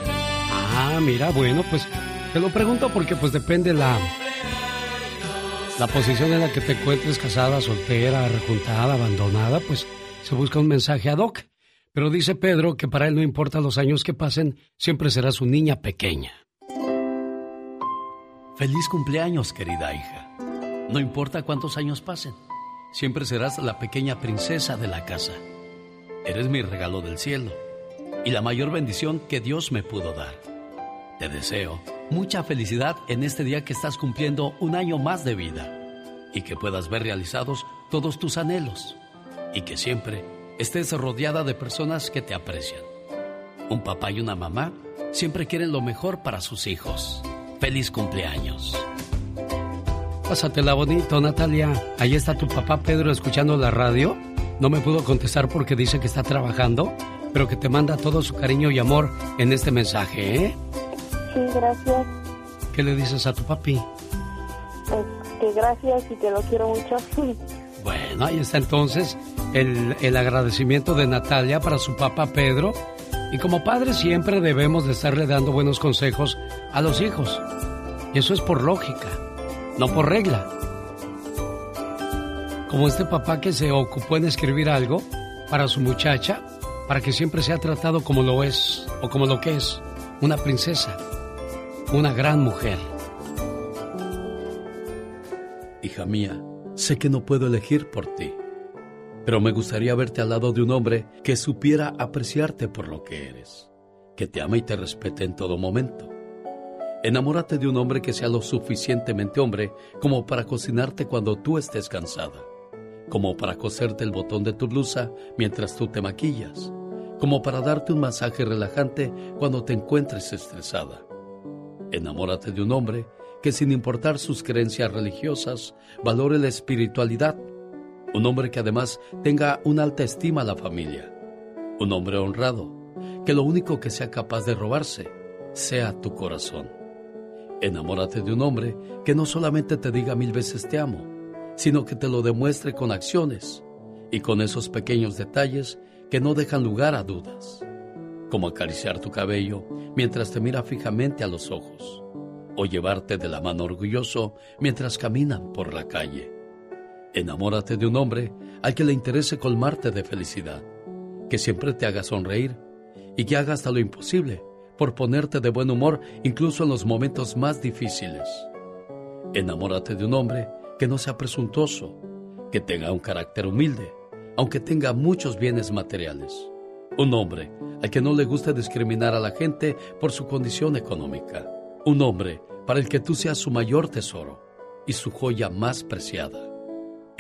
Ah, mira, bueno, pues te lo pregunto porque pues depende la la posición en la que te encuentres casada, soltera, rejuntada, abandonada, pues se busca un mensaje ad hoc. Pero dice Pedro que para él no importa los años que pasen, siempre serás su niña pequeña. Feliz cumpleaños, querida hija. No importa cuántos años pasen, siempre serás la pequeña princesa de la casa. Eres mi regalo del cielo y la mayor bendición que Dios me pudo dar. Te deseo mucha felicidad en este día que estás cumpliendo un año más de vida y que puedas ver realizados todos tus anhelos y que siempre estés rodeada de personas que te aprecian. Un papá y una mamá siempre quieren lo mejor para sus hijos. Feliz cumpleaños. Pásatela bonito, Natalia. Ahí está tu papá Pedro escuchando la radio. No me pudo contestar porque dice que está trabajando, pero que te manda todo su cariño y amor en este mensaje, ¿eh? Sí, gracias. ¿Qué le dices a tu papi? Pues que gracias y te lo quiero mucho. (laughs) Bueno, ahí está entonces el, el agradecimiento de Natalia para su papá Pedro. Y como padres siempre debemos de estarle dando buenos consejos a los hijos. Y eso es por lógica, no por regla. Como este papá que se ocupó en escribir algo para su muchacha, para que siempre sea tratado como lo es o como lo que es, una princesa, una gran mujer. Hija mía, sé que no puedo elegir por ti, pero me gustaría verte al lado de un hombre que supiera apreciarte por lo que eres, que te ama y te respete en todo momento. Enamórate de un hombre que sea lo suficientemente hombre como para cocinarte cuando tú estés cansada, como para coserte el botón de tu blusa mientras tú te maquillas, como para darte un masaje relajante cuando te encuentres estresada. Enamórate de un hombre que sin importar sus creencias religiosas, valore la espiritualidad. Un hombre que además tenga una alta estima a la familia. Un hombre honrado, que lo único que sea capaz de robarse sea tu corazón. Enamórate de un hombre que no solamente te diga mil veces te amo, sino que te lo demuestre con acciones y con esos pequeños detalles que no dejan lugar a dudas, como acariciar tu cabello mientras te mira fijamente a los ojos o llevarte de la mano orgulloso mientras caminan por la calle. Enamórate de un hombre al que le interese colmarte de felicidad, que siempre te haga sonreír y que haga hasta lo imposible por ponerte de buen humor incluso en los momentos más difíciles. Enamórate de un hombre que no sea presuntuoso, que tenga un carácter humilde, aunque tenga muchos bienes materiales. Un hombre al que no le guste discriminar a la gente por su condición económica un hombre para el que tú seas su mayor tesoro y su joya más preciada.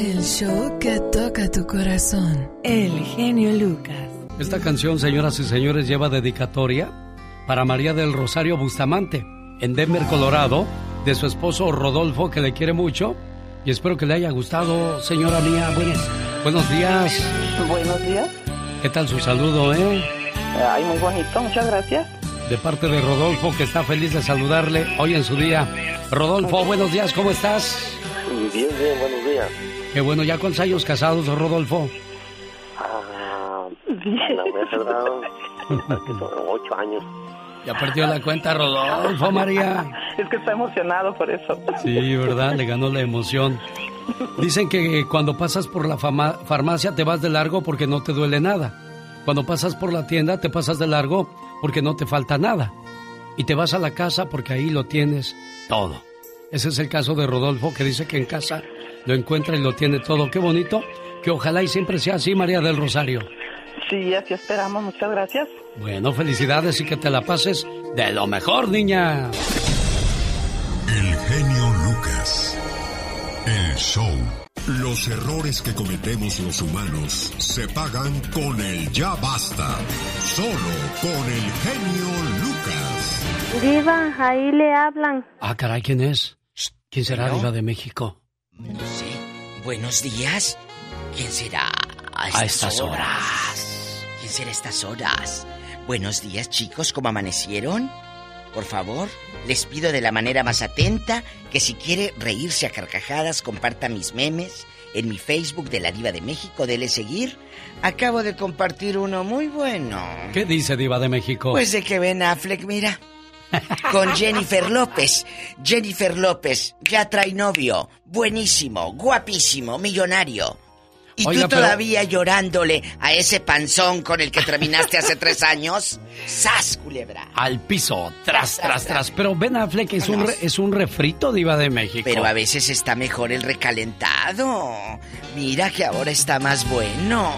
El show que toca tu corazón. El genio Lucas. Esta canción, señoras y señores, lleva dedicatoria para María del Rosario Bustamante, en Denver, Colorado, de su esposo Rodolfo, que le quiere mucho. Y espero que le haya gustado, señora mía. Buenos, buenos días. Buenos días. ¿Qué tal su saludo, eh? Ay, muy bonito, muchas gracias. De parte de Rodolfo, que está feliz de saludarle hoy en su día. Rodolfo, buenos días, ¿cómo estás? Bien, bien, buenos días. Qué bueno, ¿ya cuántos años casados, Rodolfo? Ah, no me he cerrado. ocho años. Ya perdió la cuenta Rodolfo, María. Es que está emocionado por eso. Sí, ¿verdad? Le ganó la emoción. Dicen que cuando pasas por la farmacia te vas de largo porque no te duele nada. Cuando pasas por la tienda te pasas de largo porque no te falta nada. Y te vas a la casa porque ahí lo tienes todo. Ese es el caso de Rodolfo que dice que en casa lo encuentra y lo tiene todo. Qué bonito. Que ojalá y siempre sea así, María del Rosario. Sí, así esperamos. Muchas gracias. Bueno, felicidades y que te la pases de lo mejor, niña. El genio Lucas. El show. Los errores que cometemos los humanos se pagan con el ya basta. Solo con el genio Lucas. Diva, ahí le hablan. Ah, caray, ¿quién es? ¿Quién será Diva de México? No sé. Buenos días. ¿Quién será a estas, A estas horas? ¿Quién será a estas horas? Buenos días, chicos. ¿Cómo amanecieron? Por favor, les pido de la manera más atenta que si quiere reírse a carcajadas, comparta mis memes en mi Facebook de la Diva de México, dele seguir. Acabo de compartir uno muy bueno. ¿Qué dice Diva de México? Pues de que Ben Affleck, mira. Con Jennifer López. Jennifer López ya trae novio. Buenísimo, guapísimo, millonario. ¿Y Oiga, tú pero- todavía llorándole a ese panzón con el que terminaste hace tres años? ¡Sas, culebra! Al piso, tras, tras, tras. Pero Ben Affleck es un, re- es un refrito Diva de México. Pero a veces está mejor el recalentado. Mira que ahora está más bueno.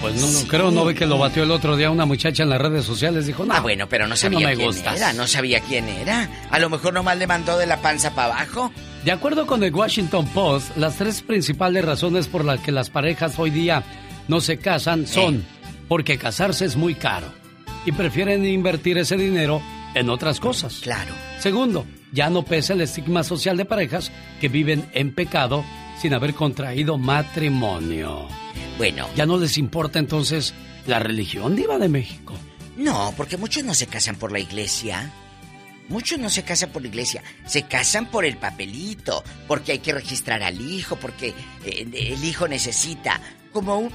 Pues no, no creo, no ve que lo batió el otro día una muchacha en las redes sociales. Dijo, no. Ah, bueno, pero no sabía no me quién gustas. era, no sabía quién era. A lo mejor nomás le mandó de la panza para abajo. De acuerdo con el Washington Post, las tres principales razones por las que las parejas hoy día no se casan son porque casarse es muy caro y prefieren invertir ese dinero en otras cosas. Claro. Segundo, ya no pesa el estigma social de parejas que viven en pecado sin haber contraído matrimonio. Bueno. Ya no les importa entonces la religión diva de México. No, porque muchos no se casan por la iglesia. Muchos no se casan por la iglesia, se casan por el papelito, porque hay que registrar al hijo, porque eh, el hijo necesita como un,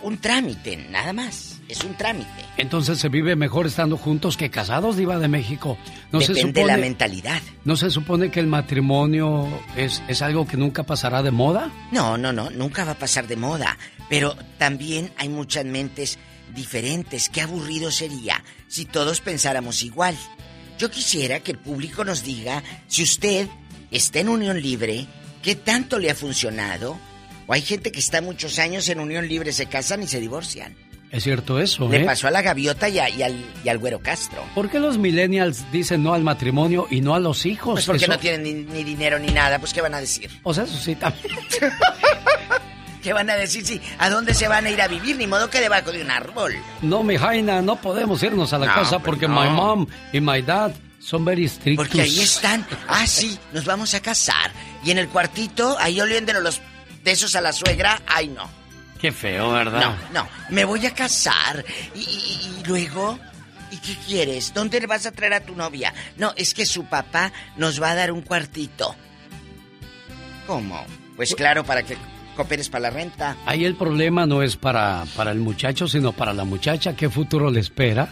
un trámite, nada más. Es un trámite. Entonces se vive mejor estando juntos que casados, diva de México. No se Depende de supone, la mentalidad. ¿No se supone que el matrimonio es, es algo que nunca pasará de moda? No, no, no, nunca va a pasar de moda. Pero también hay muchas mentes diferentes. Qué aburrido sería si todos pensáramos igual. Yo quisiera que el público nos diga si usted está en unión libre, qué tanto le ha funcionado. O hay gente que está muchos años en unión libre, se casan y se divorcian. Es cierto eso, Le ¿eh? pasó a la gaviota y, a- y al, y al güero Castro. ¿Por qué los millennials dicen no al matrimonio y no a los hijos? Pues porque Eso- no tienen ni, ni dinero ni nada, pues ¿qué van a decir? O sea, eso sí también. (laughs) ¿Qué van a decir si a dónde se van a ir a vivir? Ni modo que debajo de un árbol. No, mi Jaina, no podemos irnos a la No, casa pues porque no. my mom y my dad son very estrictos. Porque ahí están. Ah, sí, nos vamos a casar. Y en el cuartito, ahí oliéndolo los besos a la suegra. Ay, no. Qué feo, ¿verdad? No, no. Me voy a casar. Y, y- y luego. ¿Y qué quieres? ¿Dónde le vas a traer a tu novia? No, es que su papá nos va a dar un cuartito. ¿Cómo? Pues claro, para que cooperes para la renta. Ahí el problema no es para, para el muchacho, sino para la muchacha. ¿Qué futuro le espera?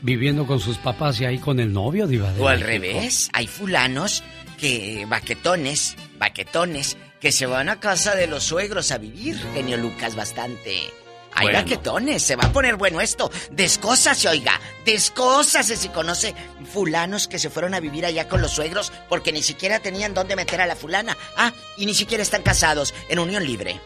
Viviendo con sus papás y ahí con el novio, Diva de O al México. revés, hay fulanos que, baquetones, baquetones, que se van a casa de los suegros a vivir, genio Lucas, bastante. Hay Bueno. se va a poner bueno esto. Descósase, oiga, descósase si conoce fulanos que se fueron a vivir allá con los suegros porque ni siquiera tenían dónde meter a la fulana. Ah, y ni siquiera están casados, en unión libre.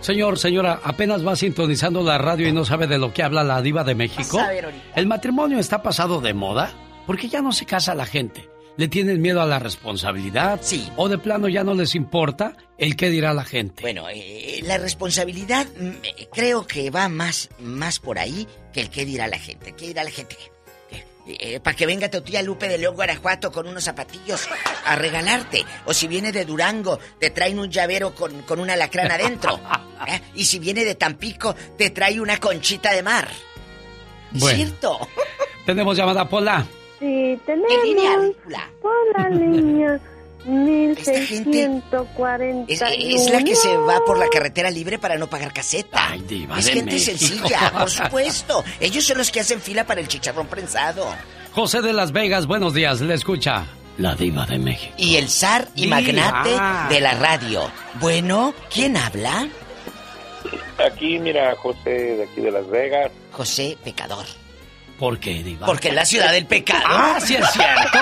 Señor, señora, apenas va sintonizando la radio y no sabe de lo que habla la diva de México. Vas a ver ahorita. ¿El matrimonio está pasado de moda? Porque ya no se casa la gente. ¿Le tienen miedo a la responsabilidad? Sí. ¿O de plano ya no les importa el qué dirá la gente? Bueno, eh, la responsabilidad mm, eh, creo que va más, más por ahí que el qué dirá la gente. ¿Qué dirá la gente? para que venga tu tía Lupe de León, Guanajuato, con unos zapatillos a regalarte. O si viene de Durango, te traen un llavero con, con una lacrana adentro. (laughs) ¿Eh? Y si viene de Tampico, te trae una conchita de mar. ¿Es Bueno. cierto? (laughs) Tenemos llamada Pola. Sí, línea tenemos por la (laughs) línea 1641. Es, es la que se va por la carretera libre para no pagar caseta. diva es de gente México. sencilla, por supuesto. Ellos son los que hacen fila para el chicharrón prensado. José de Las Vegas, buenos días. Le escucha la diva de México. Y el zar y Diva. magnate de la radio. Bueno, ¿quién habla? Aquí, mira, José de aquí de Las Vegas. José Pecador. ¿Por qué, diva? Porque es la ciudad del pecado. Ah, sí es cierto.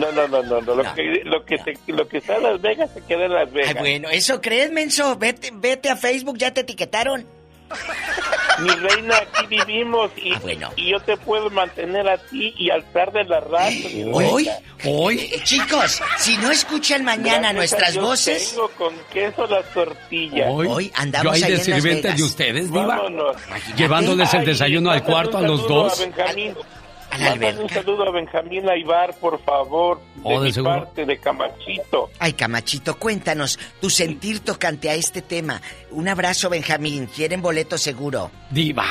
No, no, no, no, no. Lo, que, lo, que se- lo que está en Las Vegas se queda en Las Vegas. Ay, bueno, ¿eso crees, menso? Vete, vete a Facebook, ya te etiquetaron. Mi reina, aquí vivimos y, y yo te puedo mantener a ti y alzar de la radio. mi Hoy, hoy. Chicos, si no escuchan mañana Gracias nuestras Dios voces. Tengo con queso las tortillas. Hoy, andamos yo hay ahí de en Las sirvientes Vegas. de ustedes, diva. Vámonos. Llevándoles el Ay, desayuno al cuarto a los dos. A Benjamín, Mándale un saludo a Benjamín Aibar, por favor, de, Oh, de mi seguro. parte de Camachito. Ay, Camachito, cuéntanos tu sentir tocante a este tema. Un abrazo, Benjamín. ¿Quieren boleto seguro? Diva.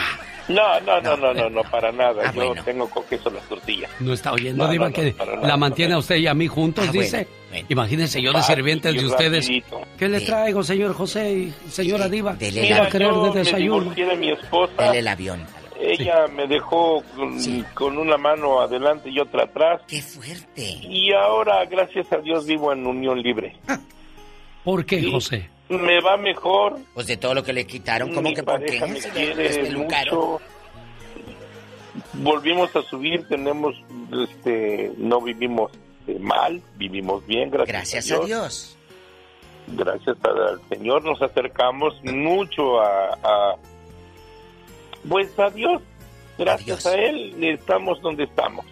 No, no, no, no, no, no, para nada. Ah, Yo bueno. tengo con queso las tortillas. No está oyendo, No, Diva, no, no, que nada, la mantiene a usted y a mí juntos, Ah, dice. bueno, Imagínense yo de sirvientes de ustedes. rapidito. ¿Qué le traigo, señor José y señora Diva? Mira, a querer yo de me desayuno. divorcié de mi esposa. Dele el avión. Ella me dejó con, con una mano adelante y otra atrás. ¡Qué fuerte! Y ahora, gracias a Dios, vivo en unión libre. ¿Por qué, Sí. José? Me va mejor. Pues de todo lo que le quitaron, ¿cómo Mi que por qué? me quiere mucho. Volvimos a subir, tenemos, este, no vivimos este, mal, vivimos bien, gracias, Gracias a Dios. Gracias al Señor nos acercamos mucho a, a- pues a Dios. Gracias a Él estamos donde estamos.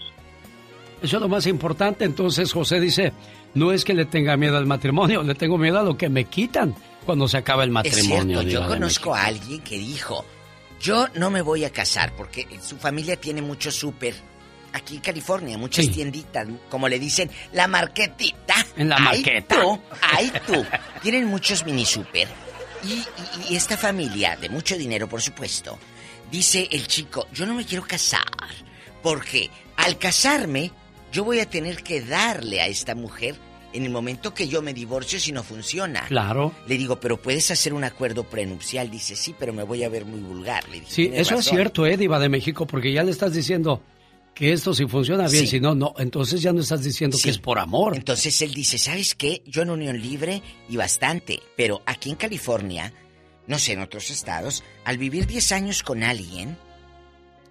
Eso es lo más importante. Entonces José dice, no es que le tenga miedo al matrimonio, le tengo miedo a lo que me quitan cuando se acaba el Es matrimonio. cierto, Diva yo conozco a alguien que dijo, yo no me voy a casar porque su familia tiene mucho súper. Aquí en California, muchas Sí. tienditas, como le dicen, la marquetita. En la Ay, marqueta. tú, ay (laughs) tú. Tienen muchos mini súper. Y, y- y esta familia, de mucho dinero, por supuesto, dice el chico, yo no me quiero casar porque al casarme yo voy a tener que darle a esta mujer en el momento que yo me divorcio si no funciona. Claro. Le digo, pero puedes hacer un acuerdo prenupcial. Dice, sí, pero me voy a ver muy vulgar. Le dije, Sí, "Tienes eso es razón". cierto, eh, Diva de México, porque ya le estás diciendo que esto sí funciona bien, Sí. si no, no. Entonces ya no estás diciendo Sí. que es por amor. Entonces él dice, ¿sabes qué? Yo en unión libre y bastante, pero aquí en California, no sé, en otros estados, al vivir 10 años con alguien,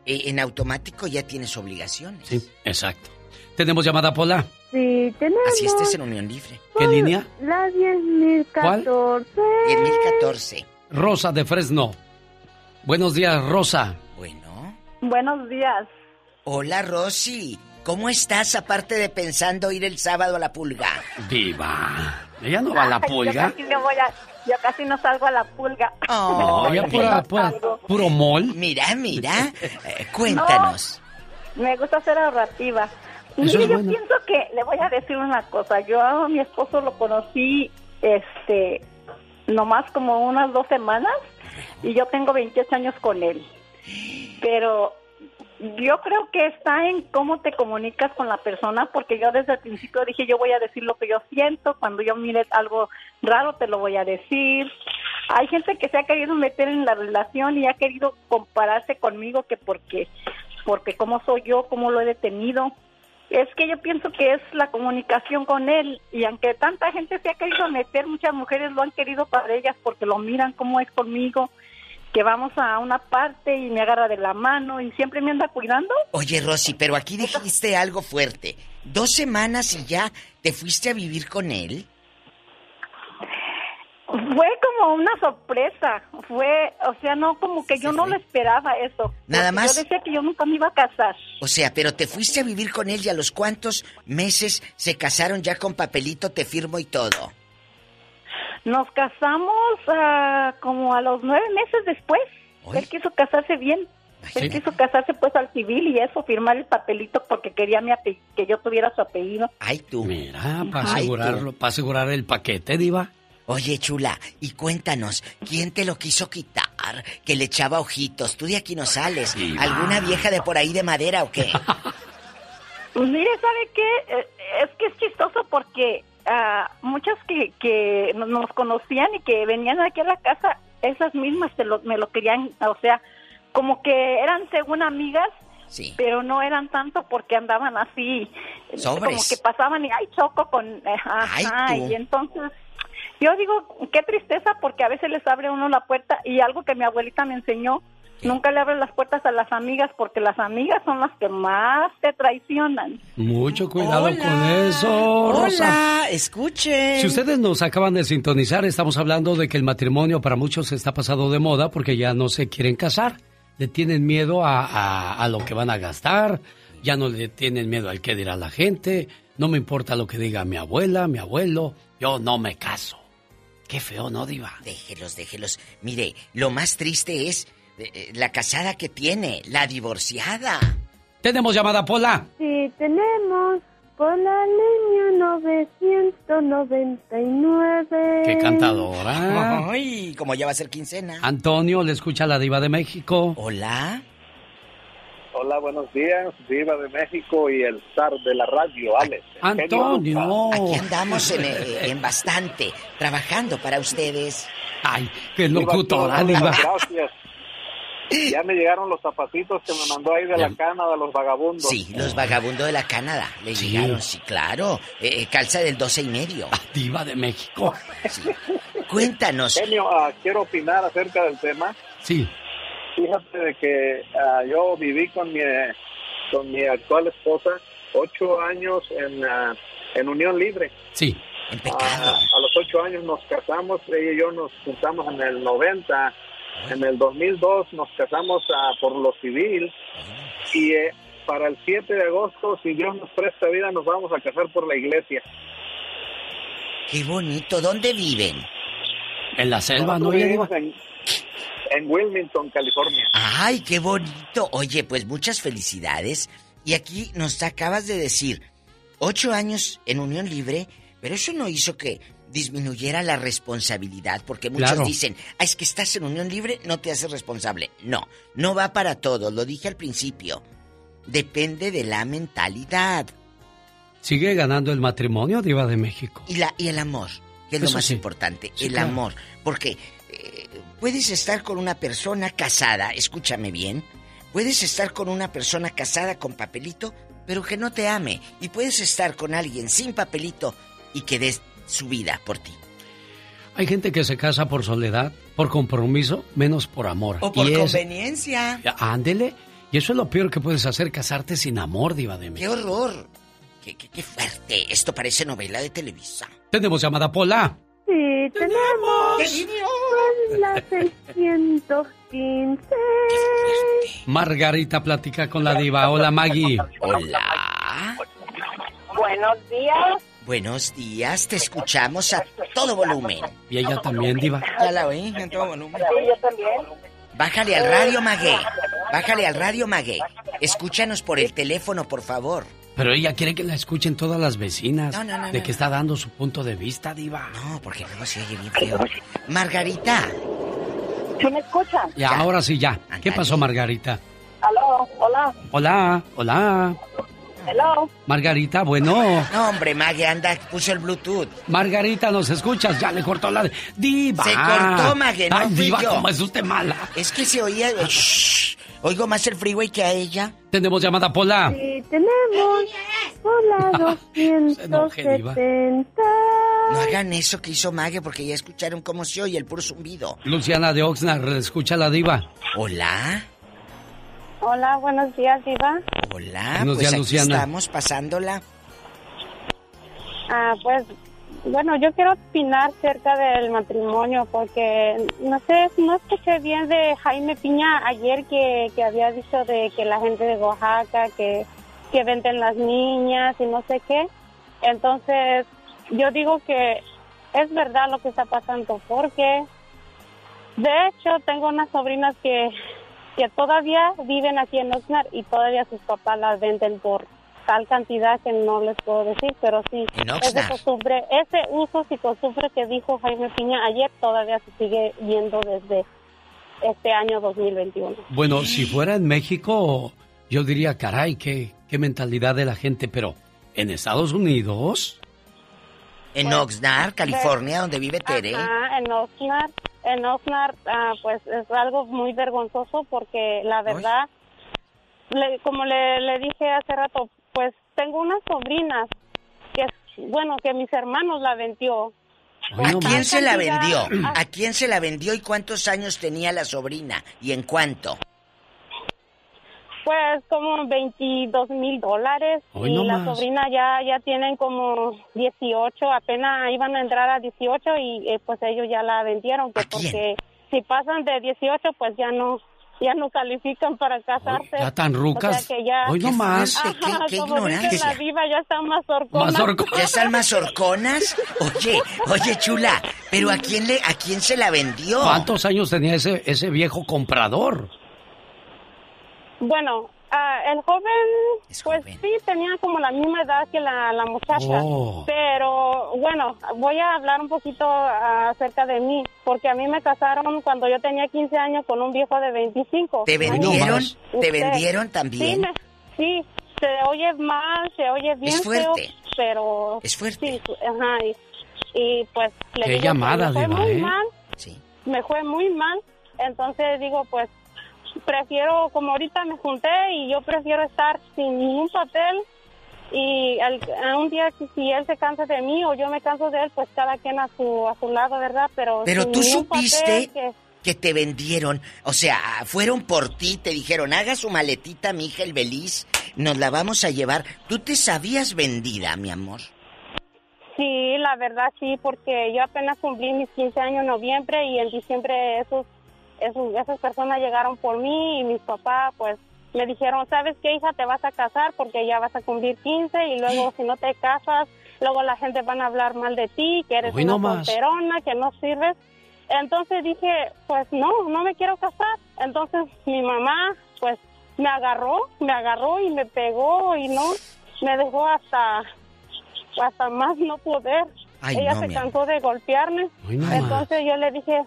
eh, en automático ya tienes obligaciones. Sí, exacto. Tenemos llamada Pola. Sí, tenemos. Así estés en unión libre. ¿Qué línea? La 10.014. 10.014. Rosa de Fresno. Buenos días, Rosa. Buenos días. Hola, Rosy. ¿Cómo estás aparte de pensando ir el sábado a la pulga? Diva. Ella no va a la pulga. Yo casi, no voy a, yo casi no salgo a la pulga. Pura, pura- puro mol. Mira, mira. (laughs) Eh, cuéntanos. Me gusta ser ahorrativa. Mire, yo bueno. pienso que le voy a decir una cosa. Yo a mi esposo lo conocí, este, nomás como unas dos semanas y yo tengo 28 años con él. Pero yo creo que está en cómo te comunicas con la persona, porque yo desde el principio dije yo voy a decir lo que yo siento, cuando yo mire algo raro te lo voy a decir. Hay gente que se ha querido meter en la relación y ha querido compararse conmigo que porque porque cómo soy yo, cómo lo he detenido. Es que yo pienso que es la comunicación con él y aunque tanta gente se ha querido meter, muchas mujeres lo han querido para ellas porque lo miran cómo es conmigo, que vamos a una parte y me agarra de la mano y siempre me anda cuidando. Oye, Rosy, pero aquí dijiste algo fuerte. Dos semanas y ya te fuiste a vivir con él. Fue como una sorpresa, fue, o sea, no como que yo no lo esperaba eso. Nada más. Yo decía que yo nunca me iba a casar. O sea, pero te fuiste a vivir con él y a los cuantos meses se casaron ya con papelito, te firmo y todo. Nos casamos ah, como a los nueve meses después. Él quiso casarse bien. Él quiso casarse pues al civil y eso, firmar el papelito porque quería mi que yo tuviera su apellido. Ay, tú. Mira, para Ay, asegurarlo, para asegurar el paquete, Diva. Oye, chula, y cuéntanos, ¿quién te lo quiso quitar? Que le echaba ojitos. Tú de aquí no sales. ¿Alguna vieja de por ahí de madera o qué? (laughs) Pues mire, ¿sabe qué? Eh, Es que es chistoso porque muchas que, que no- nos conocían y que venían aquí a la casa, esas mismas se lo- me lo querían, o sea, como que eran según amigas, Sí. pero no eran tanto porque andaban así, Sobres. como que pasaban y, ay, choco con... eh, ajá, Ay, y entonces... Yo digo, qué tristeza porque a veces les abre uno la puerta y algo que mi abuelita me enseñó, nunca le abres las puertas a las amigas porque las amigas son las que más te traicionan. Mucho cuidado con eso, Rosa. Hola, escuchen. Si ustedes nos acaban de sintonizar, estamos hablando de que el matrimonio para muchos está pasado de moda porque ya no se quieren casar. Le tienen miedo a, a- a lo que van a gastar, ya no le tienen miedo al que dirá la gente, no me importa lo que diga mi abuela, mi abuelo, yo no me caso. Qué feo, ¿no, Diva? Déjelos, déjelos. Mire, lo más triste es la casada que tiene, la divorciada. Tenemos llamada Pola. Sí, tenemos por la línea 999. Qué cantadora. Ay, como ya va a ser quincena. Antonio, le escucha la diva de México. Hola. Hola, buenos días, Diva de México y el zar de la radio, Alex. Antonio. Aquí andamos en, eh, en bastante, trabajando para ustedes. Ay, qué locutora, diva. Gracias. Ya me llegaron los zapatitos que me mandó ahí de la Canadá, los vagabundos. Sí, los vagabundos de la Canadá. Le Sí. llegaron, sí, claro. Eh, eh, calza del 12 y medio. Diva de México. Cuéntanos. Genio, ah, quiero opinar acerca del tema. Sí. Fíjate de que ah, yo viví con mi, con mi actual esposa ocho años en, ah, en unión libre. Sí. Ah, a los ocho años nos casamos, ella y yo nos juntamos en el 90. En el 2002 nos casamos ah, por lo civil y eh, para el 7 de agosto, si Dios nos presta vida, nos vamos a casar por la iglesia. Qué bonito. ¿Dónde viven? En la selva, ¿no? Vivimos en, en Wilmington, California. Ay, qué bonito. Oye, pues muchas felicidades. Y aquí nos acabas de decir, ocho años en unión libre, pero eso no hizo que disminuyera la responsabilidad, porque muchos Claro. dicen, ah, es que estás en unión libre, no te haces responsable. No, no va para todo, lo dije al principio. Depende de la mentalidad Sigue ganando el matrimonio, diva de México. y, la, y el amor, que es lo más sí. importante, Sí, el claro. amor. Porque eh, puedes estar con una persona casada, escúchame bien, puedes estar con una persona casada con papelito, pero que no te ame. Y puedes estar con alguien sin papelito y que des su vida por ti. Hay gente que se casa por soledad, por compromiso, menos por amor. O por Y es- conveniencia. Ándele. Y eso es lo peor que puedes hacer, casarte sin amor, diva de ¡Qué México. horror! Qué, qué, qué fuerte! Esto parece novela de Televisa. Tenemos llamada Pola. Sí, tenemos por la 615. Margarita platica con la diva. Hola, Maggie. Hola. Buenos días. Buenos días, te escuchamos a todo volumen. Y ella también, diva. Ya la oí, en todo volumen. Sí, yo también. Bájale al radio, Magué. Bájale al radio, Magué. Escúchanos por el teléfono, por favor. Pero ella quiere que la escuchen todas las vecinas. No, no, no, de no, que está dando su punto de vista, diva. No, porque luego se oye bien feo. Margarita. ¿Sí me escuchan? Y ahora sí, ya. ¿Qué pasó, Margarita? Aló, hola, Hola, hola. Hello. Margarita, bueno. No, hombre, Mague, anda, puso el Bluetooth. Margarita, ¿nos escuchas? Ya le cortó la... Diva. Se cortó, no Ay, diva, yo. ¿cómo es usted mala? Es que se oía... Shh. Oigo más el freeway que a ella. Tenemos llamada Pola. Sí, tenemos por la (laughs) enoje, diva. 270. No hagan eso que hizo Mague porque ya escucharon cómo se oye el puro zumbido. Luciana de Oxnard, escucha la diva. Hola. Hola, buenos días, Diva. Hola, Buenos pues días, aquí Luciana. estamos pasándola. Ah, pues, bueno, yo quiero opinar cerca del matrimonio porque, no sé, no escuché bien de Jaime Piña ayer que, que había dicho de que la gente de Oaxaca, que, que venden las niñas y no sé qué. Entonces, yo digo que es verdad lo que está pasando porque, de hecho, tengo unas sobrinas que, que todavía viven aquí en Oxnard y todavía sus papás las venden por tal cantidad que no les puedo decir, pero sí, En ese Oxnard. costumbre, ese uso y costumbre que dijo Jaime Piña ayer todavía se sigue viendo desde este año 2021. Bueno, si fuera en México, yo diría, caray, qué, qué mentalidad de la gente, pero en Estados Unidos... En Oxnard, California, donde vive Tere. Ajá, en Oxnard, en Oxnard, ah, pues es algo muy vergonzoso porque la verdad, le- como le, le dije hace rato, pues tengo unas sobrinas que, bueno, que mis hermanos la vendió. ¿A quién se la vendió? ¿A quién se la vendió y cuántos años tenía la sobrina? ¿Y en cuánto? Pues como 22 mil dólares Hoy y no la más. sobrina ya ya tienen como 18, apenas iban a entrar a 18 y eh, pues ellos ya la vendieron que porque si pasan de 18 pues ya no ya no califican para casarse. ya tan rucas. O sea que ya Hoy no más. Ajá, Qué- qué como dice ignorancia. la diva ya está más horcona. ¿Ya están más horconas? Oye, oye, chula, ¿pero a quién, le, a quién se la vendió? ¿Cuántos años tenía ese, ese viejo comprador? Bueno, Ah, el joven, pues sí, tenía como la misma edad que la, la muchacha. Oh. Pero bueno, voy a hablar un poquito ah, acerca de mí, porque a mí me casaron cuando yo tenía 15 años con un viejo de 25. ¿Te vendieron? Usted. ¿Te vendieron también? Sí, me- sí, se oye mal, se oye bien Es fuerte. feo, pero... Es fuerte. Sí, ajá, y, y, pues le Qué digo que llamada, me fue Diva, muy ¿eh? mal, me fue muy mal, entonces digo, pues prefiero, como ahorita me junté y yo prefiero estar sin ningún papel y al, a un día si él se cansa de mí o yo me canso de él, pues cada quien a su, a su lado, ¿verdad? Pero, Pero tú supiste que- que te vendieron, o sea, fueron por ti, te dijeron, haga su maletita, mi hija, el Beliz, nos la vamos a llevar. ¿Tú te sabías vendida, mi amor? Sí, la verdad sí, porque yo apenas cumplí mis 15 años en noviembre y en diciembre esos, esos, esas personas llegaron por mí y mis papás pues me dijeron, ¿sabes qué hija? Te vas a casar porque ya vas a cumplir 15 y luego si no te casas, luego la gente van a hablar mal de ti, que eres Hoy una no solterona, que no sirves. Entonces dije, pues no, no me quiero casar. Entonces mi mamá pues me agarró, me agarró y me pegó y no, me dejó hasta hasta más no poder. Ay, Ella no, se cansó de golpearme. Ay, no entonces yo le dije,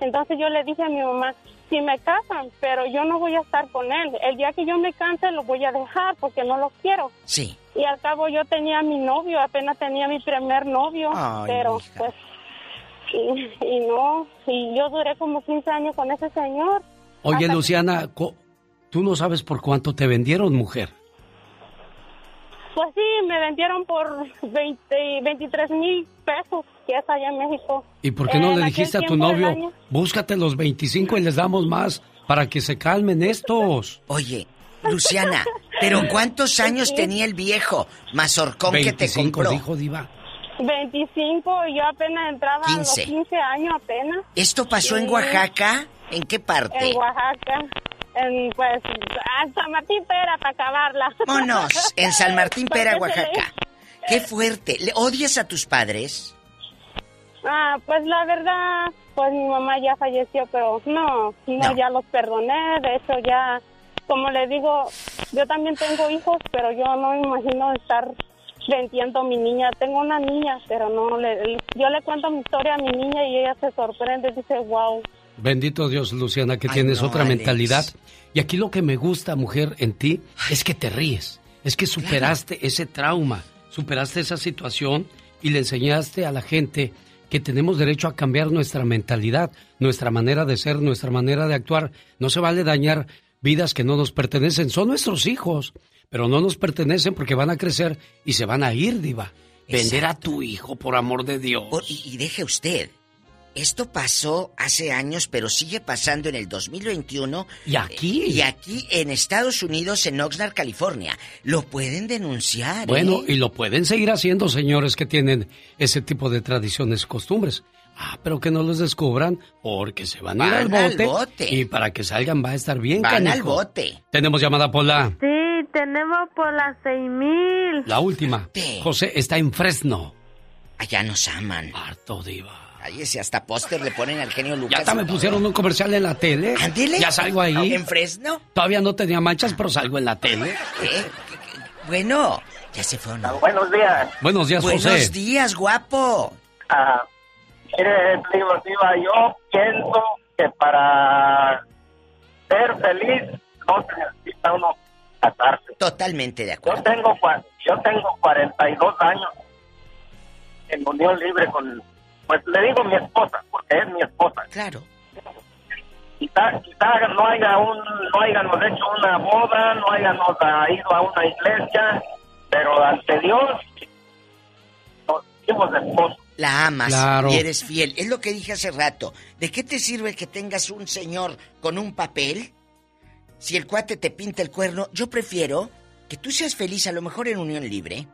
entonces yo le dije a mi mamá, si me casan, pero yo no voy a estar con él. El día que yo me canse lo voy a dejar porque no lo quiero. Sí. Y al cabo yo tenía mi novio, apenas tenía mi primer novio, Ay, pero pues y, y no, y yo duré como 15 años con ese señor. Oye, Luciana, tú no sabes por cuánto te vendieron, mujer. Pues sí, me vendieron por 20, 23 mil pesos, allá en México. ¿Y por qué no En le dijiste a tu novio, año. búscate los 25 y les damos más para que se calmen estos? Oye, Luciana, ¿pero (laughs) cuántos años tenía el viejo mazorcón que te 25, compró? dijo Diva. 25 y yo apenas entraba a los 15. 15 años apenas. ¿Esto pasó en. Oaxaca? ¿En qué parte? En Oaxaca. En, pues, a San Martín Pera para acabarla. Vámonos, en San Martín Pera, (laughs) Oaxaca. Qué fuerte. ¿Le odias a tus padres? Ah, pues la verdad, pues mi mamá ya falleció, pero no, no, ya los perdoné. De hecho, ya, como le digo, yo también tengo hijos, pero yo no me imagino estar vendiendo a mi niña. Tengo una niña, pero no, le, yo le cuento mi historia a mi niña y ella se sorprende, dice, wow. Bendito Dios, Luciana, que tienes no, otra Alex. mentalidad. Y aquí lo que me gusta, mujer, en ti, es que te ríes. Es que superaste ese trauma, superaste esa situación y le enseñaste a la gente que tenemos derecho a cambiar nuestra mentalidad, nuestra manera de ser, nuestra manera de actuar. No se vale dañar vidas que no nos pertenecen. Son nuestros hijos, pero no nos pertenecen porque van a crecer y se van a ir, diva. Vender a tu hijo, por amor de Dios. Por- y, y deje usted. Esto pasó hace años, pero sigue pasando en el 2021. Y aquí. Y aquí en Estados Unidos, en Oxnard, California. Lo pueden denunciar. ¿eh? Bueno, y lo pueden seguir haciendo, señores que tienen ese tipo de tradiciones y costumbres. Ah, pero que no los descubran porque se van, a ir al al bote. Y para que salgan va a estar bien Van al canijo. bote. Tenemos llamada Pola. Sí, tenemos por seis mil. La última. José está en Fresno. Allá nos aman. Harto diva. Cállese, hasta póster le ponen al genio Lucas. Ya hasta me pusieron un comercial en la tele. Ándele. Ya salgo ahí. ¿En Fresno? Todavía no tenía manchas, pero salgo en la tele. (laughs) ¿Qué? Bueno, ya se fue o no. Buenos días. Buenos días, Buenos José. días, guapo. Ah, mire, yo pienso que para ser feliz no se necesita uno casarse. Totalmente de Yo acuerdo. tengo, cua- yo tengo 42 años en unión libre con, pues le digo mi esposa, porque es mi esposa. Claro. Quizá, quizá no haya un, no hayamos hecho una boda, no hayamos ido a una iglesia, pero ante Dios nos hicimos esposos. La amas Claro. y eres fiel. Es lo que dije hace rato. ¿De qué te sirve que tengas un señor con un papel? Si el cuate te pinta el cuerno, yo prefiero que tú seas feliz, a lo mejor en unión libre,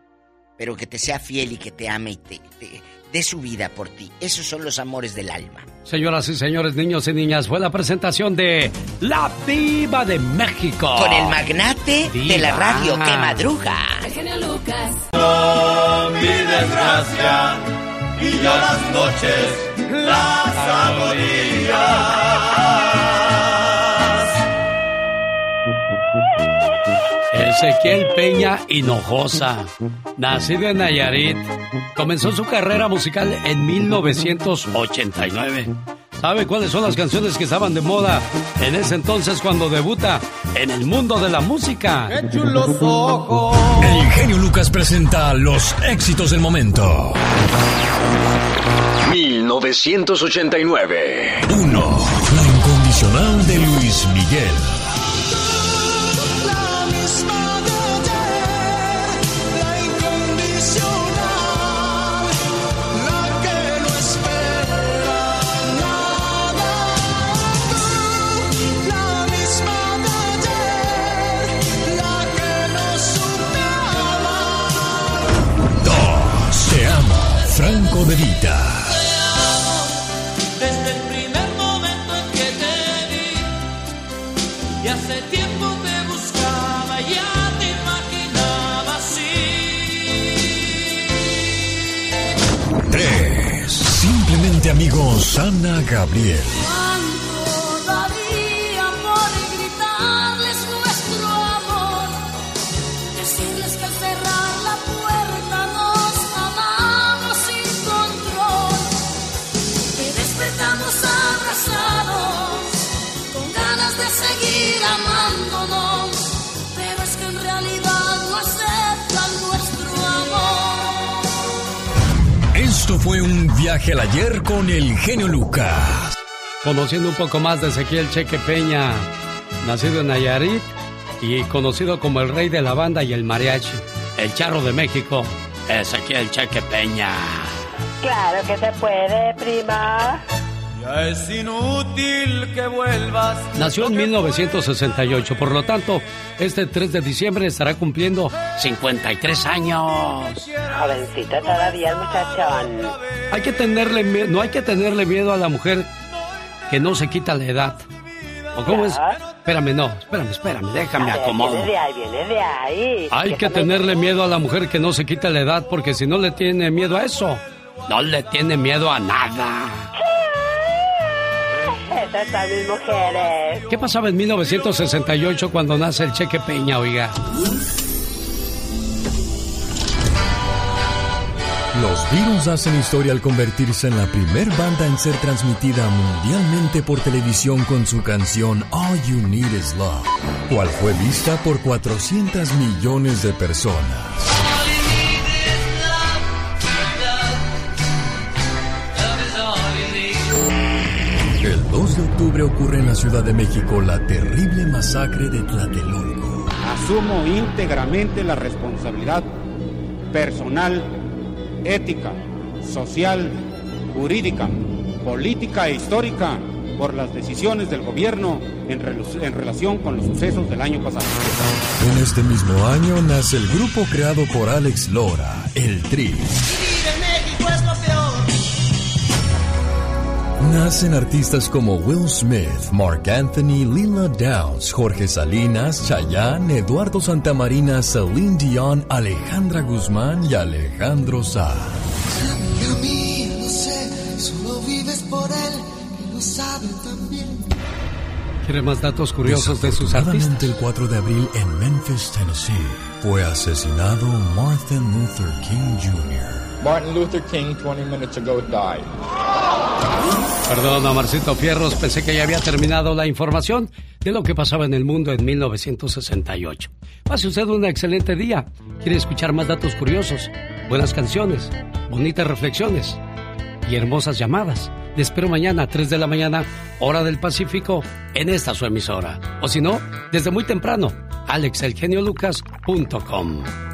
pero que te sea fiel y que te ame y te, te dé su vida por ti. Esos son los amores del alma. Señoras y señores, niños y niñas, fue la presentación de La Diva de México. Con el magnate de la radio que madruga. genio Lucas. mi desgracia y yo las noches las agonías. Ezequiel Peña Hinojosa, nacido en Nayarit, comenzó su carrera musical en 1989. ¿Sabe cuáles son las canciones que estaban de moda en ese entonces cuando debuta en el mundo de la música? ¡Qué chulos ojos! El genio Lucas presenta los éxitos del momento. 1989. 1. La incondicional de Luis Miguel. Vita. Desde el primer momento en que te vi, y hace tiempo te buscaba, ya te imaginaba así. 3. Simplemente amigos, Ana Gabriel. Esto fue un viaje al ayer con el genio Lucas. Conociendo un poco más de Ezequiel Cheque Peña, nacido en Nayarit y conocido como el rey de la banda y el mariachi, el charro de México, Ezequiel Cheque Peña. Claro que se puede, prima. Ya es inútil que vuelvas. Nació en 1968, por lo tanto, este 3 de diciembre estará cumpliendo 53 años. Jovencito todavía muchachón. Hay que tenerle no hay que tenerle miedo a la mujer que no se quita la edad. ¿O cómo es? Espérame, no, espérame, espérame, déjame ver, acomodo. Viene de ahí, viene de ahí. Hay que tenerle miedo a la mujer que no se quita la edad, porque si no le tiene miedo a eso, no le tiene miedo a nada. Mis mujeres. ¿Qué pasaba en 1968 cuando nace el Cheque Peña, oiga? Los Beatles hacen historia al convertirse en la primer banda en ser transmitida mundialmente por televisión con su canción All You Need Is Love, cual fue vista por 400 millones de personas. Octubre ocurre en la Ciudad de México la terrible masacre de Tlatelolco. Asumo íntegramente la responsabilidad personal, ética, social, jurídica, política e histórica por las decisiones del gobierno en, en relación con los sucesos del año pasado. En este mismo año nace el grupo creado por Alex Lora, el Tri. Nacen artistas como Will Smith, Mark Anthony, Lila Downs, Jorge Salinas, Chayanne, Eduardo Santamarina, Celine Dion, Alejandra Guzmán y Alejandro Sanz. Lo sabe también. ¿Quiere más datos curiosos de sus artistas? El 4 de abril en Memphis, Tennessee, fue asesinado Martin Luther King Jr. Martin Luther King 20 minutes ago died. Perdón, Amarcito Fierros, pensé que ya había terminado la información de lo que pasaba en el mundo en 1968. Pase usted un excelente día. ¿Quiere escuchar más datos curiosos? Buenas canciones, bonitas reflexiones y hermosas llamadas. Le espero mañana a 3 de la mañana, hora del Pacífico, en esta su emisora. O si no, desde muy temprano, alexelgeniolucas.com.